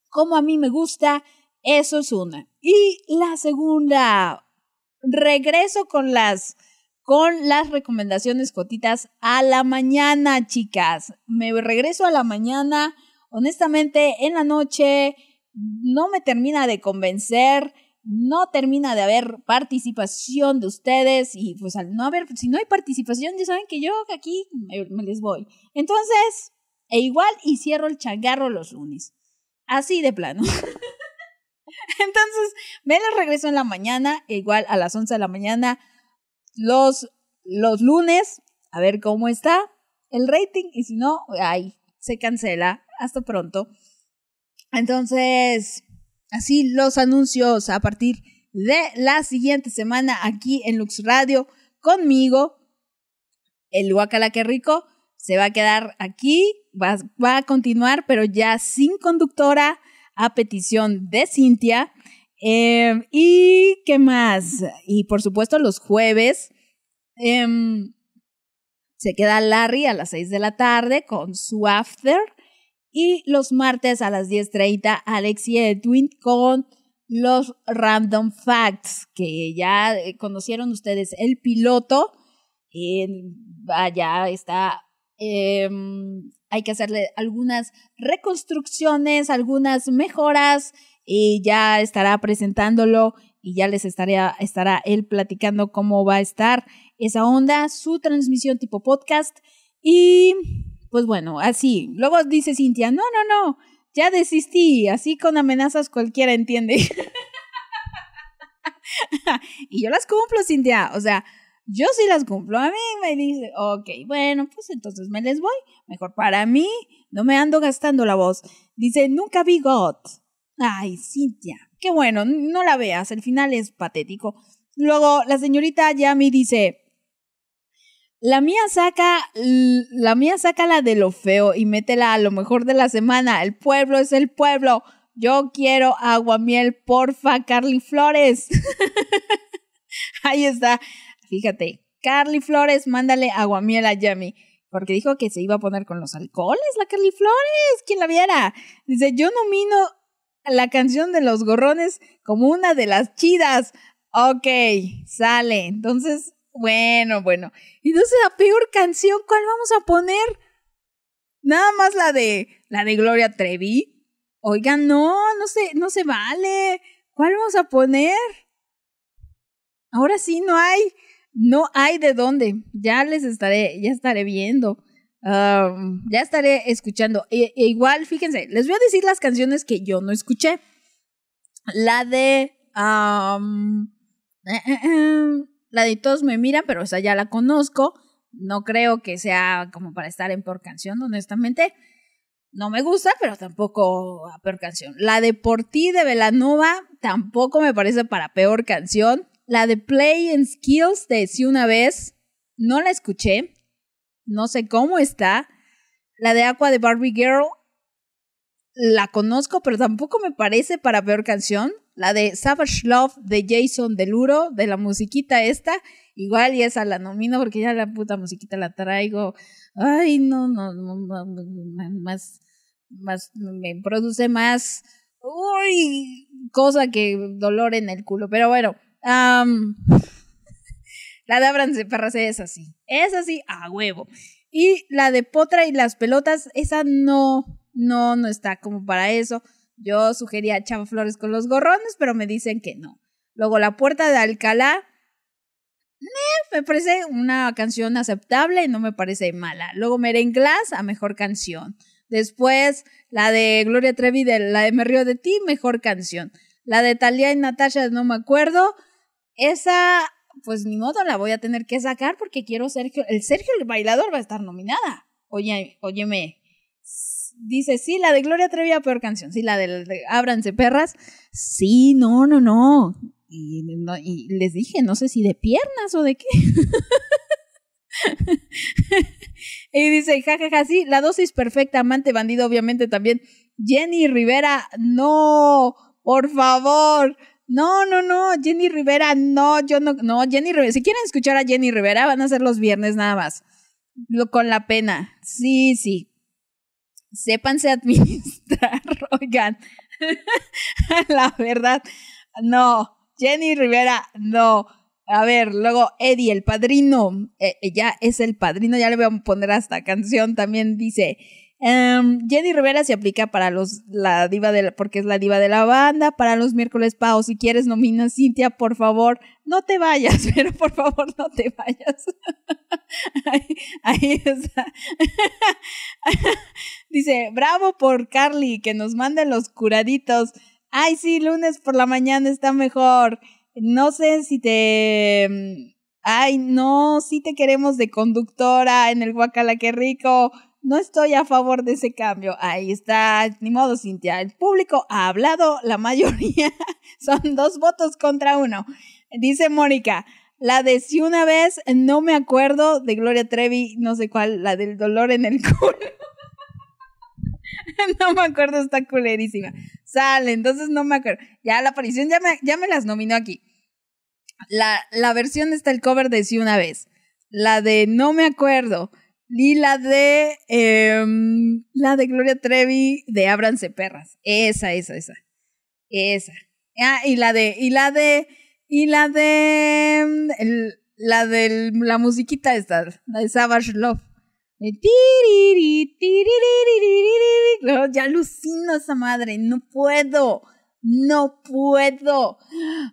Como a mí me gusta, eso es una. Y la segunda, regreso con las con las recomendaciones cotitas a la mañana, chicas. Me regreso a la mañana. Honestamente, en la noche no me termina de convencer, no termina de haber participación de ustedes y pues al no haber, si no hay participación, ya saben que yo aquí me, les voy. Entonces, e igual y cierro el changarro los lunes. Así de plano. Entonces, me les regreso en la mañana, e igual a las 11 de la mañana, los, los lunes, a ver cómo está el rating y si no, ay, se cancela. Hasta pronto. Entonces, así los anuncios a partir de la siguiente semana aquí en Lux Radio conmigo. El Guacala que rico se va a quedar aquí, va, va a continuar, pero ya sin conductora a petición de Cintia. Eh, ¿Y qué más? Y por supuesto los jueves em, se queda Larry a las 6 de la tarde con su after. Y los martes a las 10.30 Alex y Edwin con los Random Facts, que ya eh, conocieron ustedes el piloto. Eh, ya está em, hay que hacerle algunas reconstrucciones, algunas mejoras y ya estará presentándolo y ya les estará, estará él platicando cómo va a estar esa onda, su transmisión tipo podcast y pues bueno, así. Luego dice Cintia, no, no, no, ya desistí, así con amenazas cualquiera entiende. y yo las cumplo, Cintia, o sea, yo sí las cumplo. A mí me dice, ok, bueno, pues entonces me les voy. Mejor para mí, no me ando gastando la voz. Dice, nunca vi God. Ay, Cintia, qué bueno, no la veas, el final es patético. Luego la señorita Yami dice, la mía saca, la mía saca la de lo feo y métela a lo mejor de la semana. El pueblo es el pueblo. Yo quiero aguamiel, porfa, Carly Flores. Ahí está. Fíjate, Carly Flores, mándale aguamiel a Yami. Porque dijo que se iba a poner con los alcoholes, la Carly Flores. ¿Quién la viera? Dice, yo nomino la canción de los gorrones como una de las chidas. Ok, sale. Entonces, bueno, bueno. Y entonces la peor canción, ¿cuál vamos a poner? Nada más la de la de Gloria Trevi. Oigan, no, no se, no se vale. ¿Cuál vamos a poner? Ahora sí no hay, no hay de dónde. Ya les estaré, ya estaré viendo. Ya estaré escuchando. E, e igual, fíjense, les voy a decir las canciones que yo no escuché. La de eh, eh, eh, la de Todos me miran, pero esa ya la conozco. No creo que sea como para estar en peor canción, honestamente. No me gusta, pero tampoco a peor canción. La de Por ti de Velanova tampoco me parece para peor canción. La de Play and Skills de Si una vez, no la escuché. No sé cómo está. La de Aqua de Barbie Girl, la conozco, pero tampoco me parece para peor canción. La de Savage Love de Jason Deluro, de la musiquita esta, igual y esa la nomino porque ya la puta musiquita la traigo. Ay, no, no, no, no, más, más, me produce más, uy, cosa que dolor en el culo. Pero bueno, la de Abranse Perras es así, es así a huevo. Y la de Potra y las pelotas, esa no, no, no está como para eso. Yo sugería Chava Flores con los gorrones, pero me dicen que no. Luego La Puerta de Alcalá, eh, me parece una canción aceptable y no me parece mala. Luego Merenglás a mejor canción. Después la de Gloria Trevi, de, la de Me Río de Ti, mejor canción. La de Talía y Natasha, no me acuerdo. Esa, pues ni modo, la voy a tener que sacar porque quiero Sergio. El Sergio el bailador va a estar nominada. Oye, óyeme. Dice, sí, la de Gloria Trevi peor canción. Sí, la de, de Ábranse Perras. Sí, no, no, no. Y, les dije, no sé si de piernas o de qué. y dice, jajaja, sí, la dosis perfecta, amante bandido, obviamente también. Jenny Rivera, no, por favor. No, no, no, Jenny Rivera, no, yo no, no, Jenny Rivera. Si quieren escuchar a Jenny Rivera, van a ser los viernes nada más. Con la pena. Sí, sí. Sépanse administrar, oigan. la verdad, no. Jenny Rivera, no. A ver, luego Eddie, el padrino. Eh, ya es el padrino, ya le voy a poner hasta canción. También dice. Em, Jenny Rivera se aplica para los la diva de la, porque es la diva de la banda, para los miércoles Pau, si quieres nomina Cintia, por favor, no te vayas, pero por favor no te vayas. ahí, ahí está. Dice, bravo por Carly, que nos mande los curaditos. Ay, sí, lunes por la mañana está mejor. No sé si te... mm, Ay, no, sí te queremos de conductora en el Guacala, qué rico. No estoy a favor de ese cambio. Ahí está, ni modo, Cintia. El público ha hablado, la mayoría son dos votos contra uno. Dice Mónica, la de si una vez, no me acuerdo de Gloria Trevi, no sé cuál, la del dolor en el culo. no me acuerdo, está culerísima. Sale, entonces no me acuerdo. Ya la aparición ya me, las nominó aquí. La, la versión está el cover de Sí una vez. La de No me acuerdo. Y la de em, la de Gloria Trevi de Ábranse Perras. Esa, esa, esa. Esa. Ah, y la de, y la de, y la de la de la musiquita esta, la de Savage Love. No, Ya alucino esa madre, no puedo. No puedo.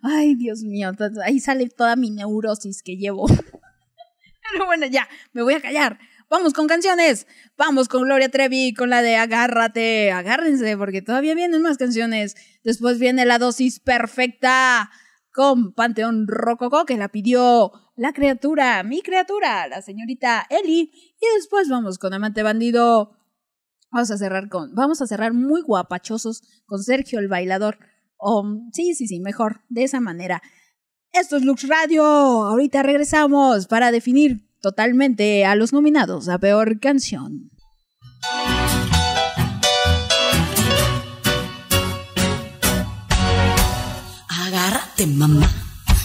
Ay, Dios mío, ahí sale toda mi neurosis que llevo. Pero bueno, ya, me voy a callar. Vamos con canciones. Vamos con Gloria Trevi, con la de Agárrate. Agárrense, porque todavía vienen más canciones. Después viene la dosis perfecta con Panteón Rococó, que la pidió la criatura, mi criatura, la señorita Eli. Y después vamos con Amante Bandido. Vamos a cerrar con, vamos a cerrar muy guapachosos con Sergio el bailador. Um, sí, sí, sí, mejor, de esa manera. Esto es Lux Radio. Ahorita regresamos para definir totalmente a los nominados a peor canción. Agárrate, mamá,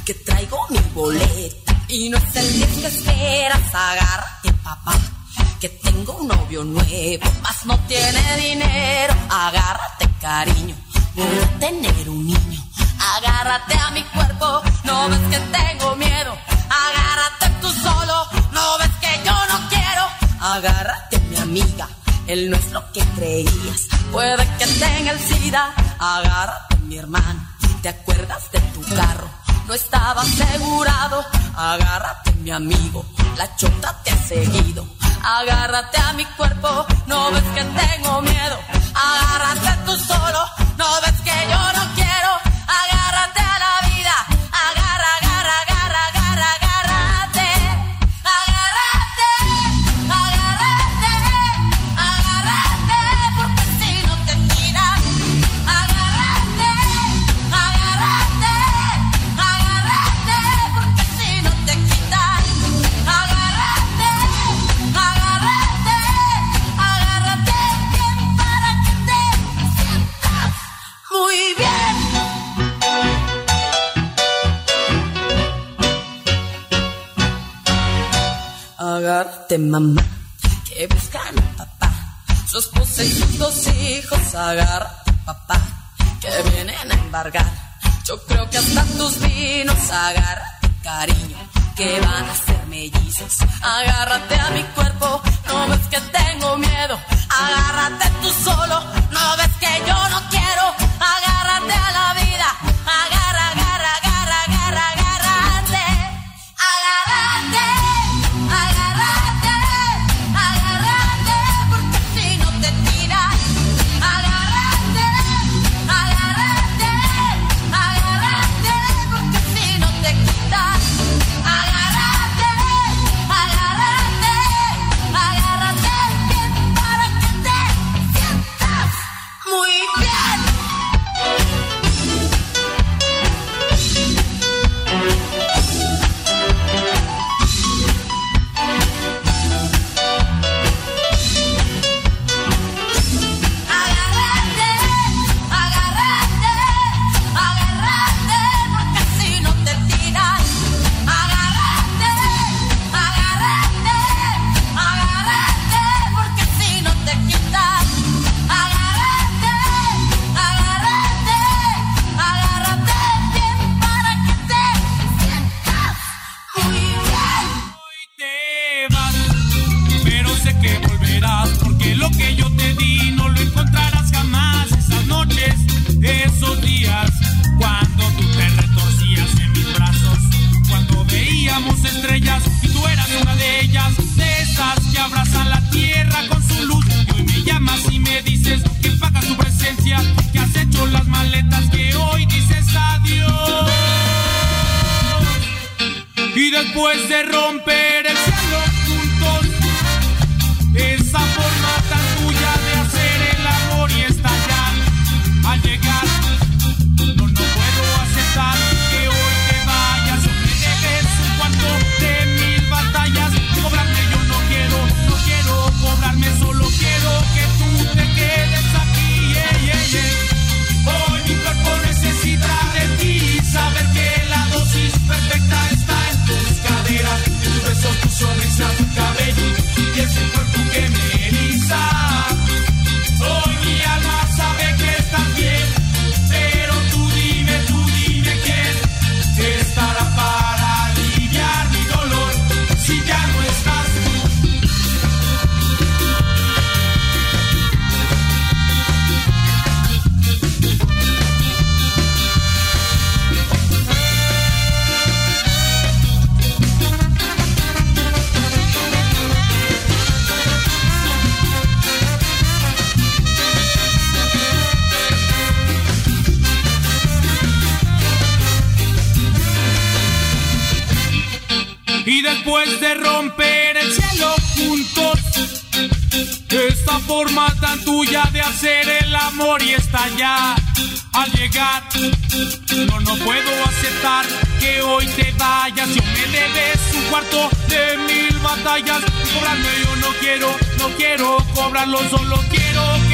que traigo mi boleto. Y no es el día que esperas, agárrate, papá, que tengo un novio nuevo, más no tiene dinero. Agárrate, cariño, voy a tener un niño. Agárrate a mi cuerpo, no ves que tengo miedo. Agárrate tú solo, no ves que yo no quiero. Agárrate, mi amiga, él no es lo que creías. Puede que tenga el SIDA. Agárrate, mi hermano, ¿te acuerdas de tu carro? No estaba asegurado. Agárrate, mi amigo, la chota te ha seguido. Agárrate a mi cuerpo, no ves que tengo miedo. Agárrate tú solo, no ves que yo no quiero. Agárrate a agárrate mamá, que buscan a papá. Sus dos hijos, agárrate papá, que vienen a embargar. Yo creo que hasta tus vinos, agárrate cariño, que van a ser mellizos. Agárrate a mi cuerpo, no ves que tengo miedo. Agárrate tú solo, no ves que yo no quiero. Agárrate a la vida, agarra, abrazan la tierra con su luz. Y hoy me llamas y me dices que pagas tu presencia, que has hecho las maletas, que hoy dices adiós. Y después de romper el cielo después de romper el cielo juntos, esta forma tan tuya de hacer el amor y estallar al llegar. No, no puedo aceptar que hoy te vayas. Yo me debes un cuarto de mil batallas. Cobrarme yo no quiero, no quiero cobrarlo, solo quiero que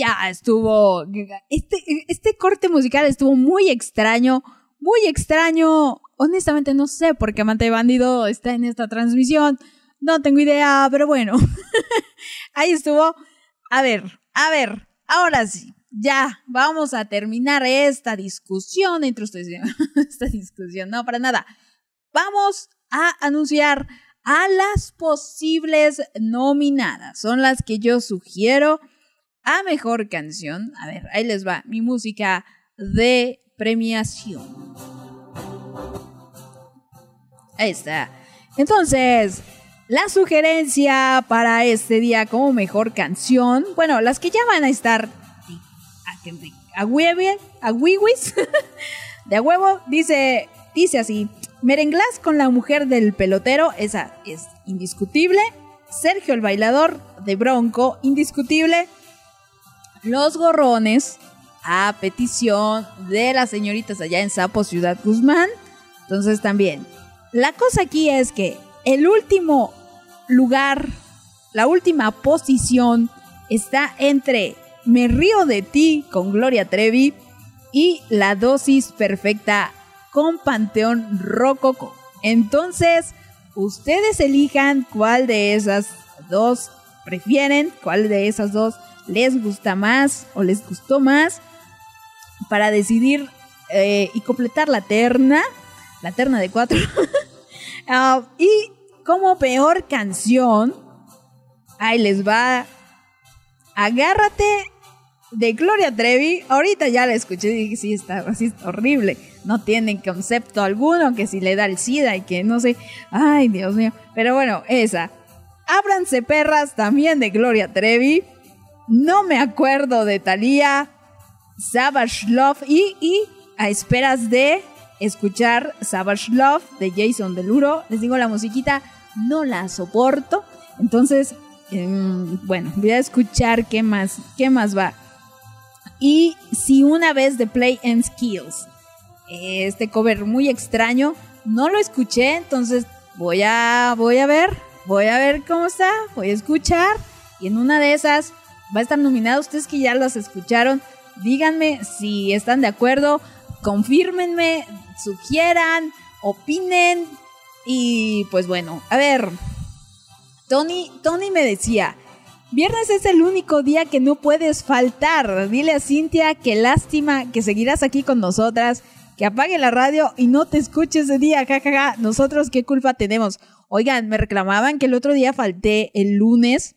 Ya estuvo. Este, este corte musical estuvo muy extraño. Muy extraño. Honestamente, no sé por qué Amante Bandido está en esta transmisión. No tengo idea, pero bueno. Ahí estuvo. A ver, a ver. Ahora sí. Ya, vamos a terminar esta discusión entre ustedes. esta discusión, no, para nada. Vamos a anunciar a las posibles nominadas. Son las que yo sugiero a mejor canción. A ver, ahí les va mi música de premiación. Ahí está. Entonces, la sugerencia para este día como mejor canción, bueno, las que ya van a estar a, hueve- a huiwis, de a huevo, dice, dice así, Merenglás con la mujer del pelotero, esa es indiscutible. Sergio el bailador de Bronco, indiscutible. Los gorrones, a petición de las señoritas allá en Sapo, Ciudad Guzmán. Entonces también, la cosa aquí es que el último lugar, la última posición está entre Me río de ti con Gloria Trevi y La dosis perfecta con Panteón Rococo. Entonces, Ustedes elijan cuál de esas dos prefieren, cuál de esas dos les gusta más o les gustó más para decidir eh, y completar la terna, la terna de cuatro. Ah, y como peor canción, ahí les va. Agárrate de Gloria Trevi. Ahorita ya la escuché y dije, sí, está, así está horrible. No tienen concepto alguno, que si le da el SIDA y que no sé. Ay, Dios mío. Pero bueno, esa. Ábranse perras también de Gloria Trevi. No me acuerdo de Thalía. Savage Love y, y a esperas de escuchar Savage Love de Jason Deluro. Les digo, la musiquita no la soporto. Entonces, em, bueno, voy a escuchar qué más, qué más va. Y si una vez de Play and Skills, este cover muy extraño, no lo escuché, entonces voy a, voy a ver, voy a ver cómo está, voy a escuchar y en una de esas va a estar nominado. Ustedes que ya las escucharon, díganme si están de acuerdo, confírmenme, sugieran, opinen y pues bueno, a ver, Tony, Tony me decía, viernes es el único día que no puedes faltar. Dile a Cintia que lástima que seguirás aquí con nosotras, que apague la radio y no te escuche ese día, jajaja. Nosotros qué culpa tenemos. Oigan, me reclamaban que el otro día falté el lunes.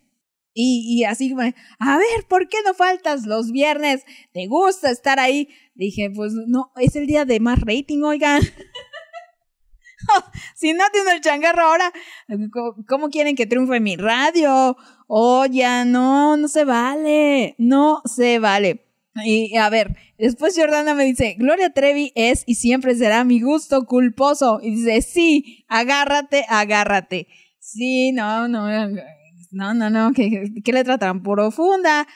Y, y así, a ver, ¿por qué no faltas los viernes? ¿Te gusta estar ahí? Dije, pues no, es el día de más rating, oigan. si no tiene el changarro ahora, ¿cómo- ¿cómo quieren que triunfe mi radio? Oye, no, no se vale, no se vale. Y a ver, después Jordana me dice, Gloria Trevi es y siempre será mi gusto culposo. Y dice, sí, agárrate, agárrate. Sí, no, no, no, no, no, qué, qué letra tan profunda.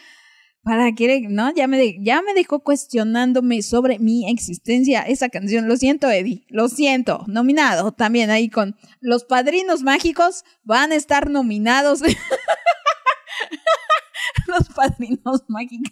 ¿Para qué? No, ya me, de- ya me dejó cuestionándome sobre mi existencia esa canción. Lo siento, Eddie. Lo siento. Nominado también ahí con Los Padrinos Mágicos. Van a estar nominados. Los Padrinos Mágicos.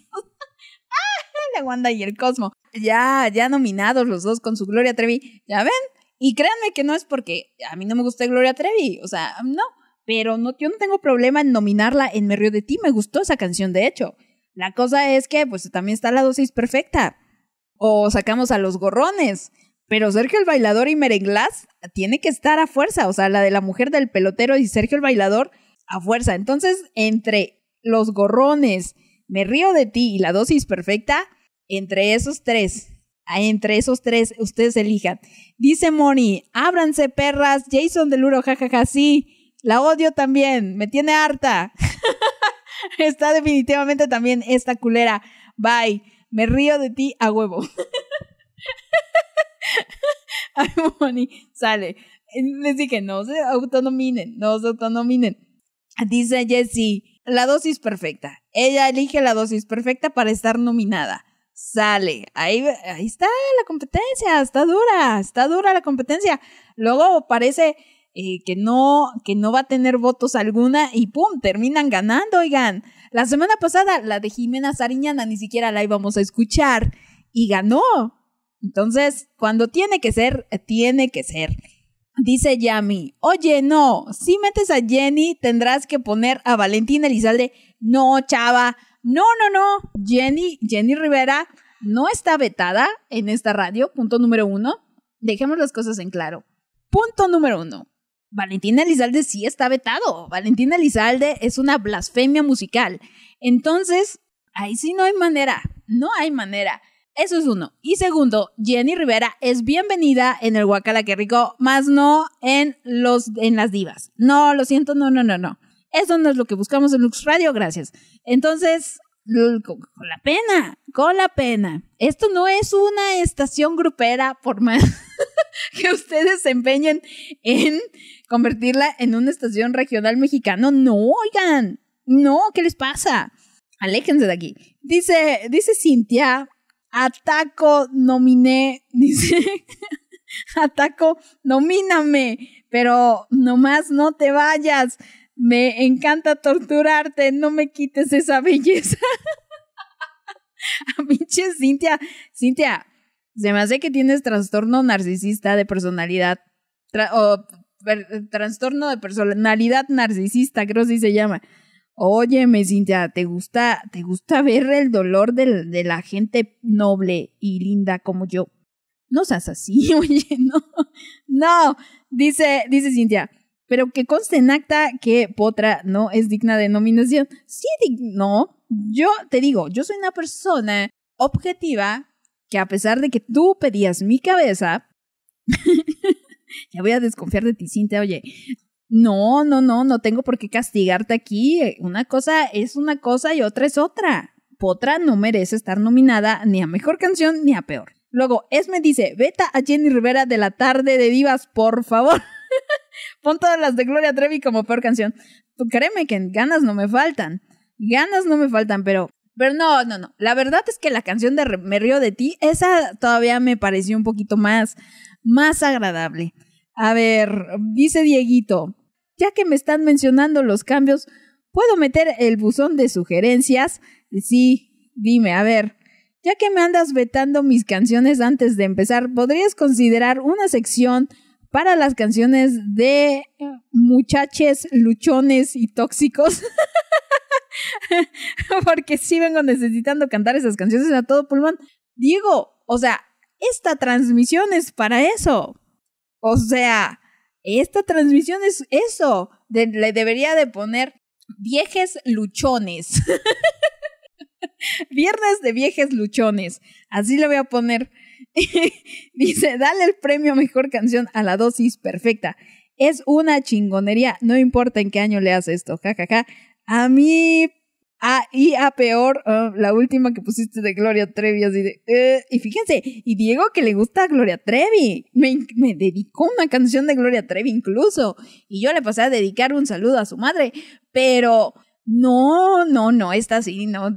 la Wanda y el Cosmo. Ya, ya nominados los dos con su Gloria Trevi. ¿Ya ven? Y créanme que no es porque a mí no me gusta Gloria Trevi. O sea, no. Pero no, yo no tengo problema en nominarla en Me Río de Ti. Me gustó esa canción, de hecho. La cosa es que, pues, también está la dosis perfecta. O sacamos a los gorrones. Pero Sergio el Bailador y Merenglás tiene que estar a fuerza. O sea, la de la mujer del pelotero y Sergio el Bailador a fuerza. Entonces, entre los gorrones, Me Río de Ti y la dosis perfecta, entre esos tres, ah, entre esos tres, ustedes elijan. Dice Moni, ábranse perras, Jason Deluro, jajaja, sí. La odio también, me tiene harta. Está definitivamente también esta culera. Bye. Me río de ti a huevo. Ay, Moni, sale. Les dije, no se autonominen, no se autonominen. Dice Jessie, la dosis perfecta. Ella elige la dosis perfecta para estar nominada. Sale. Ahí, ahí está la competencia. Está dura. Está dura la competencia. Luego parece eh, que, no, que no va a tener votos alguna y ¡pum! Terminan ganando, oigan. La semana pasada, la de Jimena Sariñana ni siquiera la íbamos a escuchar y ganó. Entonces, cuando tiene que ser, tiene que ser. Dice Yami, oye, no, si metes a Jenny, tendrás que poner a Valentina Elizalde. No, chava, no, no, no. Jenny, Jenny Rivera no está vetada en esta radio, punto número uno. Dejemos las cosas en claro. Punto número uno. Valentina Elizalde sí está vetado. Valentina Elizalde es una blasfemia musical. Entonces, ahí sí no hay manera. No hay manera. Eso es uno. Y segundo, Jenny Rivera es bienvenida en el Guacala que rico, más no en los en las divas. No, lo siento, no, no, no, no. Eso no es lo que buscamos en Lux Radio, gracias. Entonces, con, con la pena, con la pena. Esto no es una estación grupera, por más que ustedes se empeñen en convertirla en una estación regional mexicano. No, oigan, no, ¿qué les pasa? Aléjense de aquí. Dice, dice Cintia, ataco, nominé, dice, ataco, nomíname, pero nomás no te vayas. Me encanta torturarte, no me quites esa belleza. A pinche Cintia, Cintia, se me hace que tienes trastorno narcisista de personalidad. O trastorno de personalidad narcisista, creo que se llama. Óyeme, Cintia, ¿te gusta, te gusta ver el dolor de la gente noble y linda como yo? No seas así, oye, no. No, dice, dice Cintia. Pero que conste en acta que Potra no es digna de nominación. Sí, no. Yo te digo, yo soy una persona objetiva que a pesar de que tú pedías mi cabeza, ya voy a desconfiar de ti, Cintia, oye. No, no, no, no tengo por qué castigarte aquí. Una cosa es una cosa y otra es otra. Potra no merece estar nominada ni a mejor canción ni a peor. Luego, Esme dice, veta a Jenny Rivera de la tarde de divas, por favor. Pon todas las de Gloria Trevi como peor canción. Tú créeme que ganas no me faltan. Ganas no me faltan, pero... Pero no, no, no. La verdad es que la canción de Me río de ti, esa todavía me pareció un poquito más, más agradable. A ver, dice Dieguito, ya que me están mencionando los cambios, ¿puedo meter el buzón de sugerencias? Sí, dime, a ver, ya que me andas vetando mis canciones antes de empezar, ¿podrías considerar una sección para las canciones de muchaches, luchones y tóxicos? Porque sí vengo necesitando cantar esas canciones a todo pulmón. Diego, o sea, esta transmisión es para eso. O sea, esta transmisión es eso. De- le debería de poner viejes luchones. Viernes de viejes luchones. Así le voy a poner. Dice, dale el premio mejor canción a la dosis perfecta. Es una chingonería. No importa en qué año leas esto. Ja, ja, ja. A mí. A, y a peor, ah, la última que pusiste de Gloria Trevi, así de, eh, y fíjense, y Diego que le gusta a Gloria Trevi, me, dedicó una canción de Gloria Trevi incluso, y yo le pasé a dedicar un saludo a su madre, pero no, no, no, esta sí, no,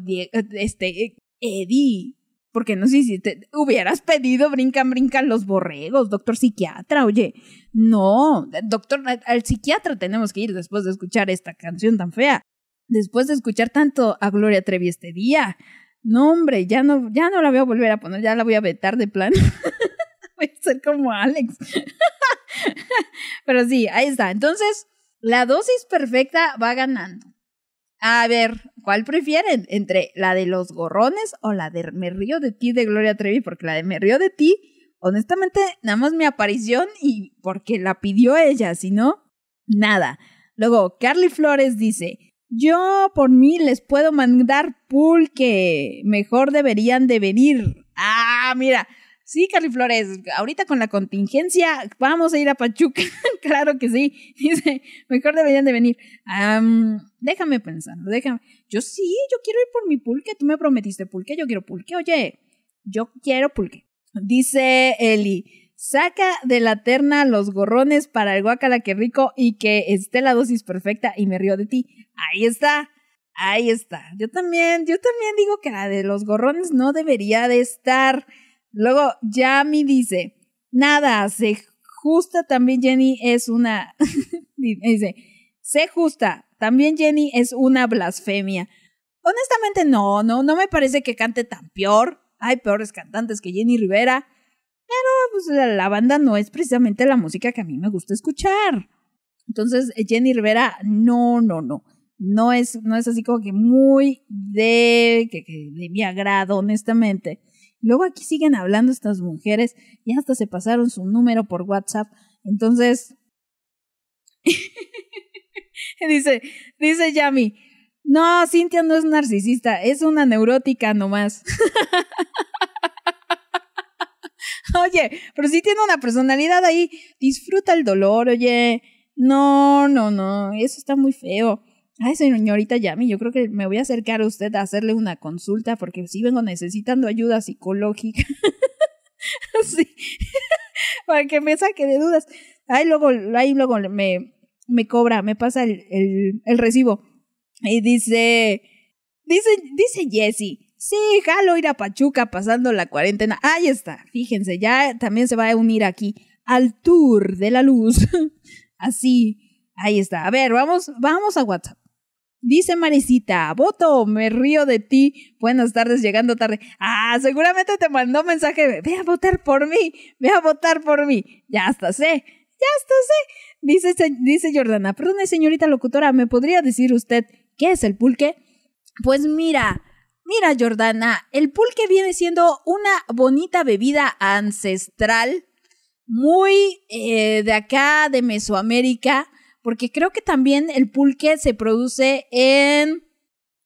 este, Eddie, porque no sé si te hubieras pedido brincan, brincan los borregos, doctor psiquiatra, oye, no, doctor, al psiquiatra tenemos que ir después de escuchar esta canción tan fea después de escuchar tanto a Gloria Trevi este día. No, hombre, ya no, ya no la voy a volver a poner, ya la voy a vetar de plan. voy a ser como Alex. Pero sí, ahí está. Entonces, la dosis perfecta va ganando. A ver, ¿cuál prefieren? ¿Entre la de los gorrones o la de Me río de ti de Gloria Trevi? Porque la de Me río de ti, honestamente, nada más mi aparición y porque la pidió ella, si no, nada. Luego, Carly Flores dice, yo por mí les puedo mandar pulque, mejor deberían de venir. Ah, mira, sí, Carly Flores, ahorita con la contingencia vamos a ir a Pachuca, claro que sí, dice, mejor deberían de venir. Am, déjame pensar, déjame. Yo sí, yo quiero ir por mi pulque, tú me prometiste pulque, yo quiero pulque, oye, yo quiero pulque. Dice Eli, saca de la terna los gorrones para el guacala que rico y que esté la dosis perfecta y me río de ti. Ahí está, ahí está. Yo también, yo también digo que la de los gorrones no debería de estar. Luego, Yami dice, nada, se justa también Jenny es una, dice, sé justa, también Jenny es una blasfemia. Honestamente no, no, no me parece que cante tan peor. Hay peores cantantes que Jenny Rivera. Pero pues la, la banda no es precisamente la música que a mí me gusta escuchar. Entonces, Jenny Rivera, no, no, no. No es, no es así como que muy de, que, mi agrado, honestamente. Luego aquí siguen hablando estas mujeres y hasta se pasaron su número por WhatsApp. Entonces, dice, dice Yami, no, Cintia no es narcisista, es una neurótica nomás. Oye, pero sí tiene una personalidad ahí. Disfruta el dolor, oye. No, no, no. Eso está muy feo. Ay, señorita Yami, yo creo que me voy a acercar a usted a hacerle una consulta porque sí vengo necesitando ayuda psicológica. sí. Para que me saque de dudas. Ahí luego, ahí luego me, me cobra, me pasa el, el, el recibo. Y dice, dice, dice Jessie, sí, jalo ir a Pachuca pasando la cuarentena. Ahí está, fíjense, ya también se va a unir aquí al tour de la luz. Así, ahí está. A ver, vamos, vamos a WhatsApp. Dice Marisita, voto, me río de ti. Buenas tardes, llegando tarde. Ah, seguramente te mandó mensaje, ve a votar por mí, ve a votar por mí. Ya hasta sé, ya hasta sé. dice, dice Jordana, perdone señorita locutora, ¿me podría decir usted qué es el pulque? Pues mira, mira Jordana, el pulque viene siendo una bonita bebida ancestral, muy eh, de acá, de Mesoamérica, porque creo que también el pulque se produce en,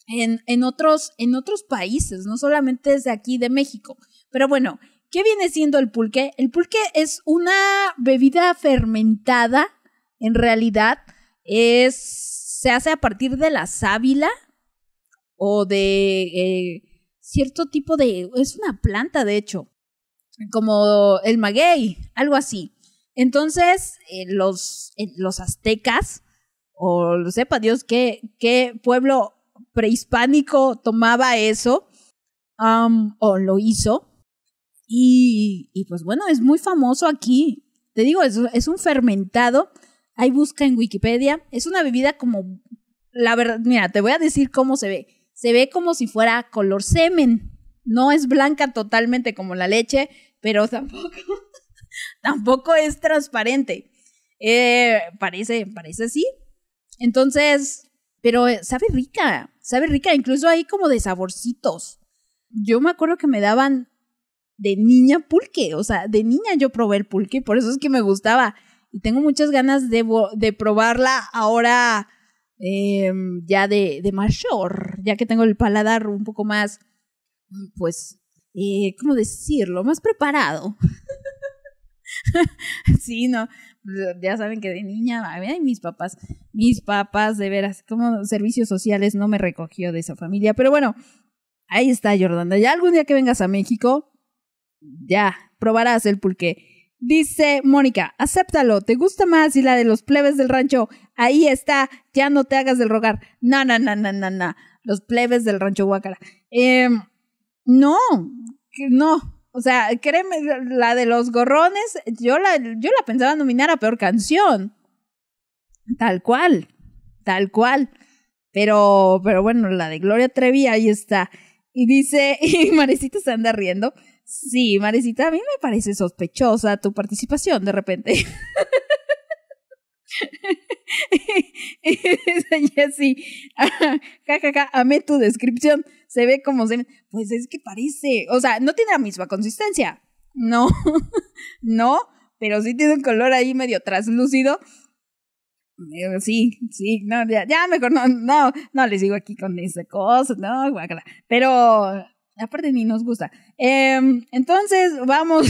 en, en otros, en otros países, no solamente desde aquí de México. Pero bueno, ¿qué viene siendo el pulque? El pulque es una bebida fermentada, en realidad, es, se hace a partir de la sábila o de eh, cierto tipo de... es una planta, de hecho, como el maguey, algo así. Entonces, eh, los, eh, los aztecas, o lo sepa Dios qué, qué pueblo prehispánico tomaba eso, o lo hizo, y, y pues bueno, es muy famoso aquí. Te digo, es, es un fermentado. Ahí busca en Wikipedia. Es una bebida como, la verdad, mira, te voy a decir cómo se ve. Se ve como si fuera color semen. No es blanca totalmente como la leche, pero tampoco, tampoco es transparente. Eh, parece, parece así. Entonces, pero eh, sabe rica, sabe rica, incluso hay como de saborcitos. Yo me acuerdo que me daban de niña pulque, o sea, de niña yo probé el pulque, por eso es que me gustaba. Y tengo muchas ganas de, de probarla ahora eh, ya de, de mayor, ya que tengo el paladar un poco más, pues, eh, ¿cómo decirlo? Más preparado. sí, no, ya saben que de niña, ay, mis papás, mis papás, de veras, como servicios sociales no me recogió de esa familia, pero bueno, ahí está Jordana, ya algún día que vengas a México, ya, probarás el pulque. Dice Mónica, acéptalo, ¿te gusta más y la de los plebes del rancho? Ahí está, ya no te hagas del rogar. No, no, no, no, no, no. Los plebes del rancho Guacara. Eh, no, no. O sea, créeme, la de los gorrones, yo la, yo la pensaba nominar a peor canción. Tal cual, tal cual. Pero, pero bueno, la de Gloria Trevi, ahí está. Y dice, y Marecita se anda riendo. Sí, Marecita, a mí me parece sospechosa tu participación de repente. y Jessy, jajaja, amé tu descripción. Se ve como se. Pues es que parece. O sea, no tiene la misma consistencia. No, no, pero sí tiene un color ahí medio translúcido. Sí, sí, no, ya, mejor no, no, no les digo aquí con esa cosa, no. Pero aparte ni nos gusta. Em, entonces, vamos,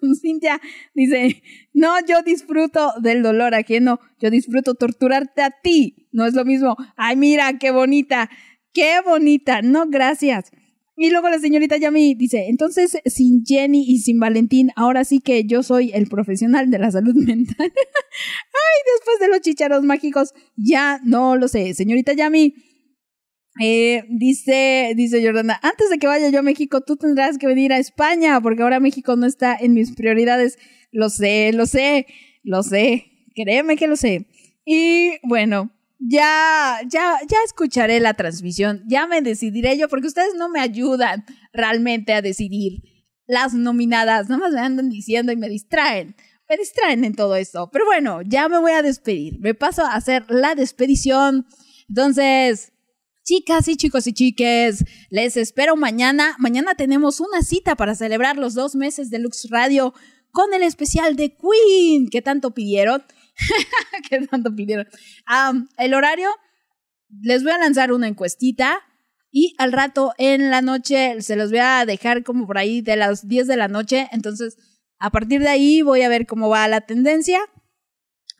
con Cintia. Dice, no, yo disfruto del dolor ajeno, yo disfruto torturarte a ti. No es lo mismo. Ay, mira, qué bonita, qué bonita. No, gracias. Y luego la señorita Yami dice, entonces sin Jenny y sin Valentín, ahora sí que yo soy el profesional de la salud mental. Ay, después de los chicharos mágicos, ya no lo sé. Señorita Yami, eh, dice, dice Jordana, antes de que vaya yo a México, tú tendrás que venir a España, porque ahora México no está en mis prioridades. Lo sé, lo sé, lo sé. Créeme que lo sé. Y bueno, ya, ya, ya escucharé la transmisión, ya me decidiré yo, porque ustedes no me ayudan realmente a decidir las nominadas, nada más me andan diciendo y me distraen, me distraen en todo esto. Pero bueno, ya me voy a despedir, me paso a hacer la despedición. Entonces, chicas y chicos y chiques, les espero mañana. Mañana tenemos una cita para celebrar los dos meses de Lux Radio con el especial de Queen que tanto pidieron. que tanto pidieron. El horario, les voy a lanzar una encuestita y al rato en la noche se los voy a dejar como por ahí de las 10 de la noche. Entonces, a partir de ahí voy a ver cómo va la tendencia.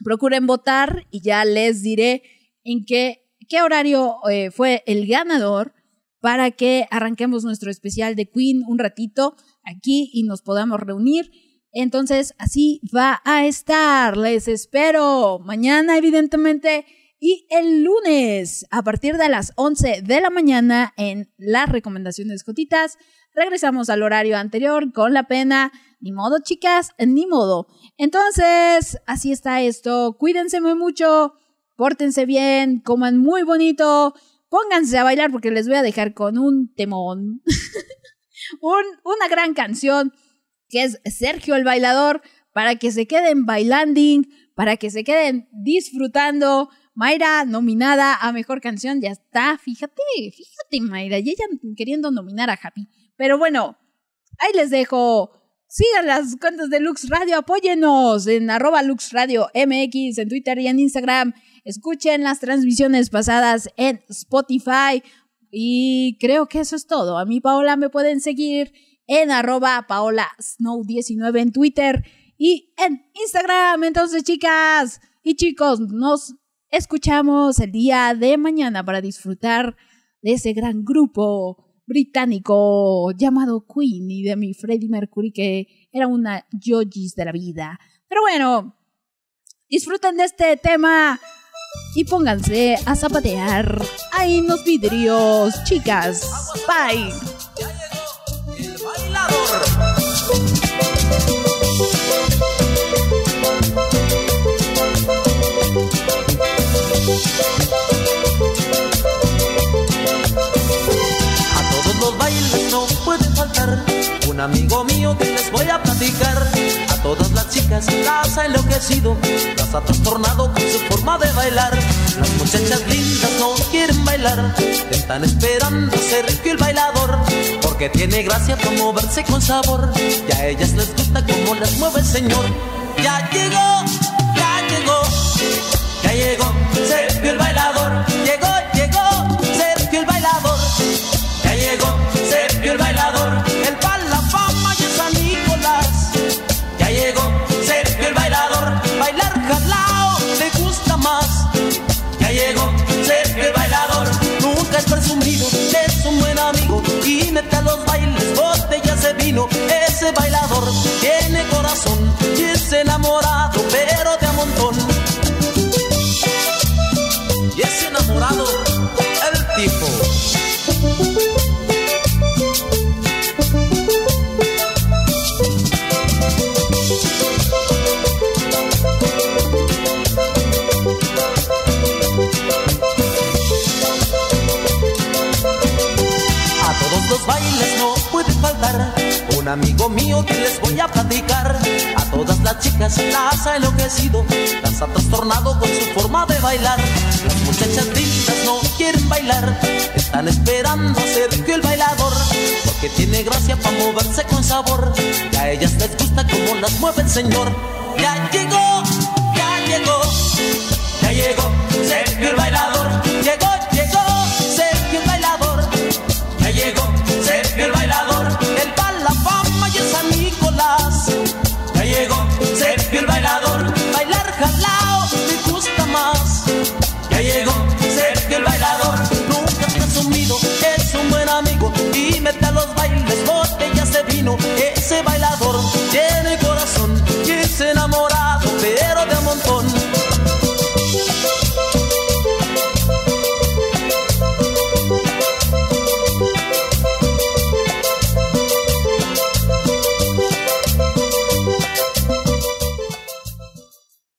Procuren votar y ya les diré en qué, qué horario eh, fue el ganador para que arranquemos nuestro especial de Queen un ratito aquí y nos podamos reunir. Entonces, así va a estar. Les espero mañana, evidentemente, y el lunes a partir de las 11 de la mañana en las recomendaciones Jotitas. Regresamos al horario anterior con la pena. Ni modo, chicas, ni modo. Entonces, así está esto. Cuídense muy mucho, pórtense bien, coman muy bonito, pónganse a bailar porque les voy a dejar con un temón. un, una gran canción que es Sergio el Bailador, para que se queden bailanding, para que se queden disfrutando. Mayra, nominada a Mejor Canción, ya está. Fíjate, fíjate, Mayra, y ella queriendo nominar a Happy. Pero bueno, ahí les dejo. Sigan las cuentas de Lux Radio, apóyenos en arroba Lux Radio MX, en Twitter y en Instagram. Escuchen las transmisiones pasadas en Spotify. Y creo que eso es todo. A mí, Paola, me pueden seguir en arroba Paola Snow19 en Twitter y en Instagram. Entonces, chicas y chicos, nos escuchamos el día de mañana para disfrutar de ese gran grupo británico llamado Queen y de mi Freddie Mercury que era una Yogis de la vida. Pero bueno, disfruten de este tema y pónganse a zapatear ahí en los vidrios, chicas. Bye. A todos los bailes no puede faltar un amigo mío que les voy a platicar. A todas las chicas las ha enloquecido, las ha trastornado con su forma de bailar. Las muchachas lindas no quieren bailar, están esperando ser el bailador, porque tiene gracia para moverse con sabor. Y a ellas les gusta cómo las mueve el señor. Ya llegó, ya llegó, ya llegó Sergio el bailador. Llegó mete a los bailes botellas de vino. Ese bailador tiene corazón y es enamorado, un amigo mío que les voy a platicar. A todas las chicas las ha enloquecido, las ha trastornado con su forma de bailar. Las muchachas lindas no quieren bailar, están esperando a Sergio el bailador, porque tiene gracia para moverse con sabor. Y a ellas les gusta como las mueve el señor. Ya llegó, ya llegó, ya llegó